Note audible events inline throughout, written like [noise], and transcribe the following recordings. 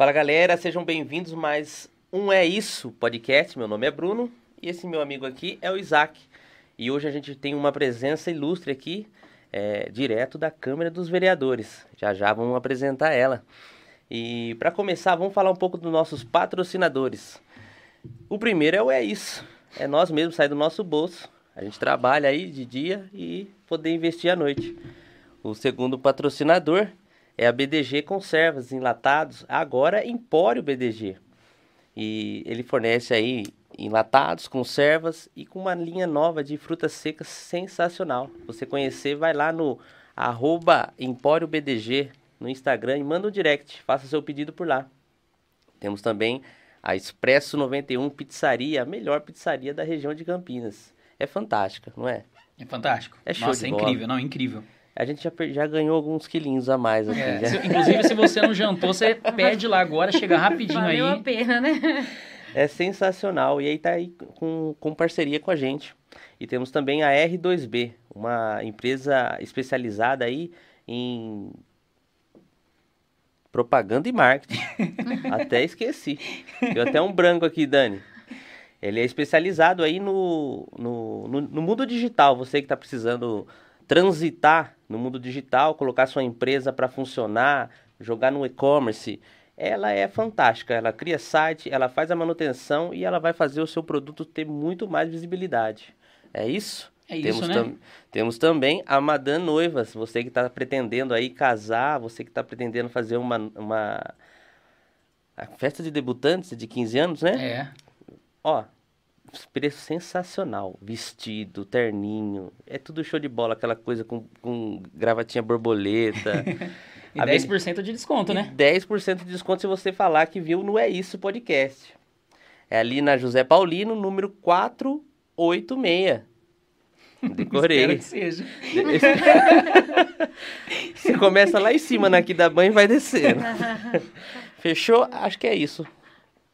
Fala galera, sejam bem-vindos mais um É Isso podcast. Meu nome é Bruno e esse meu amigo aqui é o Isaac. E hoje a gente tem uma presença ilustre aqui, é, direto da Câmara dos Vereadores. Já já vamos apresentar ela. E para começar, vamos falar um pouco dos nossos patrocinadores. O primeiro é o É Isso. É nós mesmos, sair do nosso bolso. A gente trabalha aí de dia e poder investir à noite. O segundo patrocinador é a BDG Conservas Enlatados, agora Empório BDG. E ele fornece aí enlatados, conservas e com uma linha nova de frutas secas sensacional. Você conhecer, vai lá no arroba Empório BDG no Instagram e manda um direct, faça seu pedido por lá. Temos também a Expresso 91 Pizzaria, a melhor pizzaria da região de Campinas. É fantástica, não é? É fantástico. É show Nossa, é bola. incrível, não, é incrível. A gente já, já ganhou alguns quilinhos a mais aqui. É, se- inclusive, se você não jantou, você [laughs] pede lá agora, chega rapidinho Valeu aí. a pena, né? É sensacional. E aí tá aí com, com parceria com a gente. E temos também a R2B, uma empresa especializada aí em propaganda e marketing. [laughs] até esqueci. Deu até um branco aqui, Dani. Ele é especializado aí no, no, no, no mundo digital. Você que está precisando transitar no mundo digital, colocar sua empresa para funcionar, jogar no e-commerce, ela é fantástica. Ela cria site, ela faz a manutenção e ela vai fazer o seu produto ter muito mais visibilidade. É isso? É isso, temos, né? tam- temos também a Madame Noivas, você que está pretendendo aí casar, você que está pretendendo fazer uma, uma a festa de debutantes de 15 anos, né? É. Ó, preço sensacional. Vestido, terninho, é tudo show de bola, aquela coisa com, com gravatinha borboleta. [laughs] E A 10% de desconto, né? E 10% de desconto se você falar que viu no É Isso Podcast. É ali na José Paulino, número 486. Espero Decorei. que seja. [laughs] Você começa lá em cima, na que dá banho e vai descendo. [laughs] Fechou? Acho que é isso.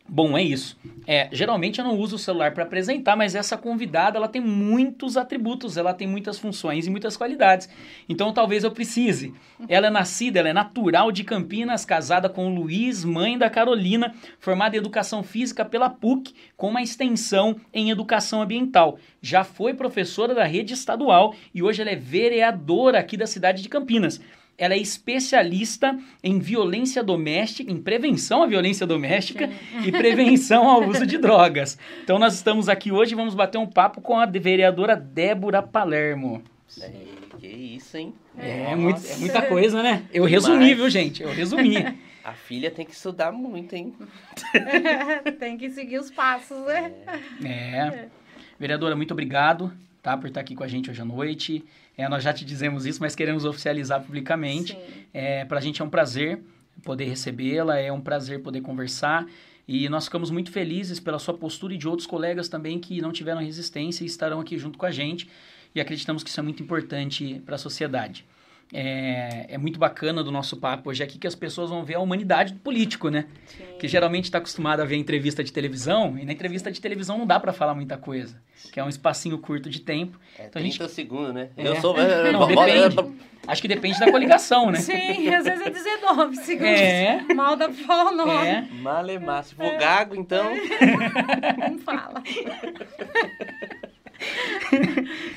Bom, é isso. É, geralmente eu não uso o celular para apresentar, mas essa convidada ela tem muitos atributos, ela tem muitas funções e muitas qualidades. Então talvez eu precise. Ela é nascida, ela é natural de Campinas, casada com Luiz, mãe da Carolina, formada em educação física pela PUC, com uma extensão em educação ambiental. Já foi professora da rede estadual e hoje ela é vereadora aqui da cidade de Campinas. Ela é especialista em violência doméstica, em prevenção à violência doméstica e prevenção ao uso de drogas. Então nós estamos aqui hoje e vamos bater um papo com a vereadora Débora Palermo. É, que isso, hein? É, Nossa. muito- é muita coisa, né? Eu Demais. resumi, viu, gente? Eu resumi. A filha tem que estudar muito, hein? [laughs] Tem que seguir os passos, né? É. Vereadora, muito obrigado, tá, por estar aqui com a gente hoje à noite. É, nós já te dizemos isso, mas queremos oficializar publicamente. É, para a gente é um prazer poder recebê-la, é um prazer poder conversar. E nós ficamos muito felizes pela sua postura e de outros colegas também que não tiveram resistência e estarão aqui junto com a gente. E acreditamos que isso é muito importante para a sociedade. É, é muito bacana do nosso papo hoje aqui que as pessoas vão ver a humanidade do político, né? Sim. Que geralmente está acostumado a ver entrevista de televisão, e na entrevista de televisão não dá para falar muita coisa, que é um espacinho curto de tempo. É Então a gente- 30 segundos, né? É. Eu sou... Não, depende. Acho que depende da coligação, né? Sim, às vezes é 19 segundos. É. Mal dá pra falar o nome. É. Malemar. Se for gago, então... Não fala. [laughs]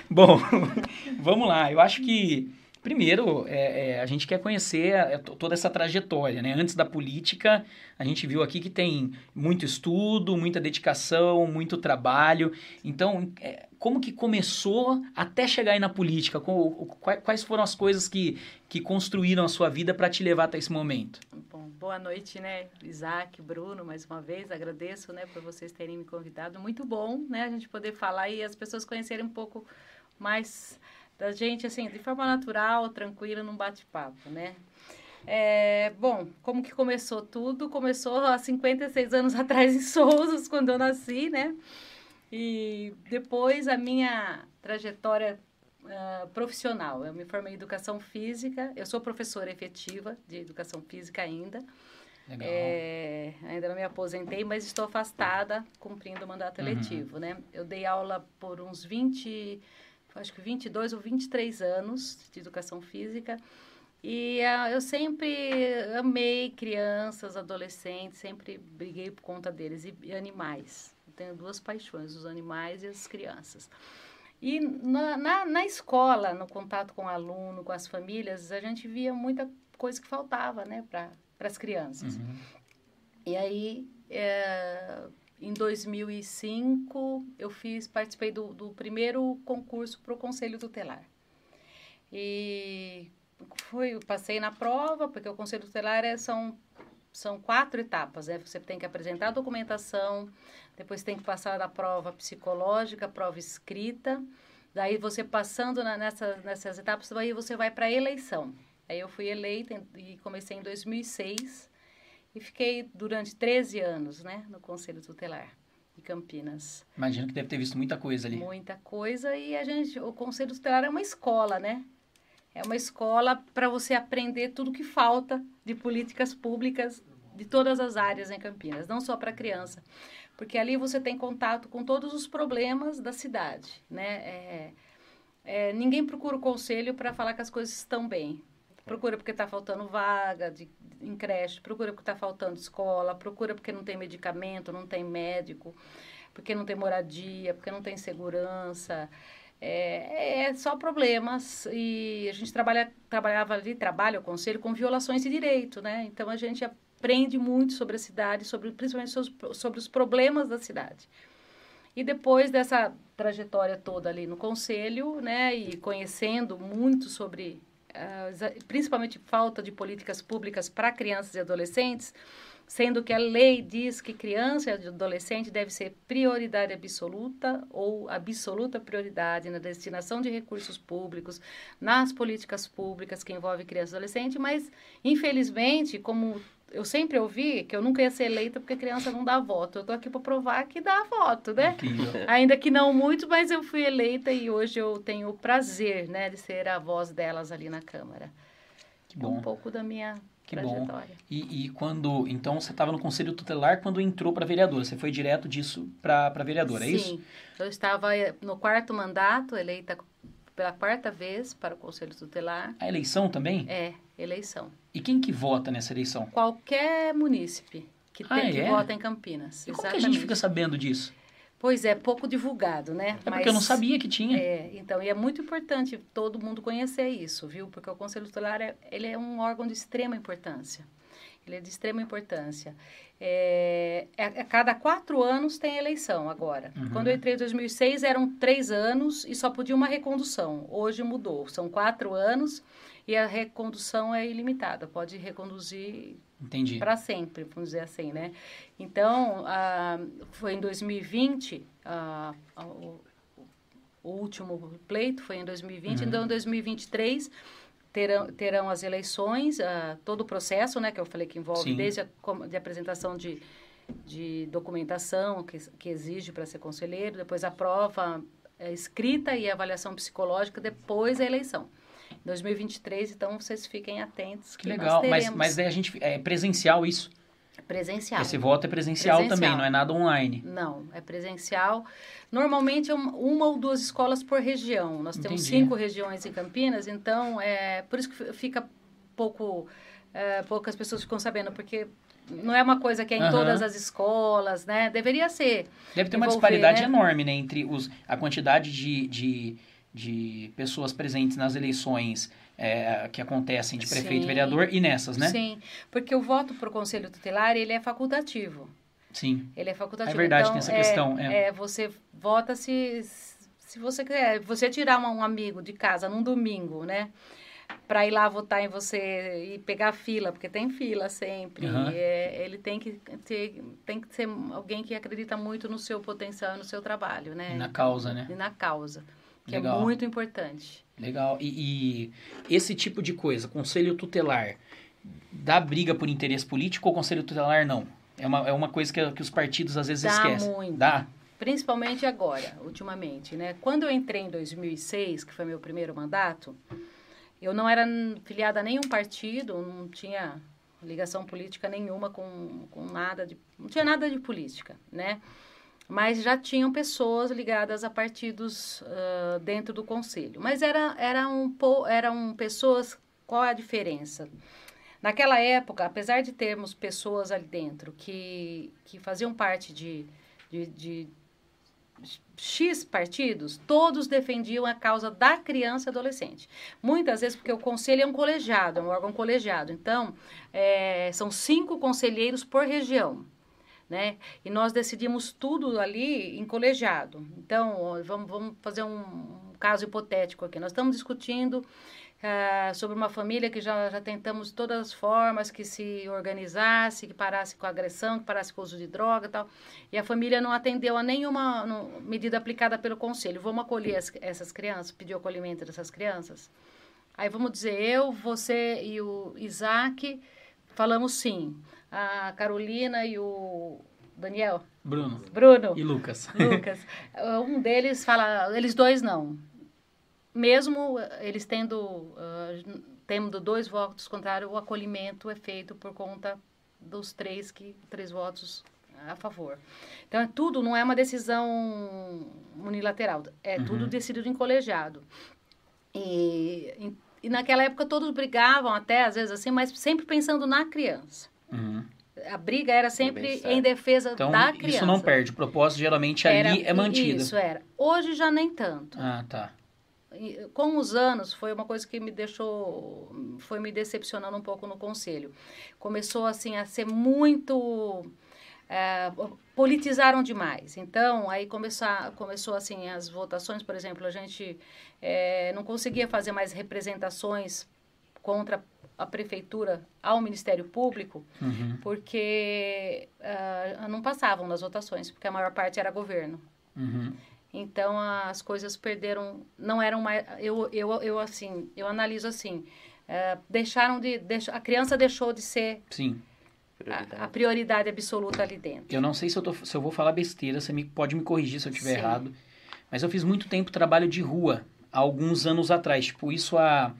Bom, [laughs] vamos lá. Eu acho que, primeiro, é, é, a gente quer conhecer a- to- toda essa trajetória, né? Antes da política, a gente viu aqui que tem muito estudo, muita dedicação, muito trabalho. Então, é, como que começou até chegar aí na política? Co- o- qua- Quais foram as coisas que, que construíram a sua vida para te levar até esse momento? Bom, boa noite, né? Isaac, Bruno, mais uma vez. Agradeço, né, por vocês terem me convidado. Muito bom, né, a gente poder falar e as pessoas conhecerem um pouco mais da gente, assim, de forma natural, tranquila, num bate-papo, né? É, bom, como que começou tudo? Começou há 56 anos [laughs] atrás em Souzas, quando eu nasci, né? E depois a minha trajetória ah, profissional. Eu me formei em educação física, eu sou professora efetiva de educação física ainda. Legal. É, ainda não me aposentei, mas estou afastada cumprindo o mandato Uhum. eletivo, né? Eu dei aula por uns 20, acho que 22 ou 23 anos de educação física E uh, eu sempre amei crianças, adolescentes, sempre briguei por conta deles e, e animais. Eu tenho duas paixões, os animais e as crianças. E na, na, na, escola, no contato com o aluno, com as famílias, a gente via muita coisa que faltava, né, para as crianças. Uhum. E aí, é, em 2005, eu fiz, participei do, do primeiro concurso para o Conselho Tutelar. E fui, passei na prova, porque o Conselho Tutelar é, são, são quatro etapas, né? Você tem que apresentar a documentação, depois tem que passar da prova psicológica, prova escrita. Daí você passando na, nessa, nessas etapas, aí você vai para eleição. Aí eu fui eleita e comecei em 2006 e fiquei durante 13 anos, né, no Conselho Tutelar de Campinas. Imagino que deve ter visto muita coisa ali. Muita coisa e a gente, o Conselho Tutelar é uma escola, né? É uma escola para você aprender tudo que falta de políticas públicas de todas as áreas em Campinas, não só para criança porque ali você tem contato com todos os problemas da cidade, né? É, é, ninguém procura o conselho para falar que as coisas estão bem. Procura porque está faltando vaga de, em creche, procura porque está faltando escola, procura porque não tem medicamento, não tem médico, porque não tem moradia, porque não tem segurança. É, é, só problemas e a gente trabalha, trabalhava ali, trabalha o conselho com violações de direito, né? Então a gente aprende muito sobre a cidade, sobre principalmente sobre, os problemas da cidade. E depois dessa trajetória toda ali no conselho, né, e conhecendo muito sobre principalmente falta de políticas públicas para crianças e adolescentes, sendo que a lei diz que criança e adolescente deve ser prioridade absoluta ou absoluta prioridade na destinação de recursos públicos, nas políticas públicas que envolvem criança e adolescente, mas infelizmente, como eu sempre ouvi que eu nunca ia ser eleita porque criança não dá voto. Eu tô aqui para provar que dá voto, né? [laughs] Ainda que não muito, mas eu fui eleita e hoje eu tenho o prazer, né, de ser a voz delas ali na Câmara. Que bom. É um pouco da minha que trajetória. Bom. E, e quando, então, você estava no Conselho Tutelar quando entrou para vereadora. Você foi direto disso para vereadora, Sim. é isso? Sim. Eu estava no quarto mandato, eleita pela quarta vez para o Conselho Tutelar. A eleição também? É, eleição. E quem que vota nessa eleição? Qualquer munícipe que, ah, tem, que é? vota em Campinas. E como que a gente fica sabendo disso? Pois é, pouco divulgado, né? É porque eu não sabia que tinha. É, então, e é muito importante todo mundo conhecer isso, viu? Porque o Conselho Tutelar, é, ele é um órgão de extrema importância. Ele é de extrema importância. É, é, a cada quatro anos tem eleição agora. Uhum. Quando eu entrei em 2006, eram três anos e só podia uma recondução. Hoje mudou. São quatro anos e a recondução é ilimitada. Pode reconduzir para sempre, vamos dizer assim, né? Então, ah, foi em 2020, ah, o, o, último pleito foi em 2020. Uhum. Então, em 2023 terão, terão as eleições, uh, todo o processo, né, que eu falei que envolve Sim. desde a de apresentação de, de documentação que, que exige para ser conselheiro, depois a prova é, escrita e avaliação psicológica, depois a eleição. 2023, então vocês fiquem atentos. Que, que legal, mas, mas daí a gente é presencial isso? Presencial. Esse voto é presencial, presencial, também, não é nada online? Não, é presencial. Normalmente, uma ou duas escolas por região. Nós temos Entendi. cinco regiões em Campinas, então, é por isso que fica pouco... É, poucas pessoas ficam sabendo, porque não é uma coisa que é em uhum. todas as escolas, né? Deveria ser. Deve ter uma disparidade né? enorme, né? Entre os, a quantidade de, de, de pessoas presentes nas eleições é, que acontecem de prefeito e vereador e nessas, né? Sim, porque o voto para o conselho tutelar, ele é facultativo. Sim. Ele é facultativo. É verdade, então, tem essa é, questão. É. é, você vota se, se você quiser. Você tirar um amigo de casa num domingo, né? para ir lá votar em você e pegar fila, porque tem fila sempre. Uhum. É, ele tem que ter, tem que ser alguém que acredita muito no seu potencial e no seu trabalho, né? E na causa, né? E na causa que é Legal. é muito importante. Legal. E, e, esse tipo de coisa, conselho tutelar, dá briga por interesse político ou conselho tutelar não? É uma, é uma coisa que, que os partidos às vezes dá esquecem. Muito. Dá Principalmente agora, ultimamente, né? Quando eu entrei em 2006, que foi meu primeiro mandato, eu não era filiada a nenhum partido, não tinha ligação política nenhuma com, com nada de... Não tinha nada de política, né? Mas já tinham pessoas ligadas a partidos uh, dentro do conselho. Mas era, era um, eram pessoas qual é a diferença? Naquela época, apesar de termos pessoas ali dentro que, que faziam parte de, de, de X partidos, todos defendiam a causa da criança e adolescente. Muitas vezes porque o conselho é um colegiado, é um órgão colegiado. Então, é, são cinco conselheiros por região. Né? E nós decidimos tudo ali em colegiado. Então, vamos, vamos fazer um, caso hipotético aqui. Nós estamos discutindo uh, sobre uma família que já, já tentamos todas as formas que se organizasse, que parasse com a agressão, que parasse com o uso de droga e tal. E a família não atendeu a nenhuma medida aplicada pelo conselho. Vamos acolher as, essas crianças, pedir o acolhimento dessas crianças? Aí vamos dizer, eu, você e o Isaac falamos sim. A Carolina e o Daniel? Bruno. Bruno. E Lucas. [laughs] Lucas. Um deles fala, eles dois não mesmo eh, eles tendo, uh, tendo dois votos contrários, o acolhimento é feito por conta dos três que três votos a favor. Então, é tudo não é uma decisão unilateral, é uhum. tudo decidido em colegiado. E, e, naquela época todos brigavam até, às vezes assim, mas sempre pensando na criança. Uhum. A briga era sempre em defesa então, da criança. Isso não perde. O propósito geralmente ali era, é mantido. Isso era. Hoje já nem tanto. Ah, tá com os anos foi uma coisa que me deixou foi me decepcionando um pouco no conselho começou assim a ser muito é, politizaram demais então aí começar começou assim as votações por exemplo a gente é, não conseguia fazer mais representações contra a prefeitura ao Ministério Público uhum. porque uh, não passavam nas votações porque a maior parte era governo uhum. Então as coisas perderam, não eram mais. Eu, eu, eu assim, eu analiso assim, é, deixaram de, deix, a criança deixou de ser. Sim. A, a, prioridade absoluta ali dentro. Eu não sei se eu, tô, se eu vou falar besteira, você me, pode me corrigir se eu estiver errado. Mas eu fiz muito tempo trabalho de rua, há alguns anos atrás. Tipo, isso há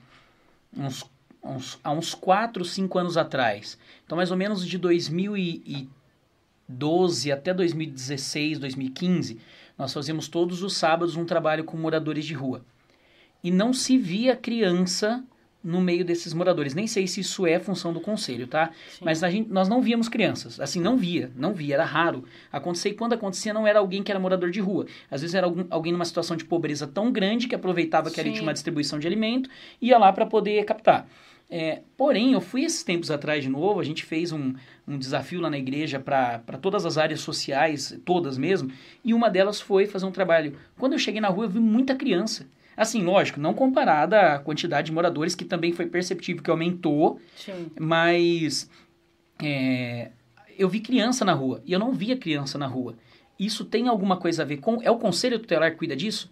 uns, uns, há uns 4, 5 anos atrás. Então, mais ou menos de 2012 até 2016, 2015 nós fazíamos todos os sábados um trabalho com moradores de rua. E não se via criança no meio desses moradores. Nem sei se isso é função do conselho, tá? Sim. Mas a gente, nós não víamos crianças. Assim, não via, não via, era raro. Acontecia e quando acontecia não era alguém que era morador de rua. Às vezes era algum, alguém numa situação de pobreza tão grande que aproveitava que Sim. ali tinha uma distribuição de alimento e ia lá para poder captar. É, porém, eu fui esses tempos atrás de novo, a gente fez um, um desafio lá na igreja para todas as áreas sociais, todas mesmo, e uma delas foi fazer um trabalho. Quando eu cheguei na rua, eu vi muita criança. Assim, lógico, não comparada à quantidade de moradores, que também foi perceptível que aumentou, Sim. mas é, eu vi criança na rua e eu não via criança na rua. Isso tem alguma coisa a ver com. É o conselho tutelar que cuida disso?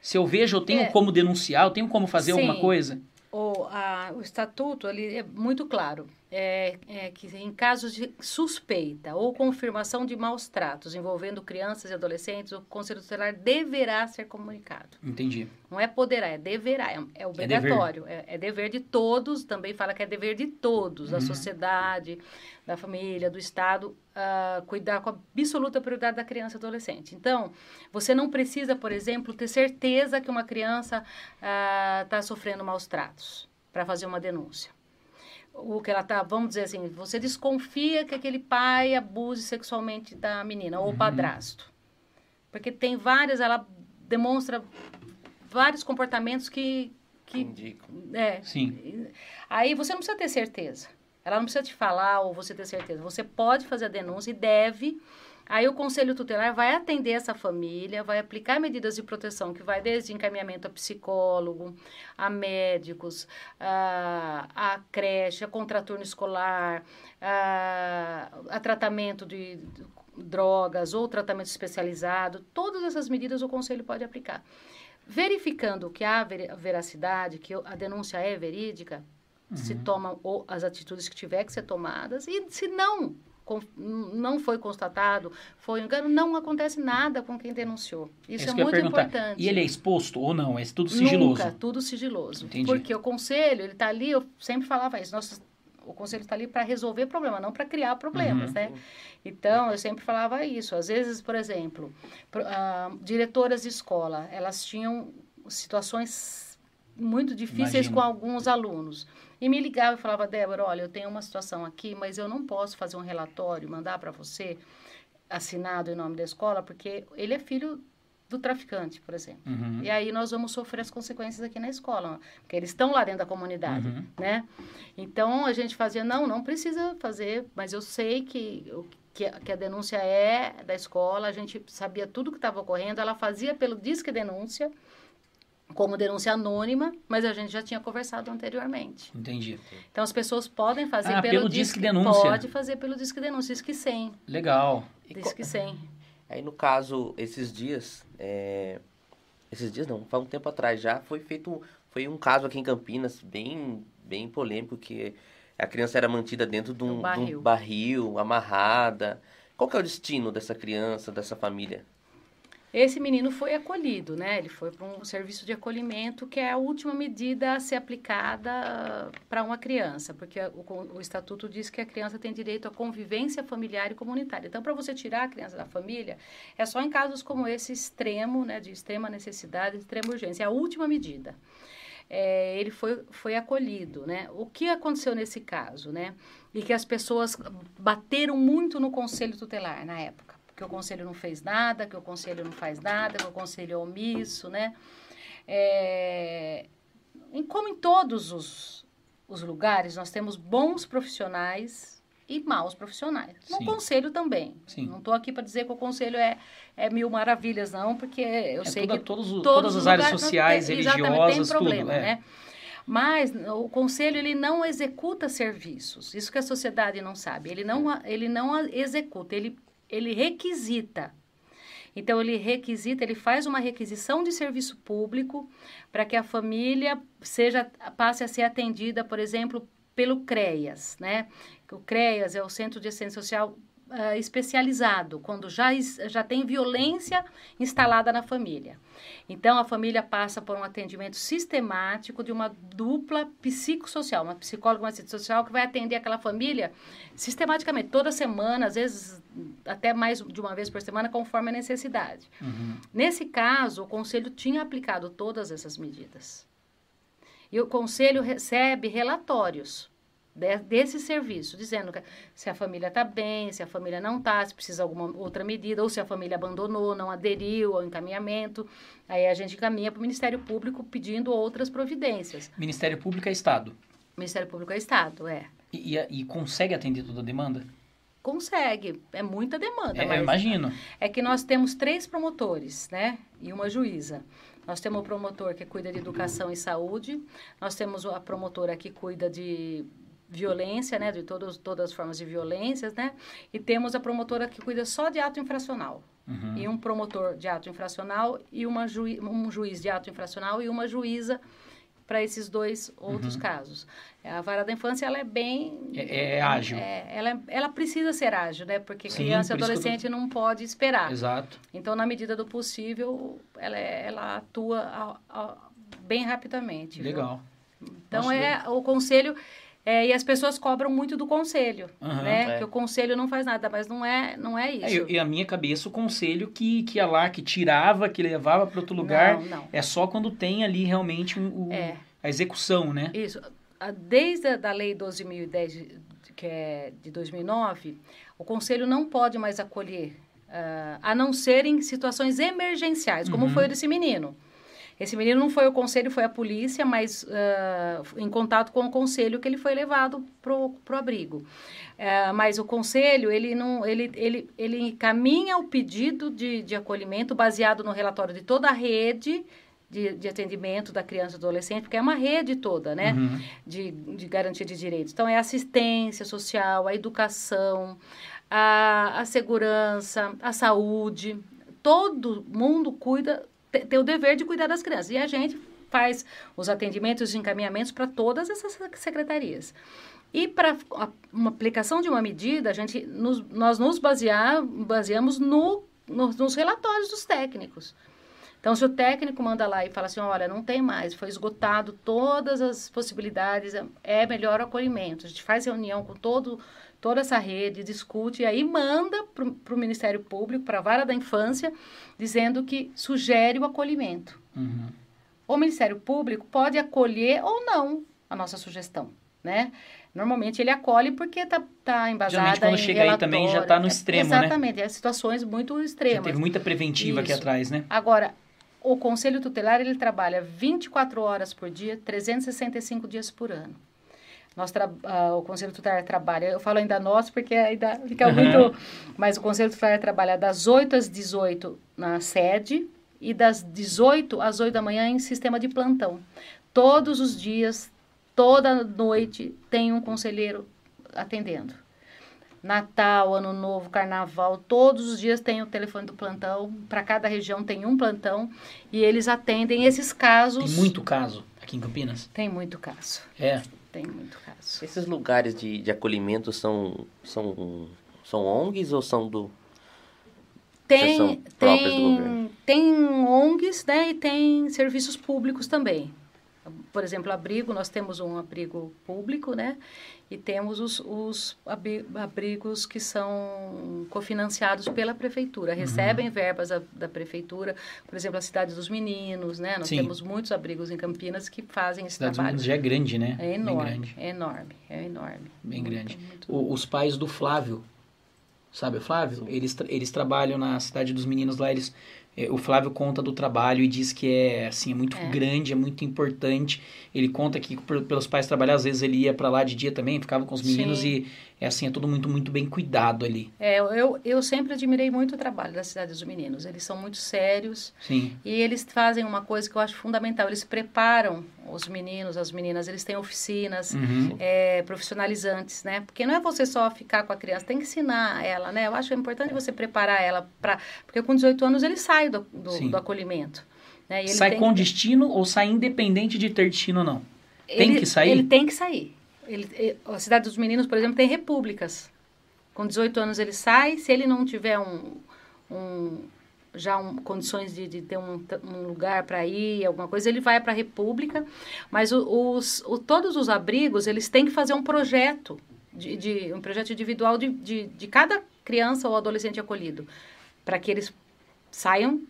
Se eu vejo, eu tenho é. como denunciar, eu tenho como fazer Sim. alguma coisa? o, a, o estatuto ali é muito claro. É, é, que em casos de suspeita ou confirmação de maus tratos envolvendo crianças e adolescentes, o Conselho Tutelar deverá ser comunicado. Entendi. Não é poderá, é deverá, é, é obrigatório. É dever. É, é dever. de todos, também fala que é dever de todos, uhum. da sociedade, da família, do Estado, uh, cuidar com absoluta prioridade da criança e adolescente. Então, você não precisa, por exemplo, ter certeza que uma criança está ah, uh, sofrendo maus tratos para fazer uma denúncia. O que ela está, vamos dizer assim, você desconfia que aquele pai abuse sexualmente da menina, ou o uhum. padrasto. Porque tem várias, ela demonstra vários comportamentos que. que Indicam. É. Sim. Aí você não precisa ter certeza. Ela não precisa te falar ou você ter certeza. Você pode fazer a denúncia e deve. Aí o conselho tutelar vai atender essa família, vai aplicar medidas de proteção que vai desde encaminhamento a psicólogo, a médicos, a, a creche, a contraturno escolar, a, a tratamento de drogas ou tratamento especializado. Todas essas medidas o conselho pode aplicar. Verificando que há veracidade, que a denúncia é verídica, uhum. se tomam as atitudes que tiver que ser tomadas e se não não foi constatado, foi engano, não acontece nada com quem denunciou. Isso é, Isso é muito importante. E ele é exposto ou não? É tudo sigiloso? Nunca, tudo sigiloso. Entendi. Porque o conselho, ele está ali, eu sempre falava isso, o conselho está ali para resolver problema, não para criar problemas, uhum. né? Então, eu sempre falava isso. Às vezes, por exemplo, uh, diretoras de escola, elas tinham situações muito difíceis com alguns alunos. E me ligava e falava, Débora, olha, eu tenho uma situação aqui, mas eu não posso fazer um relatório, mandar para você, assinado em nome da escola, porque ele é filho do traficante, por exemplo. Uhum. E aí nós vamos sofrer as consequências aqui na escola, porque eles estão lá dentro da comunidade, Uhum. né? Então a gente fazia, não, não precisa fazer, mas eu sei que o que a, que a denúncia é da escola, a gente sabia tudo que estava ocorrendo, ela fazia pelo disque denúncia, como denúncia anônima, mas a gente já tinha conversado anteriormente. Entendi. Então as pessoas podem fazer Ah, pelo, pelo disque denúncia. Pode fazer pelo disque denúncia, disque 100, Legal. E disque 100. Aí no caso, esses dias, é, esses dias não, faz um tempo atrás já, foi feito, foi um caso aqui em Campinas bem, bem polêmico, que a criança era mantida dentro de um, Um de um barril. barril, amarrada. Qual que é o destino dessa criança, dessa família? Esse menino foi acolhido, né? Ele foi para um serviço de acolhimento, que é a última medida a ser aplicada para uma criança, porque o, o estatuto diz que a criança tem direito à convivência familiar e comunitária. Então, para você tirar a criança da família, é só em casos como esse extremo, né, de extrema necessidade, de extrema urgência. É a última medida. É, ele foi, foi acolhido, né? O que aconteceu nesse caso, né? E que as pessoas bateram muito no conselho tutelar na época que o conselho não fez nada, que o conselho não faz nada, que o conselho é omisso, né? É, em, como em todos os, os lugares, nós temos bons profissionais e maus profissionais. No Sim. conselho também. Sim. Não estou aqui para dizer que o conselho é, é mil maravilhas, não, porque eu É sei toda- que todos, todos todas os as áreas sociais, tem- religiosas, tem problema, tudo. é. né? Mas o conselho ele não executa serviços. Isso que a sociedade não sabe. Ele não, a- ele não executa, ele, ele requisita. Então ele requisita, ele faz uma requisição de serviço público para que a família seja passe a ser atendida, por exemplo, pelo CREAS, né? O CREAS é o Centro de Assistência Social ah, especializado, quando já, já tem violência instalada na família. Então, a família passa por um atendimento sistemático de uma dupla psicossocial, uma psicóloga uma assistente social que vai atender aquela família sistematicamente, toda semana, às vezes até mais de uma vez por semana, conforme a necessidade. Uhum. Nesse caso, o conselho tinha aplicado todas essas medidas. E o conselho recebe relatórios de- desse serviço, dizendo que se a família está bem, se a família não está, se precisa de alguma outra medida, ou se a família abandonou, não aderiu ao encaminhamento. Aí a gente encaminha para o Ministério Público pedindo outras providências. Ministério Público é Estado. Ministério Público é Estado, é. E, e- e consegue atender toda a demanda? Consegue, é muita demanda, É, eu imagino. é que nós temos três promotores, né? E uma juíza. Nós temos o promotor que cuida de educação e saúde, nós temos a promotora que cuida de violência, né? De todos, todas as formas de violências, né? E temos a promotora que cuida só de ato infracional. Uhum. E um promotor de ato infracional e uma juí um juiz de ato infracional e uma juíza para esses dois outros Uhum. casos. A vara da infância ela é bem É- é ágil. é, ela, é- ela precisa ser ágil, né? Porque Sim, criança e por que eu adolescente não pode esperar. Exato. Então, na medida do possível, ela, é- ela atua a- a- bem rapidamente. viu? Legal. Então, Nossa, é o conselho... é, e as pessoas cobram muito do conselho, Aham. né? É. Que o conselho não faz nada, mas não é, não é isso. É, e a minha cabeça, o conselho que, que ia lá, que tirava, que levava para outro lugar, Não, não. é só quando tem ali realmente o, É. a execução, né? Isso. Desde a da Lei 12.010, de- que é de 2009, o Conselho não pode mais acolher, ah, a não ser em situações emergenciais, como Uhum. foi o desse menino. Esse menino não foi o Conselho, foi a polícia, mas ah, em contato com o Conselho que ele foi levado pro, pro abrigo. Ah, mas o Conselho, ele, não, ele, ele, ele encaminha o pedido de, de acolhimento baseado no relatório de toda a rede de, de atendimento da criança e do adolescente, porque é uma rede toda, né? Uhum. de, de garantia de direitos. Então, é assistência social, a educação, a, a segurança, a saúde. Todo mundo cuida, tem o dever de cuidar das crianças. E a gente faz os atendimentos e encaminhamentos para todas essas secretarias. E para uma aplicação de uma medida, a gente nos, nós nos basear, baseamos no, nos, nos relatórios dos técnicos. Então, se o técnico manda lá e fala assim, olha, não tem mais, foi esgotado todas as possibilidades, é- é melhor o acolhimento. A gente faz reunião com todo, toda essa rede, discute, e aí manda para o Ministério Público, para a Vara da Infância, dizendo que sugere o acolhimento. Uhum. o Ministério Público pode acolher ou não a nossa sugestão, né? Normalmente ele acolhe porque está tá embasada Geralmente quando chega aí também já está no relatório. extremo, né? Exatamente, é situações muito Já extremas. teve muita preventiva aqui Isso. atrás, né? Agora, o Conselho Tutelar, ele trabalha 24 horas por dia, 365 dias por ano. Nós ah, o Conselho Tutelar trabalha, eu falo ainda nós porque ainda fica muito... Mas o Conselho Tutelar trabalha das 8 às 18 na sede e das 18 às 8 da manhã em sistema de plantão. Todos os dias, toda noite, tem um conselheiro atendendo. Natal, Ano Novo, Carnaval, todos os dias tem o telefone do plantão. Para cada região tem um plantão e eles atendem esses casos. Tem muito caso aqui em Campinas. Tem muito caso. É. Tem muito caso. Esses lugares de, de acolhimento são, são, são ONGs ou são do. Tem, são próprias do tem, governo. tem ONGs né, e tem serviços públicos também. Por exemplo, abrigo, nós temos um abrigo público, né? E temos os, os abrigos que são cofinanciados pela prefeitura, Uhum. recebem verbas da, da prefeitura, por exemplo, a Cidade dos Meninos, né? Nós Sim. temos muitos abrigos em Campinas que fazem esse Cidades trabalho. Unidas já é grande, né? É enorme, é enorme, é enorme. Bem Muito, grande. muito. O- os pais do Flávio, sabe o Flávio? Eles, eles trabalham na cidade dos meninos lá, eles, o Flávio conta do trabalho e diz que é assim, é muito É. grande, é muito importante. Ele conta que pelos pais trabalhar, às vezes ele ia pra lá de dia também, ficava com os meninos Sim. e é assim, é tudo muito, muito bem cuidado ali. É, eu, eu sempre admirei muito o trabalho da Cidade dos Meninos. Eles são muito sérios Sim. e eles fazem uma coisa que eu acho fundamental. Eles preparam os meninos, as meninas, eles têm oficinas Uhum. é, profissionalizantes, né? Porque não é você só ficar com a criança, tem que ensinar ela, né? Eu acho importante você preparar ela para... Porque com 18 anos ele sai do, do, do acolhimento. Né? Sai com que- destino ou sai independente de ter destino ou não? Tem ele, que sair? Ele tem que sair. Ele, a Cidade dos Meninos, por exemplo, tem repúblicas. Com 18 anos ele sai, se ele não tiver um, um- já um, condições de, de ter um, um lugar para ir, alguma coisa, ele vai para a república. Mas os, o- todos os abrigos, eles têm que fazer um projeto, de, de- um projeto individual de, de, de cada criança ou adolescente acolhido, para que eles saiam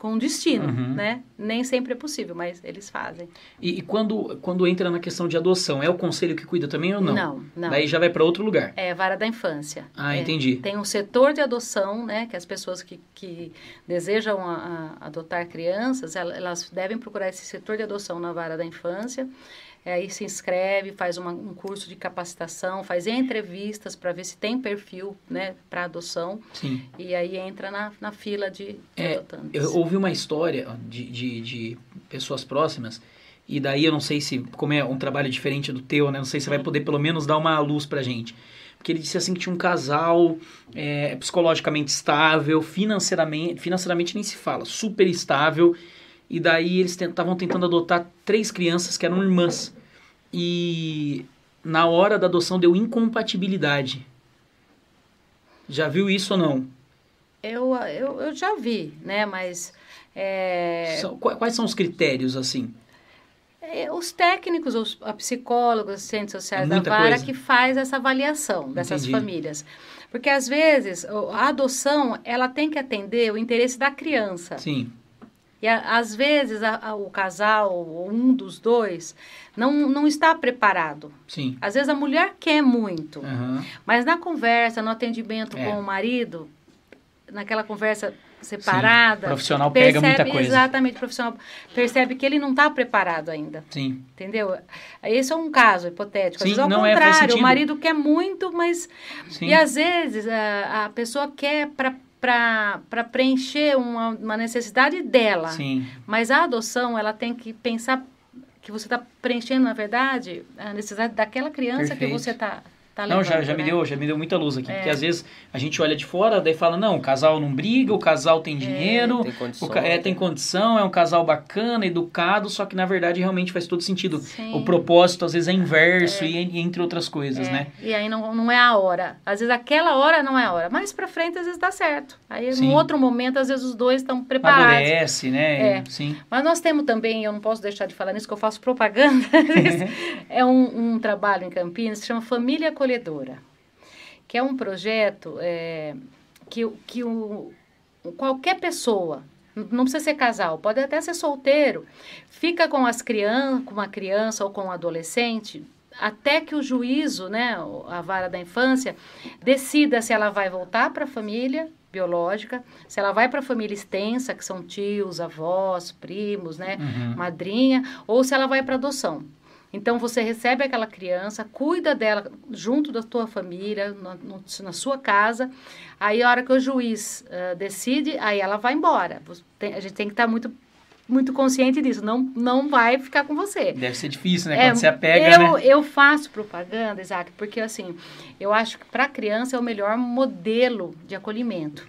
com destino, Uhum. né? Nem sempre é possível, mas eles fazem. E, e quando, quando entra na questão de adoção, é o conselho que cuida também ou não? Não, não. Daí já vai pra outro lugar. É, vara da infância. Ah, É, entendi. Tem um setor de adoção, né, que as pessoas que, que desejam a- a- adotar crianças, el- elas devem procurar esse setor de adoção na vara da infância. É, aí se inscreve, faz uma- um curso de capacitação, faz entrevistas para ver se tem perfil, né, para adoção. Sim. E aí entra na, na fila de, É, adotantes. Eu ouvi uma história de, de, de pessoas próximas, e daí eu não sei se, como é um trabalho diferente do teu, né? Não sei se você vai poder pelo menos dar uma luz pra gente. Porque ele disse assim que tinha um casal é, psicologicamente estável, financeiramente, financeiramente nem se fala, super estável, e daí eles estavam tentando adotar três crianças que eram irmãs. E na hora da adoção deu incompatibilidade. Já viu isso ou não? Eu, eu, eu já vi, né, mas... é, São- quais são os critérios, assim? É, os técnicos, os psicólogos, assistentes sociais É da vara coisa. que faz essa avaliação dessas Entendi. famílias. Porque às vezes a adoção ela tem que atender o interesse da criança. Sim, E a- às vezes a- o casal, ou um dos dois, não, não está preparado. sim. Às vezes a mulher quer muito, Aham. mas na conversa, no atendimento É. com o marido, naquela conversa separada, O profissional pega muita coisa. Exatamente, o profissional percebe que ele não está preparado ainda. Sim. Entendeu? Esse é um caso hipotético. Às Sim, vezes, ao é, contrário, sentido. o marido quer muito, mas. Sim. E às vezes a, a pessoa quer para preencher uma, uma necessidade dela. Sim. Mas a adoção, ela tem que pensar que você está preenchendo, na verdade, a necessidade daquela criança Perfeito. que você está tá Não, levando. já, já me né? deu, já me deu muita luz aqui. É. Porque às vezes a gente olha de fora, daí fala, não, o casal não briga, o casal tem dinheiro, Tem o condições. ca- é, tem condição, é um casal bacana, educado, só que na verdade realmente faz todo sentido. Sim. O propósito às vezes é inverso e, e entre outras coisas, É, né? E aí não, não é a hora. Às vezes aquela hora não é a hora. Mais pra frente, às vezes dá certo. Aí, Sim. num outro momento, às vezes os dois estão preparados. Amadurece, né? É. Sim. Mas nós temos também, eu não posso deixar de falar nisso, que eu faço propaganda. [laughs] [laughs] é um, um trabalho em Campinas que se chama Família Acolhedora, que é um projeto é, que, que o, qualquer pessoa Não precisa ser casal, pode até ser solteiro. Fica com as crianças, com uma criança ou com um adolescente, até que o juízo, né, a vara da infância, decida se ela vai voltar para a família biológica, se ela vai para a família extensa, que são tios, avós, primos, né, Uhum. madrinha, ou se ela vai para adoção. Então você recebe aquela criança, cuida dela junto da tua família, na, no- na sua casa. Aí a hora que o juiz ah, decide, aí ela vai embora. Tem- a gente tem que estar muito muito consciente disso. Não não vai ficar com você. Deve ser difícil, né? É, Quando você apega, eu, né? eu faço propaganda, Isaac, porque assim, eu acho que para a criança é o melhor modelo de acolhimento.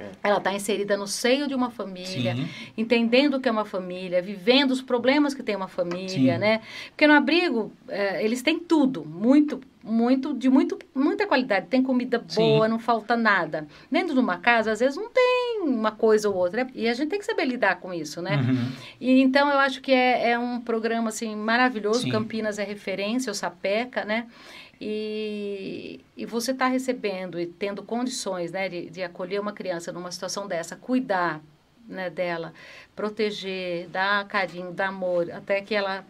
É. Ela está inserida no seio de uma família, Sim. entendendo o que é uma família, vivendo os problemas que tem uma família, Sim. né? Porque no abrigo, eh, eles têm tudo, muito, muito, de muito, muita qualidade. Tem comida Sim. boa, não falta nada. Dentro de uma casa, às vezes, não tem uma coisa ou outra. né? E a gente tem que saber lidar com isso, né? Uhum. E então eu acho que é, é um programa assim maravilhoso. Sim. Campinas é referência, o Sapeca, né? E, e você está recebendo e tendo condições né, de, de acolher uma criança numa situação dessa, cuidar né, dela, proteger, dar carinho, dar amor, até que ela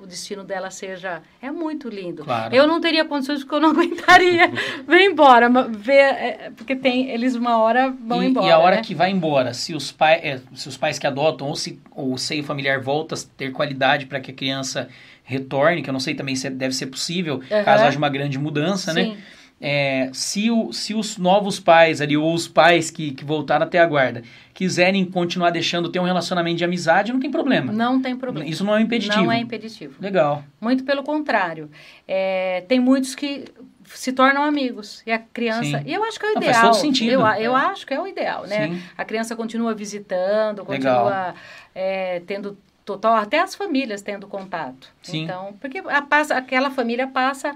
o destino dela seja é muito lindo. Claro. Eu não teria condições porque eu não [laughs] aguentaria ver embora, ver é, porque tem eles uma hora vão e, embora. e a hora né? que vai embora, se os, pai, é, se os pais que adotam ou se o seio familiar volta a ter qualidade para que a criança retorne, que eu não sei também se deve ser possível, Aham. caso haja uma grande mudança, né? Sim. É, se, o, se os novos pais ali, ou os pais que, que voltaram até a guarda, quiserem continuar deixando ter um relacionamento de amizade, não tem problema. Não tem problema. Isso não é impeditivo. Não é impeditivo. Legal. Muito pelo contrário. É, tem muitos que se tornam amigos. E a criança. Sim. E eu acho que é o Não, ideal. faz todo sentido. Eu, eu É. acho que é o ideal, né? Sim. A criança continua visitando, continua é, tendo total. Até as famílias tendo contato. Sim. Então, porque a, passa, aquela família passa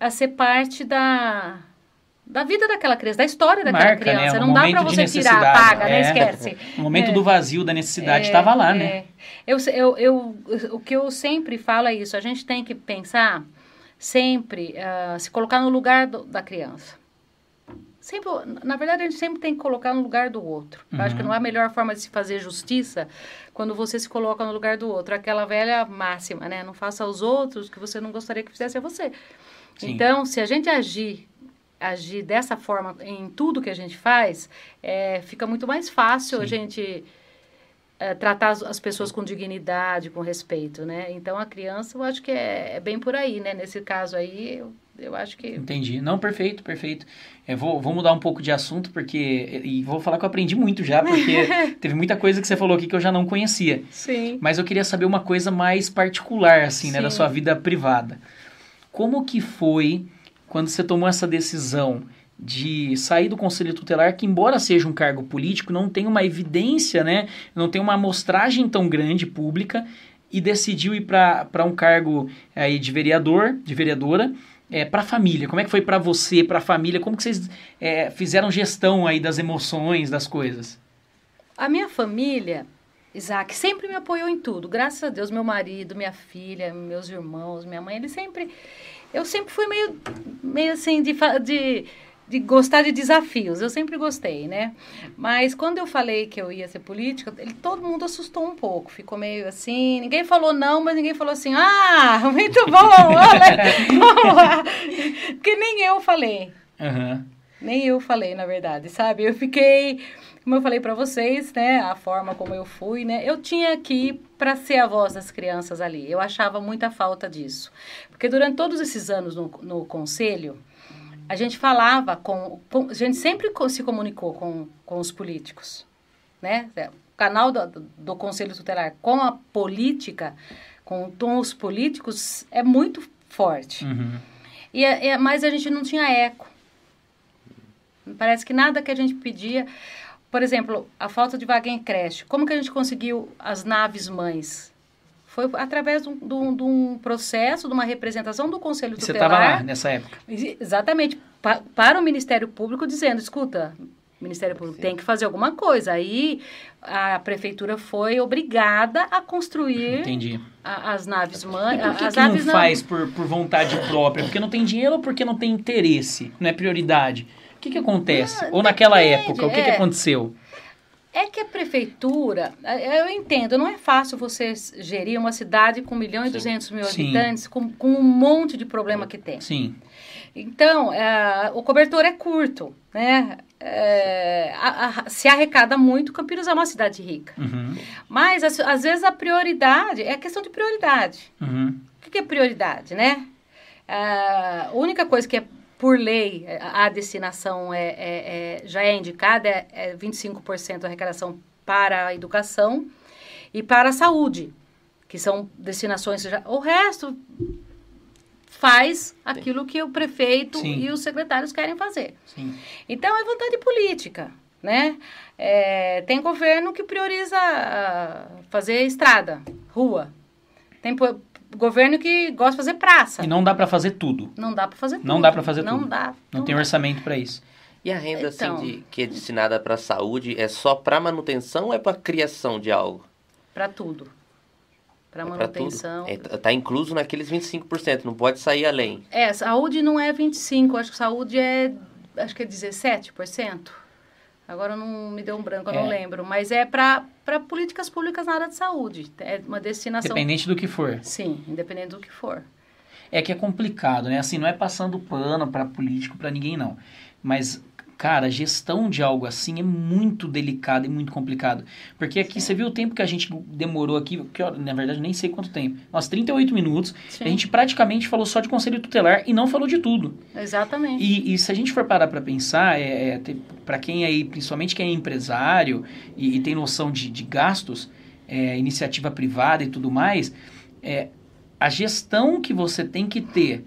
a ser parte da. Da vida daquela criança, da história daquela Marca, né? criança. Um Não dá de você tirar, apaga, né? É. Esquece. No momento É. do vazio, da necessidade, É, estava lá, né? é. Eu, eu, eu, o que eu sempre falo é isso. A gente tem que pensar sempre, ah, se colocar no lugar do- da criança. Sempre, na verdade, a gente sempre tem que colocar no lugar do outro. Eu acho que Uhum. não é a melhor forma de se fazer justiça quando você se coloca no lugar do outro. Aquela velha máxima, né? Não faça aos outros o que você não gostaria que fizesse a você. Sim. Então, se a gente agir agir dessa forma em tudo que a gente faz, é, fica muito mais fácil a Sim. gente é, tratar as, as pessoas com dignidade, com respeito, né? Então, a criança, eu acho que é, é bem por aí, né? Nesse caso aí, eu, eu acho que... Entendi. Não, perfeito, perfeito. Eu vou, vou mudar um pouco de assunto, porque. E vou falar que eu aprendi muito já, porque [laughs] teve muita coisa que você falou aqui que eu já não conhecia. Sim. Mas eu queria saber uma coisa mais particular, assim, né, da sua vida privada. Como que foi quando você tomou essa decisão de sair do conselho tutelar, que embora seja um cargo político, não tem uma evidência, né, não tem uma amostragem tão grande pública, e decidiu ir para um cargo aí de vereador, de vereadora, é, para a família. Como é que foi para você, para a família? Como que vocês é, fizeram gestão aí das emoções, das coisas? A minha família, Isaac, sempre me apoiou em tudo. Graças a Deus, meu marido, minha filha, meus irmãos, minha mãe, eles sempre... Eu sempre fui meio, meio assim, de, de, de gostar de desafios. Eu sempre gostei, né? Mas quando eu falei que eu ia ser política, ele, todo mundo assustou um pouco. Ficou meio assim... Ninguém falou não, mas ninguém falou assim... Ah, [laughs] muito bom! olha, [laughs] vamos lá." Porque nem eu falei. Aham. Nem eu falei, na verdade, sabe? Eu fiquei, como eu falei pra vocês, né? A forma como eu fui, né? Eu tinha que ir para ser a voz das crianças ali. Eu achava muita falta disso. Porque durante todos esses anos no, no conselho, a gente falava com, com- A gente sempre se comunicou com, com os políticos, né? O canal do, do Conselho Tutelar com a política, com, com os políticos, é muito forte. Uhum. E, é- mas a gente não tinha eco. Parece que nada que a gente pedia. Por exemplo, a falta de vaga em creche. Como que a gente conseguiu as naves mães? Foi através de um, de um- processo, de uma representação do Conselho E você Tutelar. estava lá nessa época? Ex- Exatamente, pa- para o Ministério Público dizendo, escuta, Ministério Público tem que fazer alguma coisa. Aí a prefeitura foi obrigada a construir Entendi. a- as naves mães. por que, as que não naves faz por, por vontade própria? Porque não tem dinheiro ou porque não tem interesse? Não é prioridade? O que, que acontece? Ah, ou naquela depende, época, o que, que é. aconteceu? É que a prefeitura, é, eu entendo, não é fácil você gerir uma cidade com 1 milhão e 200 mil Sim. habitantes, com, com um monte de problema que tem. Sim. Então, é, o cobertor é curto, né? É, a- a- se arrecada muito, Campinas é uma cidade rica. Uhum. Mas, às, às vezes, a prioridade é questão de prioridade. Uhum. O que que é prioridade, né? Ah, a única coisa que é por lei, a destinação é, é- é- já é indicada, é, é 25% da arrecadação para a educação e para a saúde, que são destinações... Já, o resto faz aquilo que o prefeito Sim. e os secretários querem fazer. Sim. Então, é vontade política, né? É, tem governo que prioriza ah, fazer estrada, rua. Tem governo que gosta de fazer praça. E não dá pra fazer tudo. Não dá para fazer tudo. Não dá pra fazer não tudo. Dá, Não tem dá. orçamento. pra isso. E a renda Então. assim de, que é destinada para saúde é só para manutenção ou é para criação de algo? Para tudo. Para É pra manutenção. tudo? É, tá tá incluso naqueles 25%, não pode sair além. É, saúde não é 25, acho que saúde é acho que é 17%. Agora não me deu um branco, eu não É. lembro, mas é para políticas públicas na área de saúde. É uma destinação Independente do que for. Sim, independente do que for. É que é complicado, né? Assim, não é passando pano pra político, pra ninguém, não. Mas, cara, a gestão de algo assim é muito delicado e muito complicado. Porque aqui, você viu o tempo que a gente demorou aqui, que na verdade nem sei quanto tempo. Nós, 38 minutos, Sim. a gente praticamente falou só de conselho tutelar e não falou de tudo. Exatamente. E, e se a gente for parar para pensar, é, é, para quem aí, principalmente quem é empresário e, e tem noção de, de gastos, é, iniciativa privada e tudo mais, é, a gestão que você tem que ter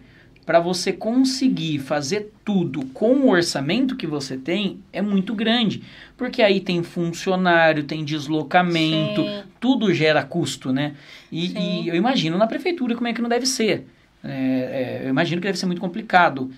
para você conseguir fazer tudo com o orçamento que você tem é muito grande. Porque aí tem funcionário, tem deslocamento, Sim. tudo gera custo, né? E, e eu imagino na prefeitura como é que não deve ser. É, é, eu imagino que deve ser muito complicado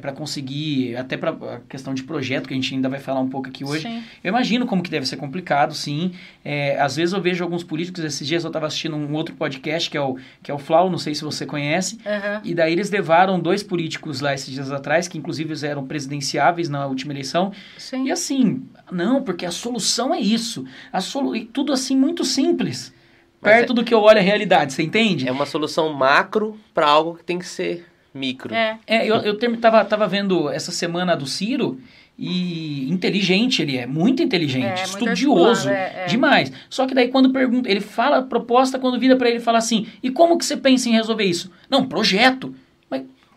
para conseguir, até para a questão de projeto, que a gente ainda vai falar um pouco aqui hoje. Sim. Eu imagino como que deve ser complicado, sim. É, às vezes eu vejo alguns políticos, esses dias eu estava assistindo um outro podcast, que é o, que é o Flau, não sei se você conhece, Aham. e daí eles levaram dois políticos lá esses dias atrás, que inclusive eram presidenciáveis na última eleição, Sim. e assim, não, porque a solução é isso. A solu... E tudo assim muito simples. Perto do que eu olho a realidade, você entende? É uma solução macro para algo que tem que ser micro. É. É, eu, eu term- tava, tava vendo essa semana do Ciro e inteligente ele é, muito inteligente, É, muito estudioso, articulado, é, é. demais. Só que daí quando pergunta, ele fala a proposta, quando vira pra ele, fala assim, e como que você pensa em resolver isso? Não, projeto.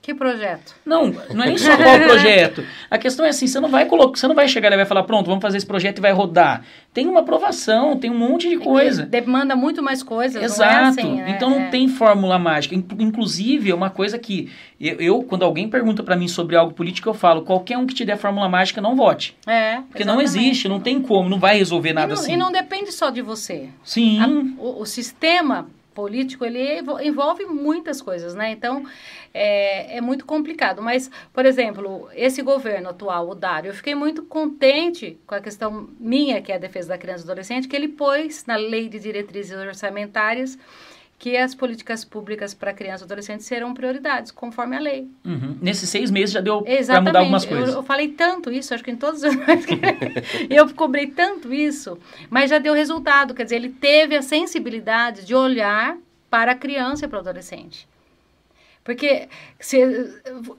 Que projeto? não, não é nem só qual projeto. A questão é assim, você não vai colocar, você não vai chegar e vai falar, pronto, vamos fazer esse projeto e vai rodar. Tem uma aprovação, tem um monte de coisa. Demanda muito mais coisas, não é Exato. assim, né? Então não É. tem fórmula mágica. Inclu- Inclusive, é uma coisa que eu, eu, quando alguém pergunta pra mim sobre algo político, eu falo: qualquer um que te der fórmula mágica, não vote. É, Porque não exatamente. existe, não tem como, não vai resolver E nada não, assim. e não depende só de você. Sim. A- o, o sistema político, ele envolve muitas coisas, né? Então, é, é muito complicado. Mas, por exemplo, esse governo atual, o Dário, eu fiquei muito contente com a questão minha, que é a defesa da criança e do adolescente, que ele pôs na lei de diretrizes orçamentárias que as políticas públicas para criança e adolescente serão prioridades, conforme a lei. Uhum. Nesses seis meses já deu Exatamente. mudar algumas Eu- coisas. Eu, falei tanto isso, acho que em todos os [laughs] eu cobrei tanto isso, mas já deu resultado. Quer dizer, ele teve a sensibilidade de olhar para a criança e para o adolescente. Porque se,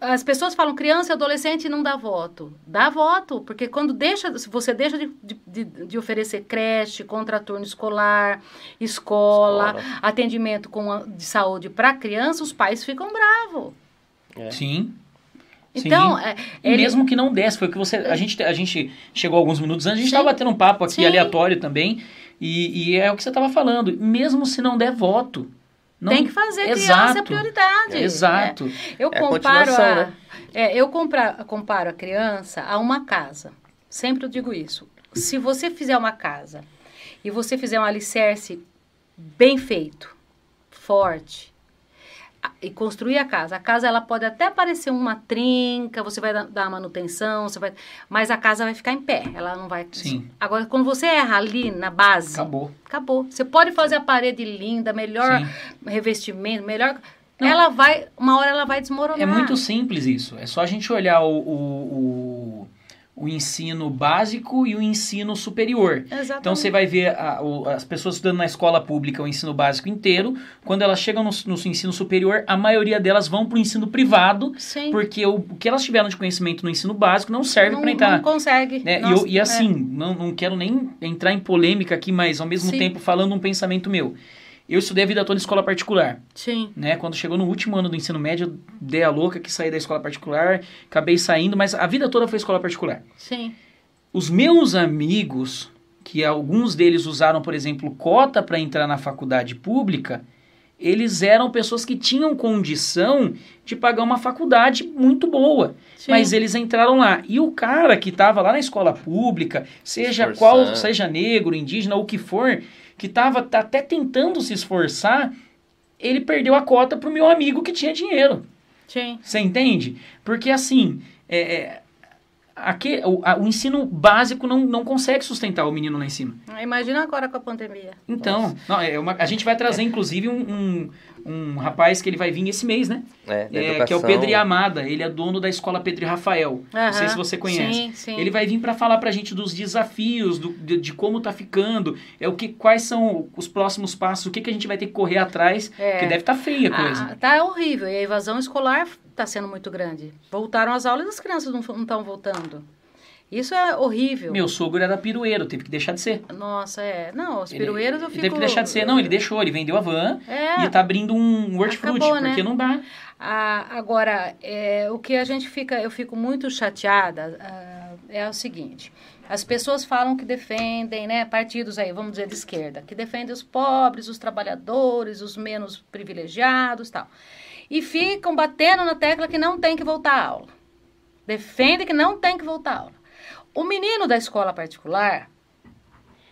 as pessoas falam criança e adolescente não dá voto. Dá voto, porque quando deixa, se você deixa de, de, de oferecer creche, contraturno escolar, escola, Escola. atendimento com a- de saúde para criança, os pais ficam bravos. É. Sim. Então, Sim. é, ele- mesmo que não desse, foi o que você. A gente, a gente chegou alguns minutos antes, a gente estava batendo um papo aqui Sim. aleatório também. E, e é o que você estava falando. Mesmo se não der voto. Não, Tem que fazer, criança é Exato. prioridade. Exato. É. Eu É a comparo continuação, a, né? é, eu compra, comparo a criança a uma casa. Sempre eu digo isso. Se você fizer uma casa e você fizer um alicerce bem feito, forte, a- e construir a casa, a casa ela pode até parecer uma trinca, você vai dar- manutenção, você vai, mas a casa vai ficar em pé, ela não vai. Sim. Agora, quando você erra ali na base, Acabou. Acabou. Você pode fazer a parede linda, melhor Sim. revestimento, melhor. Não. Ela vai, uma hora ela vai desmoronar. É muito simples isso. É só a gente olhar o, o, o, o ensino básico e o ensino superior. Exatamente. Então você vai ver a- o- as pessoas estudando na escola pública o ensino básico inteiro. Quando elas chegam no, no ensino superior, a maioria delas vão para o ensino privado, Sim. porque o, o que elas tiveram de conhecimento no ensino básico não serve para entrar. não consegue. né? E, Nossa, eu- e assim, não, não quero nem entrar em polêmica aqui, mas ao mesmo Sim. tempo falando um pensamento meu. Eu estudei a vida toda em escola particular, sim. né? Quando chegou no último ano do ensino médio, eu dei a louca que saí da escola particular, acabei saindo, mas a vida toda foi escola particular. Sim. Os meus amigos, que alguns deles usaram, por exemplo, cota para entrar na faculdade pública, eles eram pessoas que tinham condição de pagar uma faculdade muito boa. Sim. Mas eles entraram lá. E o cara que estava lá na escola pública, seja Esforçando. qual, seja negro, indígena ou o que for, que estava até tentando se esforçar, ele perdeu a cota pro meu amigo que tinha dinheiro. Sim. Você entende? Porque assim, é, é, aque- o, a- o ensino básico não, não consegue sustentar o menino lá em cima. Imagina agora com a pandemia. Então, não, é uma- a gente vai trazer inclusive um, um, um rapaz que ele vai vir esse mês, né? É, É, que é o. Pedro Yamada. Ele é dono da escola Pedro e Rafael. Não sei se você conhece. Sim, sim. Ele vai vir para falar pra gente dos desafios, do, de, de como tá ficando, é o que, quais são os próximos passos, o que, que a gente vai ter que correr atrás, É. porque deve estar feia a coisa. Ah, tá horrível. E a evasão escolar está sendo muito grande. Voltaram às aulas e as crianças não estão voltando. Isso é horrível. Meu sogro era pirueiro, teve que deixar de ser. Nossa, é. Não, os Ele- pirueiros eu ele fico... Teve que deixar de ser. Não, ele deixou, ele vendeu a van É. e tá abrindo um hortifruti, né? porque não dá. Ah, agora, é, o que a gente fica, eu fico muito chateada ah, é o seguinte: as pessoas falam que defendem, né, partidos aí, vamos dizer de esquerda, que defendem os pobres, os trabalhadores, os menos privilegiados, tal, e ficam batendo na tecla que não tem que voltar à aula. Defendem que não tem que voltar à aula. O menino da escola particular,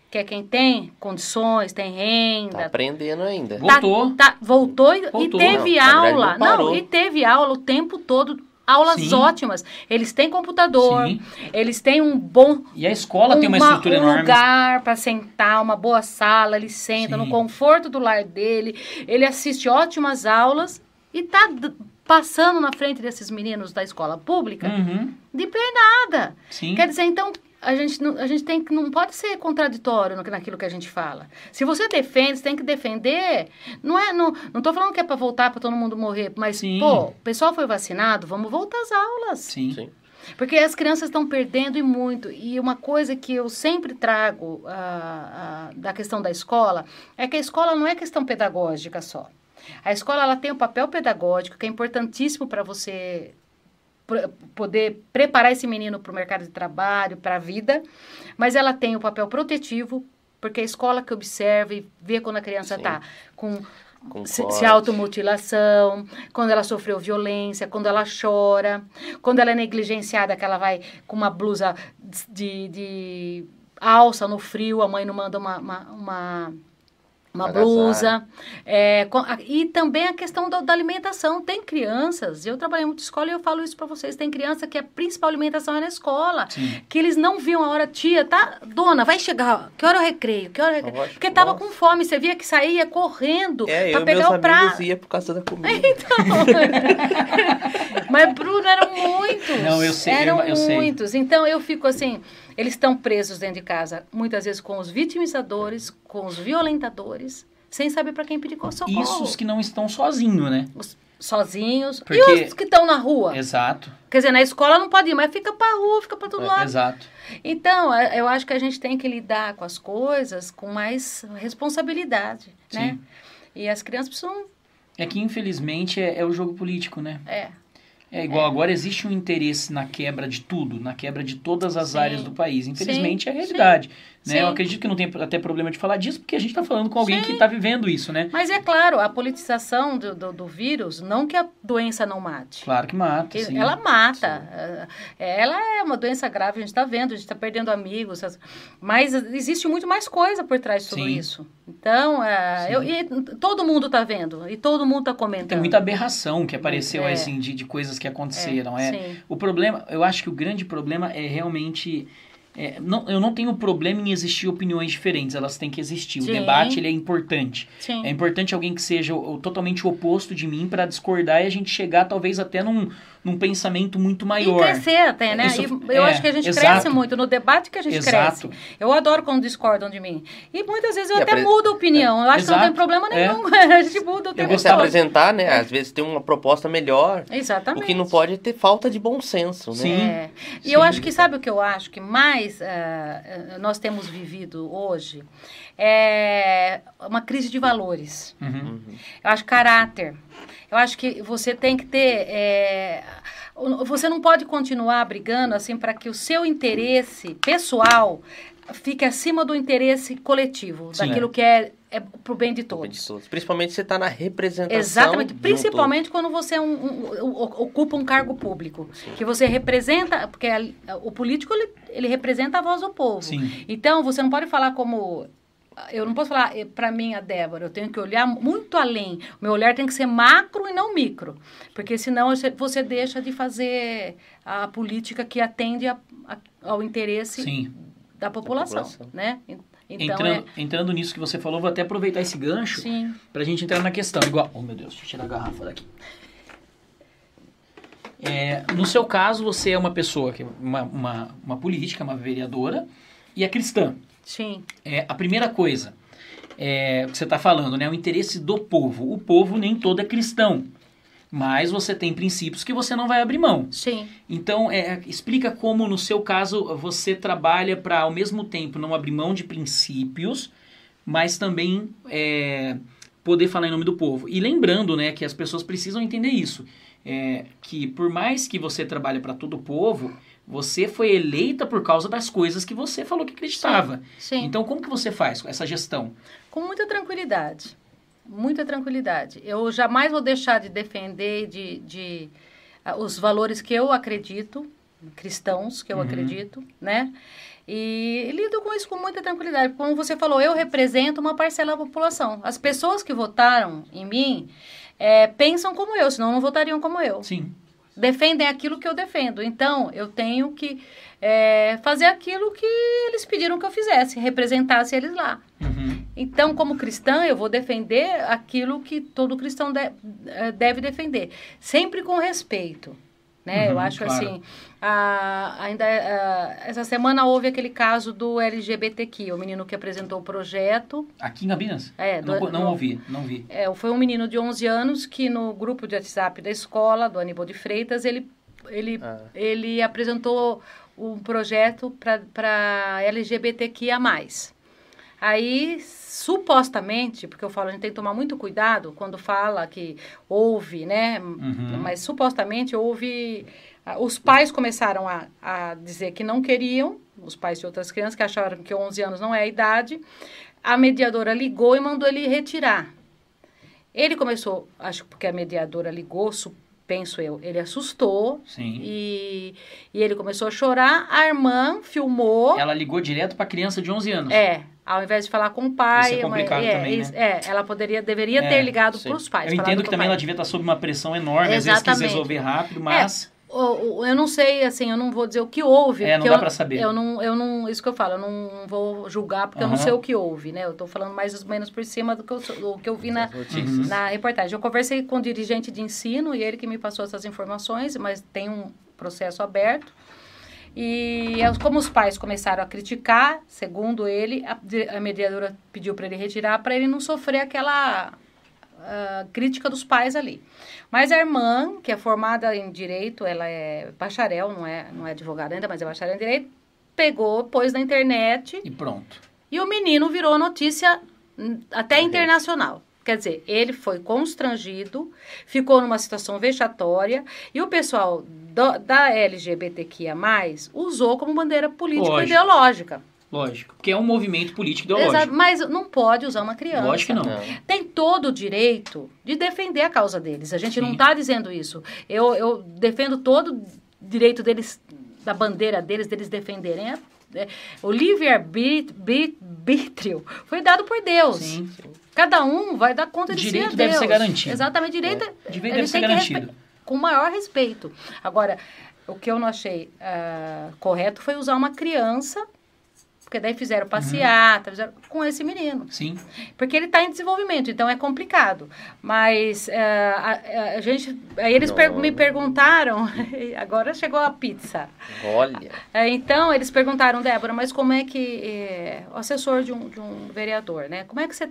que é quem tem condições, tem renda, Tá aprendendo ainda. Vou- Voltou. Tá, tá- voltou, e- Voltou. e teve Não, aula. não. Não, e teve aula o tempo todo. Aulas Sim. ótimas. Eles têm computador, Sim. eles têm um bom E a escola tem uma estrutura um enorme. lugar para sentar, uma boa sala, ele senta Sim. no conforto do lar dele, ele assiste ótimas aulas e tá passando na frente desses meninos da escola pública Uhum, de pernada. sim. Quer dizer, então, a gente, não, a gente tem que, não pode ser contraditório no, naquilo que a gente fala. Se você defende, você tem que defender. Não é, não, não tô falando que é para voltar para todo mundo morrer, mas, Sim. pô, o pessoal foi vacinado, vamos voltar às aulas. Sim. Sim. Porque as crianças estão perdendo e muito. E uma coisa que eu sempre trago ah, ah, da questão da escola é que a escola não é questão pedagógica só. A escola ela tem um papel pedagógico que é importantíssimo para você poder preparar esse menino para o mercado de trabalho, para a vida, mas ela tem o papel protetivo, porque é a escola que observa e vê quando a criança está com se, se automutilação, quando ela sofreu violência, quando ela chora, quando ela é negligenciada, que ela vai com uma blusa de, de alça no frio, a mãe não manda uma, uma, uma, uma Agasalho. blusa. É, com- a- e também a questão da, da alimentação. Tem crianças, eu trabalhei muito em escola e eu falo isso para vocês, tem criança que a principal alimentação é na escola. Sim. Que eles não viam a hora, tia, tá? Dona, vai chegar, que hora é o recreio? Que hora o recreio? Porque tava nossa. com fome, você via que saía correndo É, eu pra meus pegar o prato. ia por causa da comida. [laughs] [laughs] Mas, Bruno, eram muitos. Não, eu sei, Eram eu- eu sei. muitos. Então, eu fico assim, eles estão presos dentro de casa, muitas vezes com os vitimizadores, com os violentadores, sem saber para quem pedir socorro. Isso os que não estão sozinhos, né? Os sozinhos. Porque- E os que estão na rua? Exato. Quer dizer, na escola não pode ir, mas fica pra rua, fica pra todo É, lado. Exato. Então, é, eu acho que a gente tem que lidar com as coisas com mais responsabilidade, né? Sim. E as crianças precisam... É que, infelizmente, é, é o jogo político, né? É, É igual agora existe um interesse na quebra de tudo, na quebra de todas as Sim. áreas do país. Infelizmente Sim, é a realidade. Né? Eu Sim. acredito que não tem até problema de falar disso, porque a gente está falando com alguém Sim. que está vivendo isso, né? Mas é claro, a politização do, do, do vírus, não que a doença não mate. Claro que mata. Sim. ela mata. É, Ela é uma doença grave, a gente está vendo, a gente está perdendo amigos. as- Mas existe muito mais coisa por trás de tudo Sim. isso. Então, é, Sim. eu- e todo mundo está vendo, e todo mundo está comentando. Tem muita aberração que apareceu, É. assim, de, de coisas que aconteceram. É, Sim. O problema, eu acho que o grande problema é realmente. É, não, eu não tenho problema em existir opiniões diferentes, elas têm que existir. O Sim. debate ele é importante. Sim. É importante alguém que seja o, o totalmente o oposto de mim para discordar e a gente chegar talvez até num, num pensamento muito E maior. crescer até, né? Isso- E eu é, acho que a gente exato. cresce muito no debate que a gente Exato. cresce. Eu adoro quando discordam de mim. E muitas vezes eu E até apre- mudo a opinião. Eu acho que não tem Exato. problema É. nenhum. [laughs] a gente muda o tempo Você todo. apresentar, né? Às vezes tem uma proposta melhor. Exatamente. O que não pode é ter falta de bom senso, né? Sim. É. E Sim. eu acho que, sabe o que eu acho que mais ah, nós temos vivido hoje? É uma crise de valores. Uhum. Eu acho caráter. Eu acho que você tem que ter. é, você não pode continuar brigando assim para que o seu interesse pessoal fique acima do interesse coletivo, Sim. daquilo que é, é pro bem de Bem de todos. todos. Principalmente você está na representação. Exatamente, de um principalmente quando você é um- um- ocupa um cargo público, que você representa, porque a- o político ele, ele representa a voz do povo. Sim. Então você não pode falar como eu não posso falar para mim a Débora, eu tenho que olhar muito além. O meu olhar tem que ser macro e não micro, porque senão você- deixa de fazer a política que atende a- a- ao interesse Sim. da população, população. né? Então entrando, entrando nisso que você falou, vou até aproveitar esse é, gancho sim, pra gente entrar na questão. Igual. Oh, meu Deus, deixa eu tirar a garrafa daqui. É, no seu caso, você é uma pessoa, que é uma, uma, uma política, uma vereadora, e é cristã. Sim, É, a primeira coisa é que você está falando, né? O interesse do povo. O povo nem todo é cristão. Mas você tem princípios que você não vai abrir mão. sim. Então, é, explica como, no seu caso, você trabalha para, ao mesmo tempo, não abrir mão de princípios, mas também é, poder falar em nome do povo. E lembrando né, que as pessoas precisam entender isso. é, que por mais que você trabalhe para todo o povo, você foi eleita por causa das coisas que você falou que acreditava. Sim. Então, como que você faz essa gestão? Com muita tranquilidade. Muita tranquilidade. Eu jamais vou deixar de defender de, de ah, os valores que eu acredito, cristãos que eu Uhum. acredito, né? E lido com isso com muita tranquilidade. Como você falou, eu represento uma parcela da população. As pessoas que votaram em mim eh, pensam como eu, senão não votariam como eu Sim. Defendem aquilo que eu defendo. Então, eu tenho que é, fazer aquilo que eles pediram que eu fizesse, representasse eles lá. Uhum. Então, como cristã, eu vou defender aquilo que todo cristão de- eh, deve defender, sempre com respeito. Né? Uhum, eu acho claro. assim, a- ainda ah, essa semana houve aquele caso do LGBTQ, o menino que apresentou o projeto, Aqui em Gabinas? É, não, do- não do- ouvi, não vi. é, foi um menino de 11 anos que no grupo de WhatsApp da escola, do Aníbal de Freitas, ele, ele, Ah. ele apresentou um projeto para LGBTQIA+. Aí, supostamente, porque eu falo, a gente tem que tomar muito cuidado quando fala que houve, né? Uhum. Mas supostamente houve... ah, Os pais começaram a, a dizer que não queriam, os pais de outras crianças, que acharam que 11 anos não é a idade. A mediadora ligou e mandou ele retirar. Ele começou, acho que porque a mediadora ligou, penso eu, ele assustou Sim. e, e ele começou a chorar. A irmã filmou. Ela ligou direto pra criança de 11 anos. É, ao invés de falar com o pai. Isso é complicado é, também, né? é, ela poderia, deveria É, ter ligado para os pais. Eu entendo que também pai. ela devia estar sob uma pressão enorme, às vezes quis Exatamente. resolver rápido, mas O- o- eu não sei, assim, eu não vou dizer o que houve. É, não dá eu, pra saber. Eu não, eu não, isso que eu falo, eu não vou julgar porque eu não sei o que houve, né? Eu tô falando mais ou menos por cima do que eu, do que eu vi na, notícias. na reportagem. Eu conversei com o dirigente de ensino e ele que me passou essas informações, mas tem um processo aberto. E como os pais começaram a criticar, segundo ele, a, di- a mediadora pediu para ele retirar para ele não sofrer aquela ah, crítica dos pais ali. Mas a irmã, que é formada em direito, ela é bacharel, não é, não é advogada ainda, mas é bacharel em direito, pegou, pôs na internet e pronto. e o menino virou notícia hum, até internacional. Quer dizer, ele foi constrangido, ficou numa situação vexatória e o pessoal do- da LGBTQIA+, usou como bandeira política Lógico. ideológica. Lógico. Porque é um movimento político ideológico. Exato, mas não pode usar uma criança. Lógico que não. Não. Tem todo o direito de defender a causa deles. A gente não Sim. está dizendo isso. Eu, eu defendo todo o direito deles, da bandeira deles, deles defenderem. a- o livre-arbítrio foi dado por Deus. Sim. Cada um vai dar conta de si direito a deve Deus. ser garantido. Exatamente, direito. Direito ele deve ser garantido. Com o maior respeito. Agora, o que eu não achei ah, correto foi usar uma criança Porque daí fizeram passeata, fizeram com esse menino. Sim. Porque ele está em desenvolvimento, então é complicado. Mas eh, a, a gente. Aí eles per- me perguntaram. [laughs] agora chegou a pizza. Olha. É, então, eles perguntaram, Débora, mas como é que é, o assessor de um, de um vereador, né? Como é que você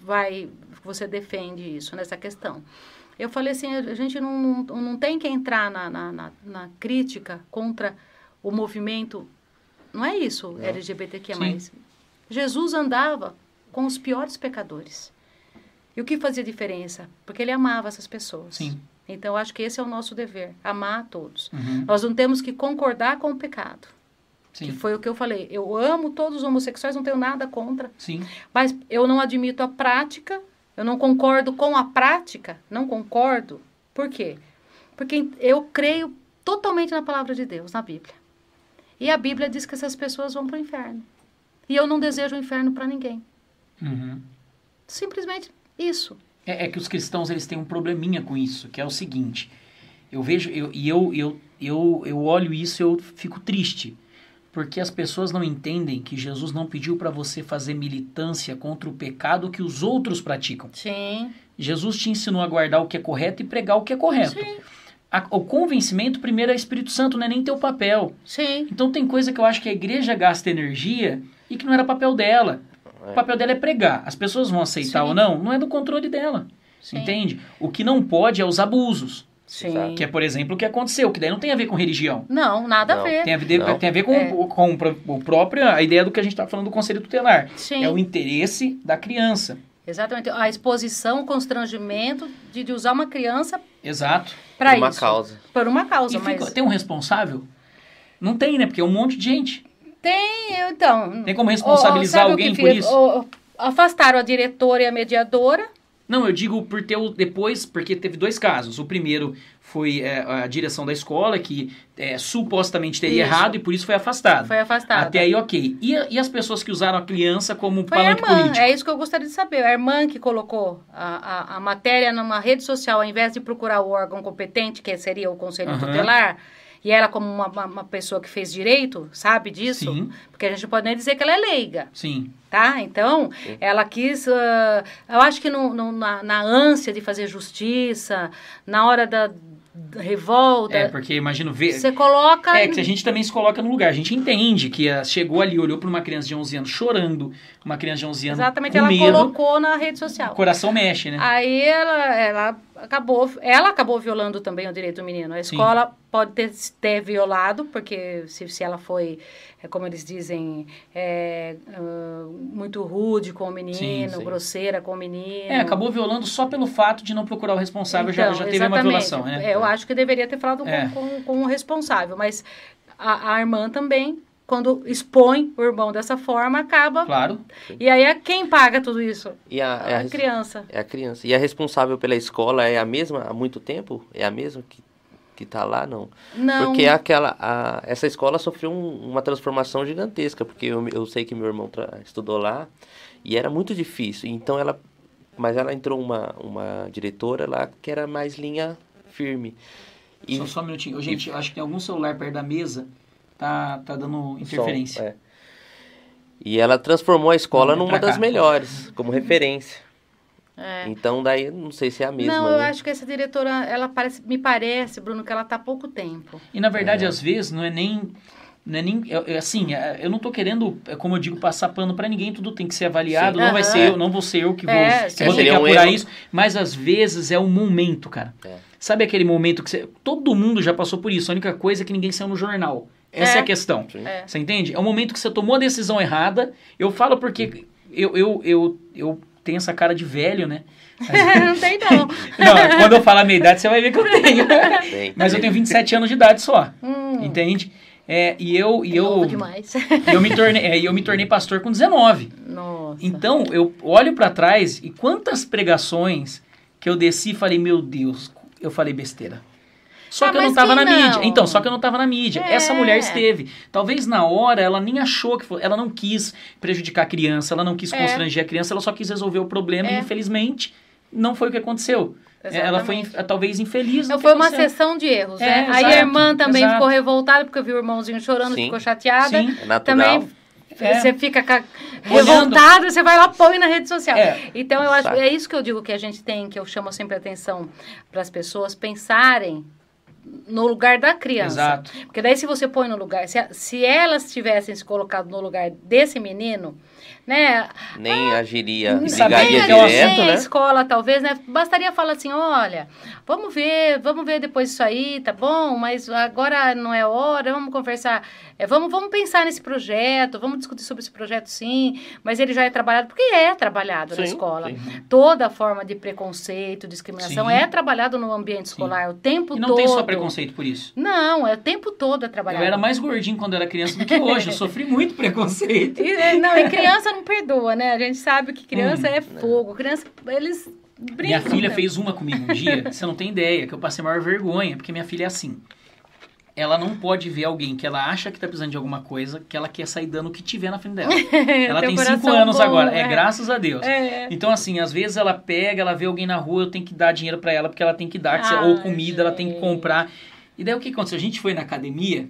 vai, você defende isso nessa questão? Eu falei assim, a gente não, não, não tem que entrar na, na, na, na crítica contra o movimento, não é isso, Não. LGBTQIA+. Jesus andava com os piores pecadores. E o que fazia diferença? Porque ele amava essas pessoas. Sim. Então, eu acho que esse é o nosso dever, amar a todos. Uhum. Nós não temos que concordar com o pecado. Que Sim. foi o que eu falei. Eu amo todos os homossexuais, não tenho nada contra. Sim. Mas eu não admito a prática, eu não concordo com a prática, não concordo. Por quê? Porque eu creio totalmente na palavra de Deus, na Bíblia. E a Bíblia diz que essas pessoas vão para o inferno. E eu não desejo o inferno para ninguém. Uhum. Simplesmente isso. É, é que os cristãos eles têm um probleminha com isso, que é o seguinte. Eu vejo, eu, e eu, eu, eu, eu olho isso e eu fico triste. Porque as pessoas não entendem que Jesus não pediu para você fazer militância contra o pecado que os outros praticam. Sim. Jesus te ensinou a guardar o que é correto e pregar o que é correto. Sim. A- o convencimento primeiro é Espírito Santo, não é nem teu papel. Sim. Então tem coisa que eu acho que a igreja gasta energia e que não era papel dela. É. O papel dela é pregar. As pessoas vão aceitar Sim. ou não, não é do controle dela. Sim. Entende? O que não pode é os abusos. Sim. Que é, por exemplo, o que aconteceu, que daí não tem a ver com religião. Não, nada Não. a ver. Tem a ver, Não. tem a ver com, É. o- com, o próprio, a ideia do que a gente está falando do conselho tutelar. Sim. É o interesse da criança. Exatamente. A exposição, o constrangimento de, de usar uma criança Exato. para Por uma isso. causa. Por uma causa, E fica- mas... tem um responsável? Não tem, né? Porque é um monte de gente. Tem, eu, então... Tem como responsabilizar sabe o alguém por isso? Ô, afastaram a diretora e a mediadora. Não, eu digo por ter o depois, porque teve dois casos. O primeiro foi é, a direção da escola, que é, supostamente teria Isso. errado e por isso foi afastado. Foi afastada. Até aí, ok. E, a- e as pessoas que usaram a criança como Foi a palanque irmã, político? é isso que eu gostaria de saber. A irmã que colocou a, a, a matéria numa rede social, ao invés de procurar o órgão competente, que seria o Conselho Aham. Tutelar, e ela, como uma, uma, uma pessoa que fez direito, sabe disso? Sim, Porque a gente pode nem dizer que ela é leiga. sim. Tá? Então, Sim. ela quis. ah, eu acho que no, no- na, na ânsia de fazer justiça, na hora da revolta, É, porque imagino ver. você coloca. É, que a gente também se coloca no lugar. A gente entende que chegou ali, olhou para uma criança de 11 anos chorando, uma criança de 11 anos Exatamente, ela medo, colocou na rede o social. coração mexe, né? Aí ela, ela acabou, ela acabou violando também o direito do menino. A Sim. escola pode ter, ter violado, porque se, se ela foi, é, como eles dizem, é, ah, muito rude com o menino, Sim, sim. grosseira com o menino. É, acabou violando só pelo fato de não procurar o responsável, já, Então, já teve uma exatamente. violação, né? É, Eu acho que deveria ter falado com, É. com, com o responsável, mas a, a irmã também, quando expõe o irmão dessa forma, acaba. Claro. E aí é quem paga tudo isso? E a, é A, a criança. É a criança. E a responsável pela escola é a mesma há muito tempo? É a mesma que, que tá lá? Não. Não. Porque aquela, a, essa escola sofreu um- uma transformação gigantesca, porque eu, eu sei que meu irmão tra- estudou lá e era muito difícil. Então ela, mas ela entrou uma, uma diretora lá que era mais linha firme. E Só, só um minutinho. Gente, eu acho que tem algum celular perto da mesa, tá, tá dando som, interferência. é. E ela transformou a escola é numa das cá. melhores, como referência. É. Então daí não sei se é a mesma. Não, eu né? acho que essa diretora, ela parece, me parece, Bruno, que ela tá há pouco tempo. E na verdade, É. às vezes, não é nem. Não é nem. assim, é- eu não tô querendo, é como eu digo, passar pano pra ninguém, tudo tem que ser avaliado. Sim. Não vai Aham. ser eu, não vou ser eu que vou, É, que vou ter que um apurar erro. isso. Mas às vezes é o momento, cara. É. Sabe aquele momento que você. Todo mundo já passou por isso. A única coisa é que ninguém saiu no jornal. Essa é, É. a questão. É. Você entende? É o momento que você tomou a decisão errada. Eu falo porque eu, eu, eu, eu tenho essa cara de velho, né? [laughs] não tem, não. [laughs] Não, quando eu falar a minha idade, você vai ver que eu tenho. Tem. Mas eu tenho 27 anos de idade só. Hum, Entende? É, e eu, e eu, novo demais. e eu, me tornei, é, e eu me tornei pastor com 19. Nossa. Então, eu olho pra trás e quantas pregações que eu desci e falei, meu Deus, eu falei besteira. Só Ah, que eu não tava na não? mídia. Então, só que eu não tava na mídia. É. Essa mulher esteve. Talvez na hora ela nem achou que foi, ela não quis prejudicar a criança, ela não quis É. constranger a criança, ela só quis resolver o problema e É. infelizmente não foi o que aconteceu. Ela foi Exatamente. talvez infeliz. Não foi uma aconteceu. sessão de erros, É, né? Aí a exato, irmã também exato. ficou revoltada porque viu o irmãozinho chorando, Sim. ficou chateada. Sim. É natural. Também É. você fica ca- revoltado, você vai lá põe na rede social. É. Então eu acho é isso que eu digo que a gente tem, que eu chamo sempre a atenção para as pessoas pensarem no lugar da criança. Exato. Porque daí se você põe no lugar, se, a- se elas tivessem se colocado no lugar desse menino, né? Nem agiria, Não sabia ligaria que é o direto, nem a né? escola, talvez, né? Bastaria falar assim, olha, vamos ver, vamos ver depois isso aí, tá bom? Mas agora não é hora, vamos conversar. É, vamos, vamos pensar nesse projeto, vamos discutir sobre esse projeto sim, mas ele já é trabalhado, porque é trabalhado na Sim, escola. sim. Toda forma de preconceito, discriminação Sim. é trabalhado no ambiente escolar o tempo E não todo. tem só preconceito por isso. Não, é o tempo todo é Eu trabalhado. era mais gordinho quando era criança do que hoje. Eu sofri muito preconceito. E, é, não, e criança não perdoa, né? A gente sabe que criança Hum. é fogo. Criança, eles brincam. Minha filha né? fez uma comigo um dia, você não tem ideia, que eu passei a maior vergonha, porque minha filha é assim. Ela não pode ver alguém que ela acha que tá precisando de alguma coisa, que ela quer sair dando o que tiver na frente dela. [laughs] Ela tem cinco anos bom, agora, né? é graças a Deus. É. Então, assim, às vezes ela pega, ela vê alguém na rua, eu tenho que dar dinheiro pra ela, porque ela tem que dar, se- ou comida, ela tem que gente. comprar. E daí o que aconteceu? A gente foi na academia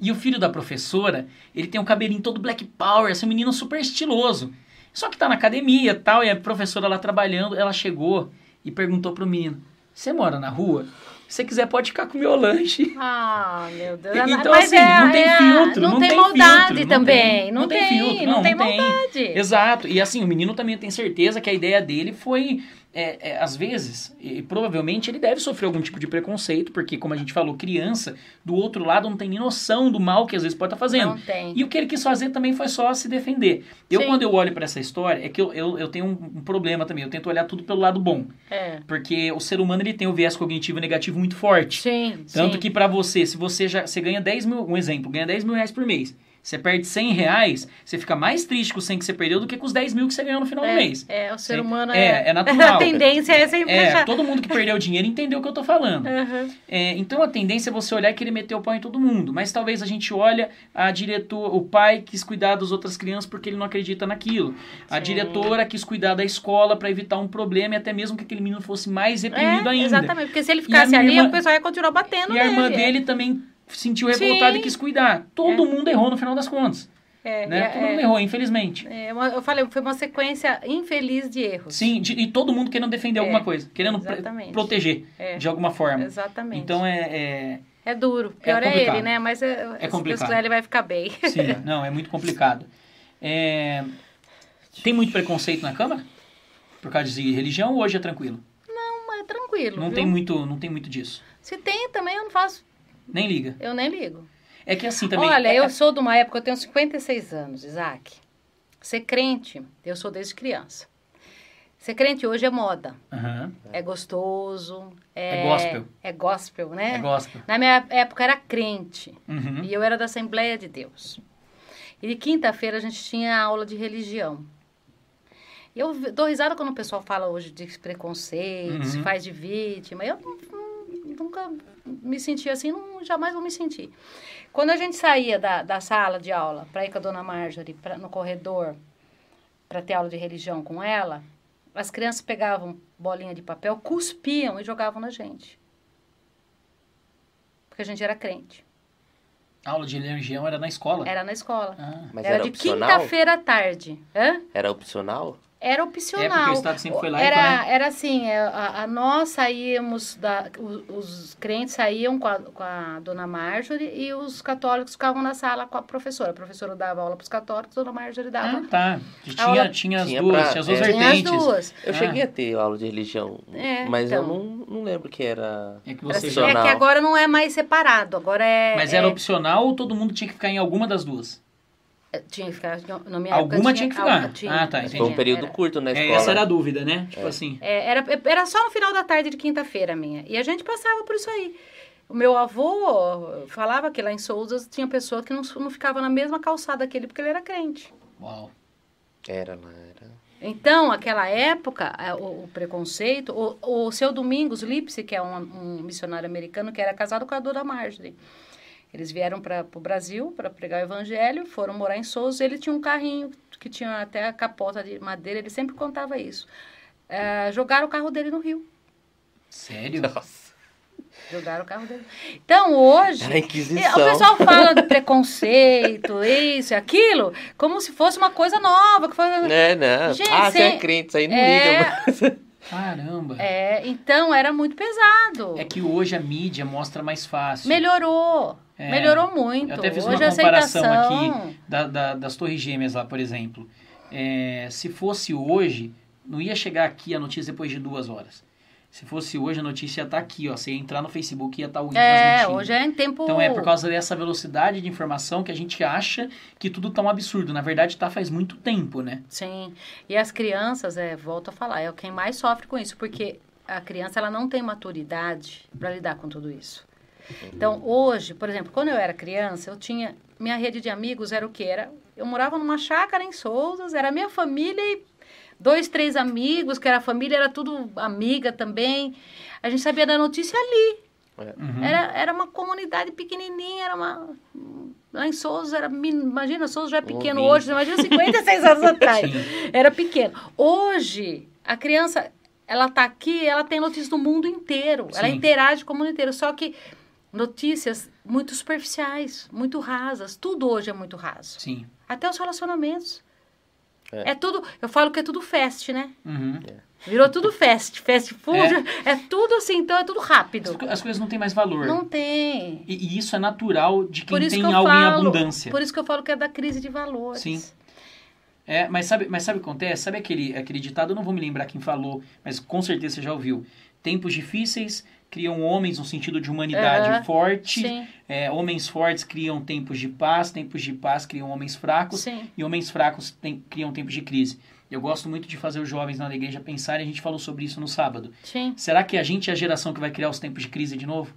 e o filho da professora, ele tem um cabelinho todo black power, esse menino super estiloso. Só que tá na academia e tal, e a professora lá trabalhando, ela chegou e perguntou pro menino: Você mora na rua? Se você quiser, pode ficar com o meu lanche. Ah, meu Deus. Então, Mas assim, é- não tem é- filtro, Não, não tem tem maldade filtro, não também. tem- não, não tem tem, filtro, não, não, tem não tem. maldade. Exato. E assim, o menino também tem certeza que a ideia dele foi, é, é, às vezes, e provavelmente ele deve sofrer algum tipo de preconceito, porque, como a gente falou, criança, do outro lado, não tem nem noção do mal que às vezes pode estar fazendo. Não tem. E o que ele quis fazer também foi só se defender. Eu, Sim. quando eu olho pra essa história, é que eu, eu, eu tenho um, um problema também. Eu tento olhar tudo pelo lado bom. É. Porque o ser humano ele tem o viés cognitivo negativo muito forte. Sim, Tanto sim. que pra você, se você já você ganha 10 mil, um exemplo, ganha 10 mil reais por mês, você perde 100 reais, você fica mais triste com os 100 que você perdeu do que com os 10 mil que você ganhou no final do mês. É, é, o ser humano É, é. é [laughs] natural. A tendência é sempre É, todo mundo que perdeu dinheiro entendeu o que eu tô falando. Aham. É, então a tendência é você olhar e querer meter o pau em todo mundo. Mas talvez a gente olha a diretor, o pai quis cuidar das outras crianças porque ele não acredita naquilo. A Sim. diretora quis cuidar da escola para evitar um problema e até mesmo que aquele menino fosse mais reprimido É, ainda. exatamente. Porque se ele ficasse ali, irmã- o pessoal ia continuar batendo E a irmã nele. dele também sentiu revoltada Sim. e quis cuidar. Todo mundo errou no final das contas. É, né? é, todo é. mundo errou, infelizmente. É, uma- eu falei, foi uma sequência infeliz de erros. Sim, de- e todo mundo querendo defender É, alguma coisa, querendo exatamente. proteger É. de alguma forma. Exatamente. Então é, é- É duro. Pior é, complicado. ele, né? Mas é, se Deus complicado. quiser, ele vai ficar bem. Sim, não, é muito complicado. É, tem muito preconceito na Câmara? Por causa de religião ou hoje é tranquilo? Não, é tranquilo. Não viu? tem muito, não tem muito disso. Se tem também, eu não faço. Nem liga. Eu nem ligo. É que assim também. Olha, é- eu sou de uma época, eu tenho 56 anos, Isaac. Ser crente, eu sou desde criança. Ser crente hoje é moda. Aham, É gostoso. É, É gospel. É gospel, né? é gospel. Na minha época era crente. Uhum. E eu era da Assembleia de Deus. E de quinta-feira a gente tinha aula de religião. Eu dou risada quando o pessoal fala hoje de preconceito, se Uhum. faz de vítima. Eu nu- nunca me senti assim, não, jamais vou me sentir. Quando a gente saía da, da sala de aula para ir com a dona Marjorie pra, no corredor para ter aula de religião com ela, as crianças pegavam bolinha de papel, cuspiam e jogavam na gente. Porque a gente era crente. A aula de religião era na escola? Era na escola. Ah, Mas era, era, de quinta-feira à tarde. Hã? Era opcional? Era É porque opcional. o Estado sempre foi laico, era, né? era assim, é, a, a nós saíamos, da, os, os crentes saíam com a, com a dona Marjorie e os católicos ficavam na sala com a professora. A professora dava aula para os católicos, a dona Marjorie dava. Ah, tá. Tinha, aula- tinha as Tinha duas, pra- tinha as duas é. Tinha as vertentes. duas. Eu Ah. cheguei a ter aula de religião, É, mas eu então. não, não lembro que era... É que você assim, já... é Opcional. que agora não é mais separado, agora é... Mas é- era opcional ou todo mundo tinha que ficar em alguma das duas? Tinha que ficar, na minha Alguma época tinha que ficar. tinha, Ah, tá, tinha, entendi. Foi um período era. curto na É, escola. essa era a dúvida, né? Tipo assim. É, era, era só no final da tarde de quinta-feira minha. E a gente passava por isso aí. O meu avô falava que lá em Souza tinha pessoa que não, não ficava na mesma calçada que ele porque ele era crente. Uau. Era lá, era... Então, aquela época, é, o, o preconceito, o, o seu Domingos Lipsy, que é um, um missionário americano que era casado com a dona Marjorie. Eles vieram para o Brasil para pregar o evangelho, foram morar em Souza. Ele tinha um carrinho que tinha até a capota de madeira, ele sempre contava isso. É, jogaram o carro dele no rio. Sério? Nossa. Jogaram o carro dele. Então, hoje, Era a o pessoal fala de preconceito, isso e aquilo, como se fosse uma coisa nova. Que foi... É, não. Gente, ah, você é crente, isso aí não É. liga. Mas... [laughs] Caramba. É, então era muito pesado. É que hoje a mídia mostra mais fácil. Melhorou. É. Melhorou muito. Eu até fiz Hoje uma a comparação aceitação... aqui da, da- das Torres Gêmeas lá, por exemplo. É, se fosse hoje, não ia chegar aqui a notícia depois de duas horas. Se fosse hoje, a notícia ia estar aqui, ó. Você ia entrar no Facebook e ia estar o É, hoje é em tempo. Então é por causa dessa velocidade de informação que a gente acha que tudo tá um absurdo. Na verdade, tá faz muito tempo, né? Sim. E as crianças, é, volto a falar, é quem mais sofre com isso, porque a criança ela não tem maturidade para lidar com tudo isso. Então, hoje, por exemplo, quando eu era criança, eu tinha. Minha rede de amigos era o quê? Era, eu morava numa chácara em Souzas, era minha família e dois, três amigos, que era família, era tudo amiga também. A gente sabia da notícia ali. Uhum. Era, era uma comunidade pequenininha, era uma... Lá em Souza, era, imagina, Souza já é pequeno hoje, imagina 56 anos [laughs] atrás. Era pequeno. Hoje, a criança, ela tá aqui, ela tem notícias do mundo inteiro. Ela Sim. interage com o mundo inteiro. Só que notícias muito superficiais, muito rasas. Tudo hoje é muito raso. Sim. Até os relacionamentos. É. É, tudo, eu falo que é tudo fast, né? Uhum. Virou tudo fast, [laughs] fast food. É, tudo assim, então é tudo rápido. As co- As coisas não têm mais valor. Não tem. E, e isso é natural de quem tem que algo falo, em abundância. Por isso que eu falo que é da crise de valores. Sim. É, mas sabe, mas sabe o que acontece? Sabe aquele, aquele ditado, eu não vou me lembrar quem falou, mas com certeza você já ouviu. Tempos difíceis criam homens no sentido de humanidade Aham. forte, Sim, é, homens fortes criam tempos de paz, tempos de paz criam homens fracos, sim. e homens fracos tem- criam tempos de crise. Eu gosto muito de fazer os jovens na igreja pensarem, a gente falou sobre isso no sábado. Sim. Será que a gente é a geração que vai criar os tempos de crise de novo?